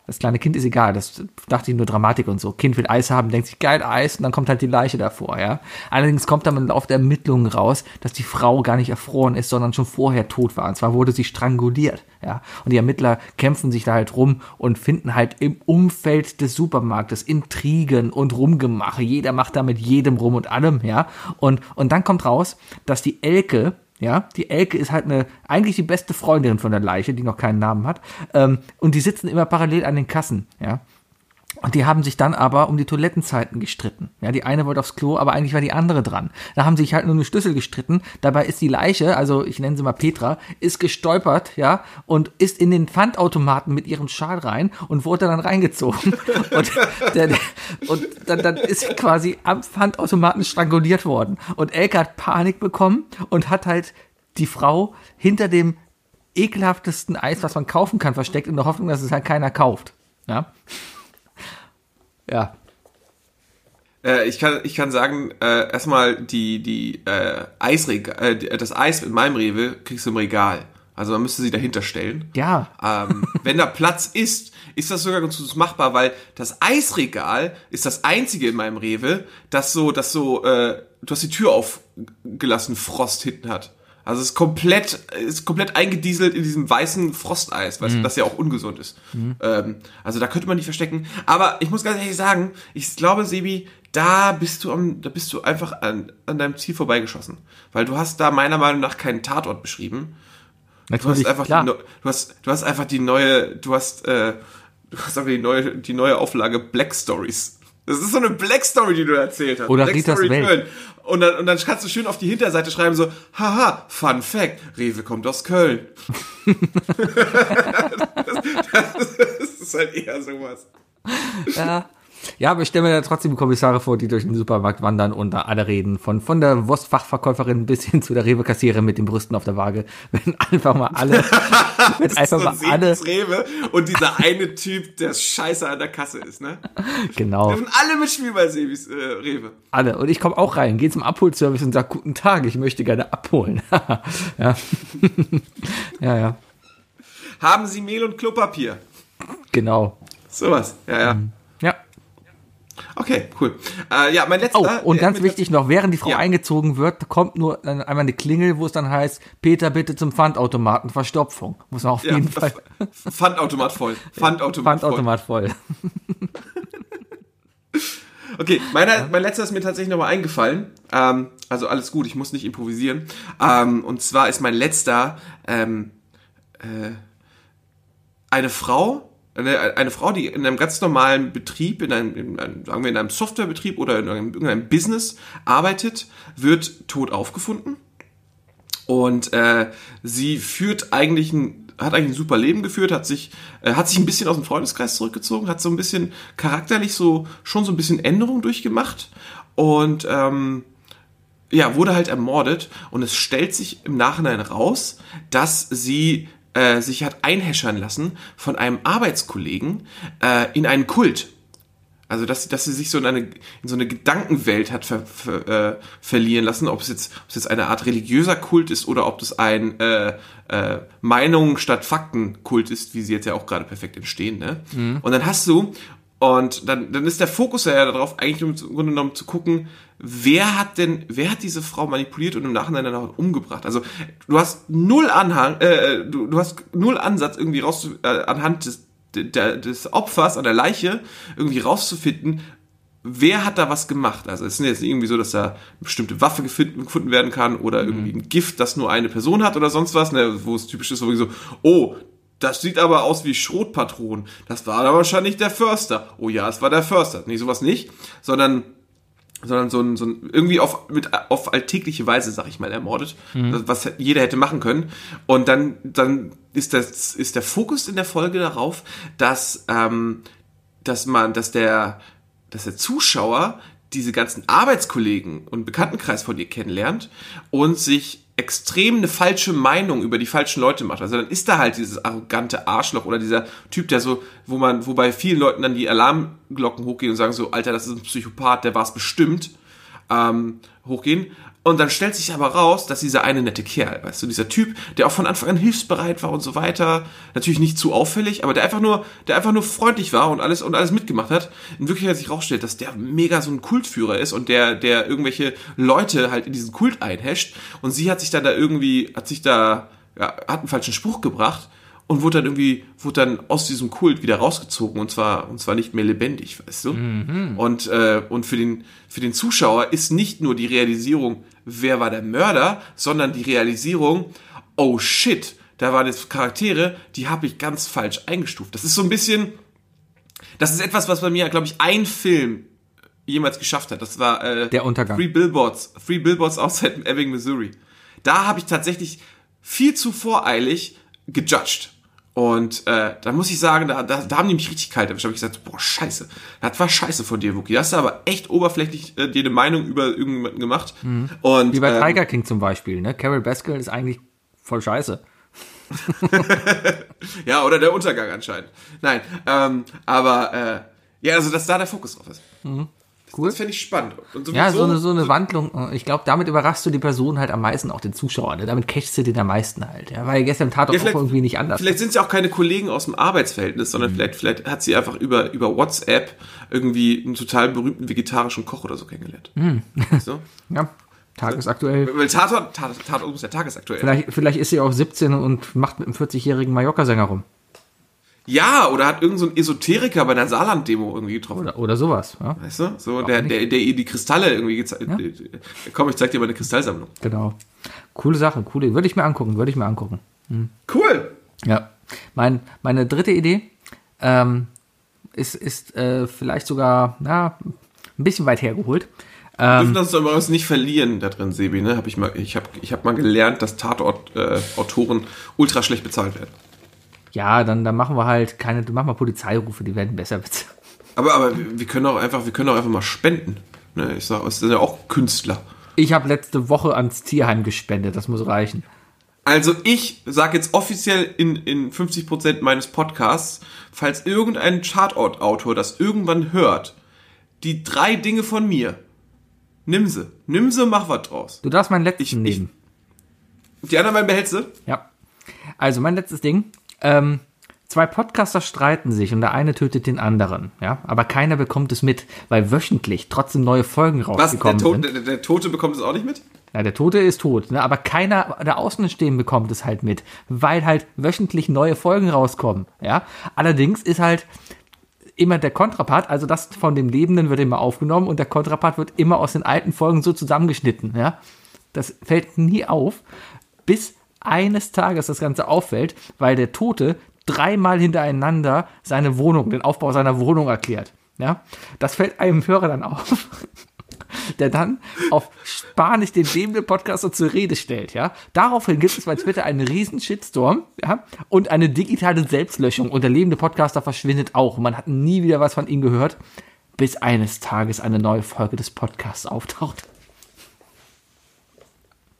Das kleine Kind ist egal, das dachte ich nur Dramatik und so. Kind will Eis haben, denkt sich, geil, Eis, und dann kommt halt die Leiche davor, ja. Allerdings kommt dann im Laufe der Ermittlungen raus, dass die Frau gar nicht erfroren ist, sondern schon vorher tot war. Und zwar wurde sie stranguliert, ja. Und die Ermittler kämpfen sich da halt rum und finden halt im Umfeld des Supermarktes Intrigen und Rumgemache. Jeder macht da mit jedem rum und allem, ja. Und, und dann kommt raus, dass die Elke, ja, die Elke ist halt eine, eigentlich die beste Freundin von der Leiche, die noch keinen Namen hat. Ähm, und die sitzen immer parallel an den Kassen, ja. Und die haben sich dann aber um die Toilettenzeiten gestritten. Ja, die eine wollte aufs Klo, aber eigentlich war die andere dran. Da haben sie sich halt nur eine Schlüssel gestritten. Dabei ist die Leiche, also ich nenne sie mal Petra, ist gestolpert, ja, und ist in den Pfandautomaten mit ihrem Schal rein und wurde dann reingezogen. Und, der, und dann, dann ist sie quasi am Pfandautomaten stranguliert worden. Und Elke hat Panik bekommen und hat halt die Frau hinter dem ekelhaftesten Eis, was man kaufen kann, versteckt, in der Hoffnung, dass es halt keiner kauft. Ja. Ja, Äh, ich, kann, ich kann sagen, äh, erstmal die, die äh, Eisregal, äh, das Eis in meinem Rewe kriegst du im Regal. Also man müsste sie dahinter stellen. Ja. Ähm, wenn da Platz ist, ist das sogar ganz gut machbar, weil das Eisregal ist das einzige in meinem Rewe, das so, das so, äh, du hast die Tür aufgelassen, Frost hinten hat. Also es ist komplett, ist komplett eingedieselt in diesem weißen Frosteis, weißt du, das ja auch ungesund ist. Ähm, also da könnte man nicht verstecken. Aber ich muss ganz ehrlich sagen, ich glaube, Sebi, da bist du am, da bist du einfach an, an deinem Ziel vorbeigeschossen. Weil du hast da meiner Meinung nach keinen Tatort beschrieben. Du hast einfach die, du hast, du hast einfach die neue, du hast, äh, du hast einfach die neue, die neue Auflage Black Stories. Das ist so eine Black Story, die du erzählt hast. Oder Black Ritas Story Welt. Köln. Und dann, und dann kannst du schön auf die Hinterseite schreiben so, haha, Fun Fact, Rewe kommt aus Köln. das, das ist halt eher sowas. Ja. Ja, aber ich stelle mir da trotzdem Kommissare vor, die durch den Supermarkt wandern und da alle reden. Von, von der Wurstfachverkäuferin bis hin zu der Rewe-Kassiererin mit den Brüsten auf der Waage. Wenn einfach mal alle, wenn einfach mal alle, Rewe und dieser eine Typ, der scheiße an der Kasse ist, ne? genau, Dürfen alle mitspielen bei Sebis äh, Rewe. alle. Und ich komme auch rein, gehe zum Abholservice und sage, guten Tag, ich möchte gerne abholen. ja. ja, ja, Haben Sie Mehl und Klopapier? genau. Sowas, ja, ja. Ja. Okay, cool. Äh, ja, mein letzter. Oh, und der- ganz wichtig noch, während die Frau Ja. eingezogen wird, kommt nur einmal eine Klingel, wo es dann heißt, Peter, bitte zum Pfandautomaten, Verstopfung. Muss man auf Ja, jeden Fall. Pfandautomat voll. Pfandautomat, Pfandautomat voll. voll. Okay, meiner, mein letzter ist mir tatsächlich nochmal eingefallen. Ähm, also alles gut, ich muss nicht improvisieren. Ähm, und zwar ist mein letzter ähm, äh, eine Frau, eine, eine Frau, die in einem ganz normalen Betrieb, in einem, in einem, sagen wir in einem Softwarebetrieb oder in einem, irgendeinem Business arbeitet, wird tot aufgefunden. Und äh, sie führt eigentlich ein, hat eigentlich ein super Leben geführt, hat sich, äh, hat sich ein bisschen aus dem Freundeskreis zurückgezogen, hat so ein bisschen charakterlich so schon so ein bisschen Änderung durchgemacht und ähm, ja, wurde halt ermordet und es stellt sich im Nachhinein raus, dass sie äh, sich hat einhäschern lassen von einem Arbeitskollegen äh, in einen Kult. Also dass, dass sie sich so in eine in so eine Gedankenwelt hat ver, ver, äh, verlieren lassen, ob es jetzt ob es jetzt eine Art religiöser Kult ist oder ob das ein äh, äh, Meinung statt Fakten Kult ist, wie sie jetzt ja auch gerade perfekt entstehen. Ne? Und dann hast du und dann dann ist der Fokus ja darauf eigentlich um, im Grunde genommen zu gucken, wer hat denn wer hat diese Frau manipuliert und im Nachhinein dann auch umgebracht. Also du hast null Anhang, äh, du, du hast null Ansatz irgendwie raus äh, anhand des der, des Opfers an der Leiche irgendwie rauszufinden, wer hat da was gemacht. Also es ist jetzt nicht irgendwie so, dass da eine bestimmte Waffe gefunden, gefunden werden kann oder irgendwie ein Gift, das nur eine Person hat oder sonst was, ne, wo es typisch ist, wo so, oh, das sieht aber aus wie Schrotpatronen. Das war da wahrscheinlich der Förster. Oh ja, es war der Förster. Nee, sowas nicht, sondern sondern so ein, so ein irgendwie auf mit auf alltägliche Weise, sag ich mal, ermordet, was jeder hätte machen können. Und dann dann ist das ist der Fokus in der Folge darauf, dass ähm, dass man, dass der dass der Zuschauer diese ganzen Arbeitskollegen und Bekanntenkreis von ihr kennenlernt und sich extrem eine falsche Meinung über die falschen Leute macht. Also dann ist da halt dieses arrogante Arschloch oder dieser Typ, der so, wo man, wo bei vielen Leuten dann die Alarmglocken hochgehen und sagen so, Alter, das ist ein Psychopath, der war es bestimmt, ähm, hochgehen. Und dann stellt sich aber raus, dass dieser eine nette Kerl, weißt du, dieser Typ, der auch von Anfang an hilfsbereit war und so weiter, natürlich nicht zu auffällig, aber der einfach nur, der einfach nur freundlich war und alles und alles mitgemacht hat, in Wirklichkeit sich rausstellt, dass der mega so ein Kultführer ist und der, der irgendwelche Leute halt in diesen Kult einhasht. Und sie hat sich dann da irgendwie, hat sich da, ja, hat einen falschen Spruch gebracht und wurde dann irgendwie, wurde dann aus diesem Kult wieder rausgezogen und zwar, und zwar nicht mehr lebendig, weißt du? Und, äh, und für den, für den Zuschauer ist nicht nur die Realisierung, wer war der Mörder, sondern die Realisierung, oh shit, da waren jetzt Charaktere, die habe ich ganz falsch eingestuft. Das ist so ein bisschen, das ist etwas, was bei mir, glaube ich, ein Film jemals geschafft hat. Das war äh, Der Untergang. Three Billboards, Three Billboards outside Ebbing, Missouri. Da habe ich tatsächlich viel zu voreilig gejudged. Und äh, da muss ich sagen, da, da, da haben die mich richtig kalt erwischt. Da habe ich gesagt, boah, scheiße. Das war scheiße von dir, Wookie. Da hast du aber echt oberflächlich äh, dir eine Meinung über irgendjemanden gemacht. Und, Wie bei ähm, Tiger King zum Beispiel, ne? Carol Baskin ist eigentlich voll scheiße. Ja, oder der Untergang anscheinend. Nein, ähm, aber äh, ja, also dass da der Fokus drauf ist. Cool. Das fände ich spannend. Ja, so eine, so eine Wandlung. Ich glaube, damit überraschst du die Person halt am meisten, auch den Zuschauer. Ne? Damit cashst du den am meisten halt. Ja, weil gestern im Tatort Ja, auch irgendwie nicht anders. Vielleicht sind ja auch keine Kollegen aus dem Arbeitsverhältnis, Mhm. sondern vielleicht, vielleicht hat sie einfach über, über WhatsApp irgendwie einen total berühmten vegetarischen Koch oder so kennengelernt. Mhm. Du? Ja, tagesaktuell. Weil Tatort, Tatort, Tatort ist ja tagesaktuell. Vielleicht, vielleicht ist sie auch 17 und macht mit einem 40-jährigen Mallorca-Sänger rum. Ja, oder hat irgendein so ein Esoteriker bei einer Saarland-Demo irgendwie getroffen. Oder, oder sowas. Ja? Weißt du? So, der, der, der ihr die Kristalle irgendwie gezeigt hat. Komm, ich zeig dir mal eine Kristallsammlung. Genau. Coole Sache, coole. Würde ich mir angucken, würde ich mir angucken. Cool. Ja. Mein, meine dritte Idee ähm, ist, ist äh, vielleicht sogar na, ein bisschen weit hergeholt. Wir dürfen das aber uns nicht verlieren da drin, Sebi, ne? Hab ich mal, ich habe ich hab mal gelernt, dass Tatort-Autoren ultra schlecht bezahlt werden. Ja, dann, dann machen wir halt keine, machen wir Polizeirufe, die werden besser bezahlt. Aber, aber wir können auch einfach, wir können auch einfach mal spenden. Ne? Ich sag, es sind ja auch Künstler. Ich habe letzte Woche ans Tierheim gespendet, das muss reichen. Also ich sage jetzt offiziell in, in 50% meines Podcasts, falls irgendein Chartort-Autor das irgendwann hört, die drei Dinge von mir, nimm sie. Nimm sie, mach was draus. Du darfst meinen letzten Ich- ich- nehmen. Die anderen beiden behältst du? Ja. Also mein letztes Ding. Ähm, zwei Podcaster streiten sich und der eine tötet den anderen. Ja, aber keiner bekommt es mit, weil wöchentlich trotzdem neue Folgen Was? Der, rausgekommen Tod, sind. der, der Tote bekommt es auch nicht mit? Ja, der Tote ist tot, ne? aber keiner der Außenstehenden bekommt es halt mit, weil halt wöchentlich neue Folgen rauskommen. Ja, allerdings ist halt immer der Kontrapart, also das von dem Lebenden wird immer aufgenommen und der Kontrapart wird immer aus den alten Folgen so zusammengeschnitten. Ja, das fällt nie auf, bis eines Tages das Ganze auffällt, weil der Tote dreimal hintereinander seine Wohnung, den Aufbau seiner Wohnung erklärt. Ja, das fällt einem Hörer dann auf der dann auf Spanisch den lebenden Podcaster zur Rede stellt, ja. Daraufhin gibt es bei Twitter einen riesen Shitstorm, ja, und eine digitale Selbstlöschung und der lebende Podcaster verschwindet auch. Man hat nie wieder was von ihm gehört, bis eines Tages eine neue Folge des Podcasts auftaucht.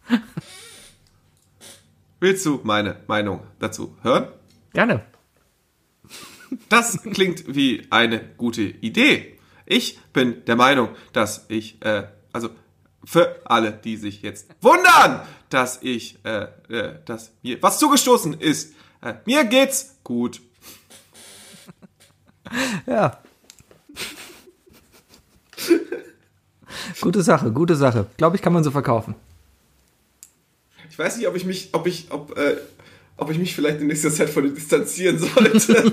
Willst du meine Meinung dazu hören? Gerne. Das klingt wie eine gute Idee. Ich bin der Meinung, dass ich, äh, also für alle, die sich jetzt wundern, dass ich, äh, äh, dass mir was zugestoßen ist. Äh, mir geht's gut. Ja. gute Sache, gute Sache. Glaube ich, kann man so verkaufen. Ich weiß nicht, ob ich mich, ob ich, ob, äh, ob ich mich vielleicht in nächster Zeit von dir distanzieren sollte.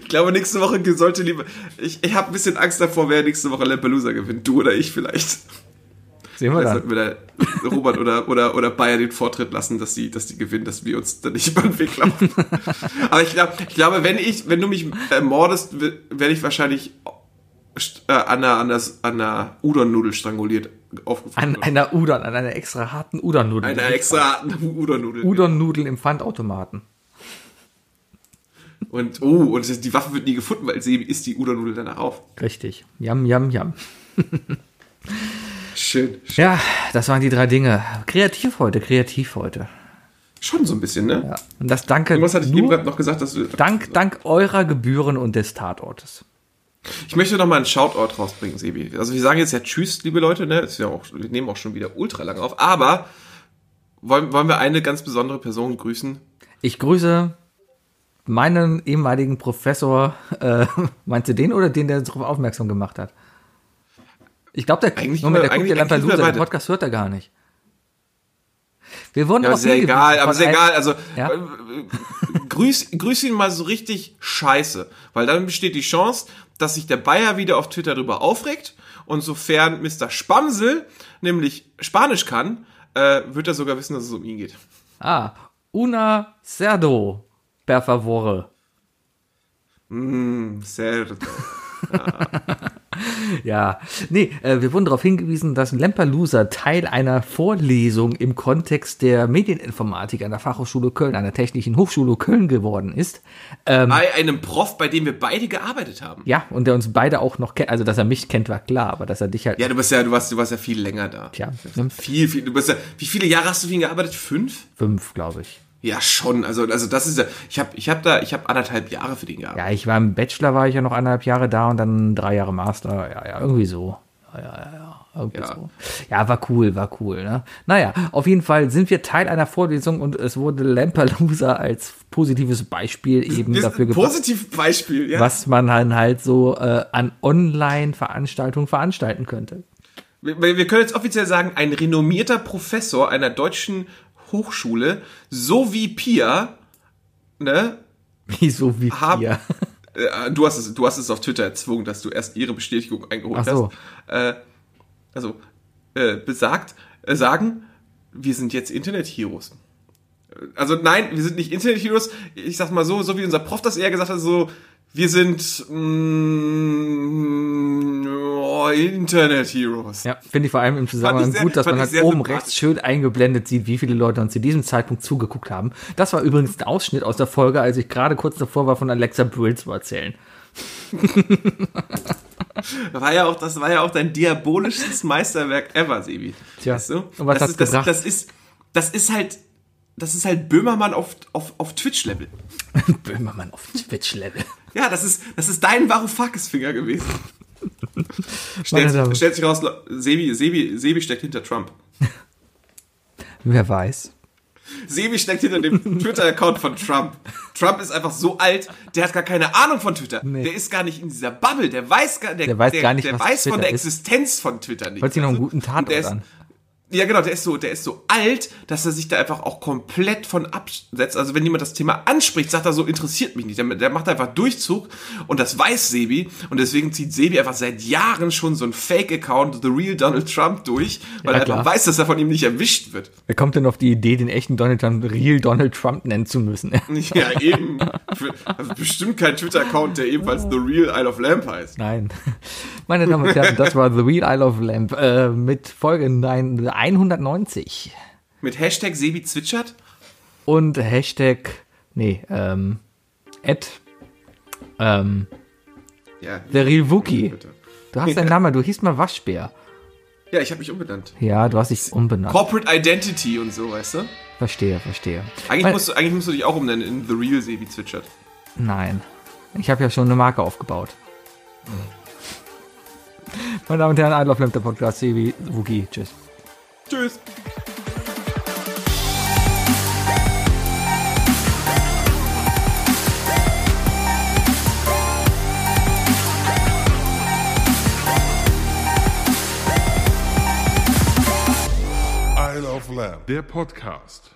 ich glaube, nächste Woche sollte lieber. Ich, ich habe ein bisschen Angst davor, wer nächste Woche Lampelusa gewinnt. Du oder ich vielleicht. Sehen wir Vielleicht dann. sollten wir da Robert oder, oder, oder Bayer den Vortritt lassen, dass die, dass die gewinnen, dass wir uns da nicht über den Weg laufen. Aber ich, glaub, ich glaube, wenn ich, wenn du mich ermordest, werde ich wahrscheinlich äh, an einer, an einer, an einer Udon-Nudel stranguliert aufgefunden. An einer Udon, an einer extra harten Udon-Nudel. einer extra harten Udon-Nudel. Udon-Nudeln im Pfandautomaten. Und, oh, und die Waffe wird nie gefunden, weil sie isst die Udon-Nudel danach auf. Richtig. Yum, yum, yum. Schön. Ja, das waren die drei Dinge. Kreativ heute, kreativ heute. Schon so ein bisschen, ne? Ja. Und das danke Irgendwas hatte ich eben gerade noch gesagt, dass du. dank, dank eurer Gebühren und des Tatortes. Ich möchte noch mal einen Shoutout rausbringen, Sebi. Also wir sagen jetzt ja Tschüss, liebe Leute, ne? Ist ja auch, wir nehmen auch schon wieder ultra lang auf. Aber wollen, wollen wir eine ganz besondere Person grüßen? Ich grüße meinen ehemaligen Professor, äh, meinst du den oder den, der uns darauf aufmerksam gemacht hat? Ich glaube, der, Eigentlich Moment, der guckt eigentlich- ja Lampelusa, den. Podcast hört er gar nicht. Wir wurden Ja, darauf ist ja egal, aber ist egal. Also Ja. äh, grüß, grüß ihn mal so richtig scheiße. Weil dann besteht die Chance, dass sich der Bayer wieder auf Twitter darüber aufregt. Und sofern Mr. Spamsel nämlich Spanisch kann, äh, wird er sogar wissen, dass es um ihn geht. Ah, una cerdo, per favore. Sehr. Ja, nee, äh, wir wurden darauf hingewiesen, dass Lampelusa Teil einer Vorlesung im Kontext der Medieninformatik an der Fachhochschule Köln, an der Technischen Hochschule Köln geworden ist. Ähm, Bei einem Prof, bei dem wir beide gearbeitet haben. ja, und der uns beide auch noch kennt, also dass er mich kennt, war klar, aber dass er dich halt. Ja, du bist ja, du warst, du warst ja viel länger da. Tja, Viel, viel, du bist ja, wie viele Jahre hast du für ihn gearbeitet? Fünf? fünf, glaube ich. Ja, schon. Also, also das ist ja, ich habe ich hab da, ich habe anderthalb Jahre für den gearbeitet. Ja, ich war im Bachelor, war ich ja noch eineinhalb Jahre da und dann drei Jahre Master. Ja, ja, irgendwie so. Ja, ja, ja. Irgendwie Ja. so. Ja, war cool, war cool. Ne? Naja, auf jeden Fall sind wir Teil einer Vorlesung und es wurde Lampelusa als positives Beispiel eben sind dafür gebracht, Positivbeispiel, ja. was man dann halt so äh, an Online-Veranstaltungen veranstalten könnte. Wir, wir können jetzt offiziell sagen, ein renommierter Professor einer deutschen Hochschule, so wie Pia, ne? Wieso wie Hab- hier? Äh, Du hast, es, du hast es auf Twitter erzwungen, dass du erst ihre Bestätigung eingeholt so. hast. Äh, also, äh, besagt, äh, sagen, wir sind jetzt Internet-Heroes. Äh, Also nein, wir sind nicht Internet-Heroes. Ich sag mal so, so wie unser Prof das eher gesagt hat, so, wir sind mm, oh, Internet-Heroes. Ja, finde ich vor allem im Zusammenhang sehr- gut, dass man halt oben rechts schön eingeblendet sieht, wie viele Leute uns zu diesem Zeitpunkt zugeguckt haben. Das war übrigens ein Ausschnitt aus der Folge, als ich gerade kurz davor war, von Alexa Brill zu erzählen. War ja auch, das war ja auch dein diabolisches Meisterwerk ever, Sebi. Tja, weißt du? und was das ist, das, gebracht? das ist, das ist halt, das ist halt Böhmermann auf, auf, auf Twitch-Level. Böhmermann auf Twitch-Level. Ja, das ist, das ist dein Varoufakis-Finger gewesen. Stellt, stellt sich raus, Sebi, Sebi, Sebi steckt hinter Trump. Wer weiß. Sebi steckt hinter dem Twitter-Account von Trump. Trump ist einfach so alt, der hat gar keine Ahnung von Twitter. Nee. Der ist gar nicht in dieser Bubble. Der weiß gar, der, Der weiß gar nicht, der weiß von Twitter der ist. Existenz von Twitter nicht. Hört sich noch einen du? guten der Tatort an. Ja, genau, der ist so, der ist so alt, dass er sich da einfach auch komplett von absetzt. Also wenn jemand das Thema anspricht, sagt er so, interessiert mich nicht. Der, der macht einfach Durchzug und das weiß Sebi und deswegen zieht Sebi einfach seit Jahren schon so ein Fake-Account, The Real Donald Trump durch, weil Ja, er klar. einfach weiß, dass er von ihm nicht erwischt wird. Wer kommt denn auf die Idee, den echten Donald Trump Real Donald Trump nennen zu müssen? Ja, eben. Also bestimmt kein Twitter-Account, der ebenfalls The Real Isle of Lamp heißt. Nein. Meine Damen und Herren, das war The Real Isle of Lamp äh, mit Folge 9 190. Mit Hashtag Sebi zwitschert. Und Hashtag, nee, ähm, Ed, ähm, Ja, The Real Wookie. Du hast deinen Namen, du hieß mal Waschbär. Ja, ich habe mich umbenannt. Ja, du hast dich umbenannt. Corporate Identity und so, weißt du? Verstehe, verstehe. Eigentlich, Weil- musst du, eigentlich musst du dich auch umbenennen in The Real Sebi Zwitschert. Nein. Ich habe ja schon eine Marke aufgebaut. Meine Damen und Herren, I Love Lamp, der Podcast, Sebi, Wookie, tschüss. Tschüss. Of Lamb, der Podcast.